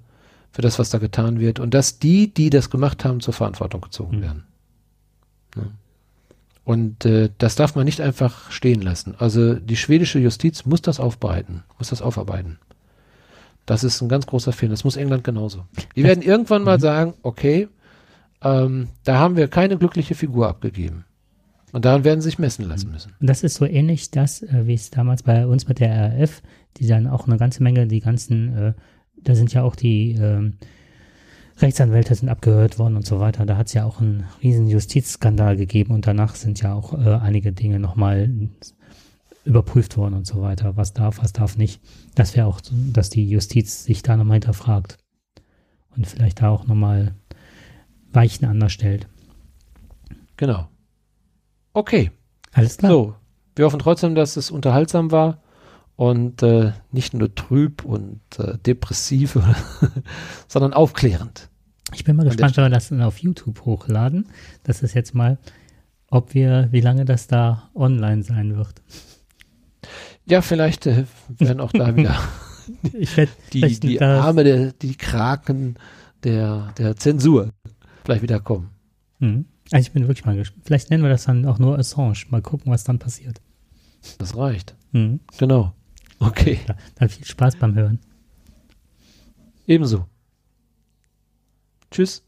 für das, was da getan wird und dass die, die das gemacht haben, zur Verantwortung gezogen mhm. werden. Ne? Und äh, das darf man nicht einfach stehen lassen. Also die schwedische Justiz muss das aufbereiten, muss das aufarbeiten. Das ist ein ganz großer Fehler. Das muss England genauso. Die werden irgendwann mal mhm. sagen, okay, ähm, da haben wir keine glückliche Figur abgegeben. Und daran werden sie sich messen lassen mhm. müssen. Und das ist so ähnlich das, äh, wie es damals bei uns mit der RAF, die dann auch eine ganze Menge, die ganzen, äh, da sind ja auch die äh, Rechtsanwälte sind abgehört worden und so weiter. Da hat es ja auch einen riesen Justizskandal gegeben und danach sind ja auch äh, einige Dinge nochmal überprüft worden und so weiter. Was darf, was darf nicht. Das wäre auch, dass die Justiz sich da nochmal hinterfragt und vielleicht da auch nochmal Weichen anders stellt. Genau. Okay. Alles klar. So, wir hoffen trotzdem, dass es unterhaltsam war und äh, nicht nur trüb und äh, depressiv, sondern aufklärend. Ich bin mal gespannt, wenn wir das dann auf YouTube hochladen. Das ist jetzt mal, ob wir, wie lange das da online sein wird. Ja, vielleicht äh, werden auch da wieder werd, die, die Arme, der, die Kraken der, der Zensur vielleicht wieder kommen. Mhm. Also ich bin wirklich mal gespannt. Vielleicht nennen wir das dann auch nur Assange. Mal gucken, was dann passiert. Das reicht. Mhm. Genau. Okay. Ja, dann viel Spaß beim Hören. Ebenso. Tschüss.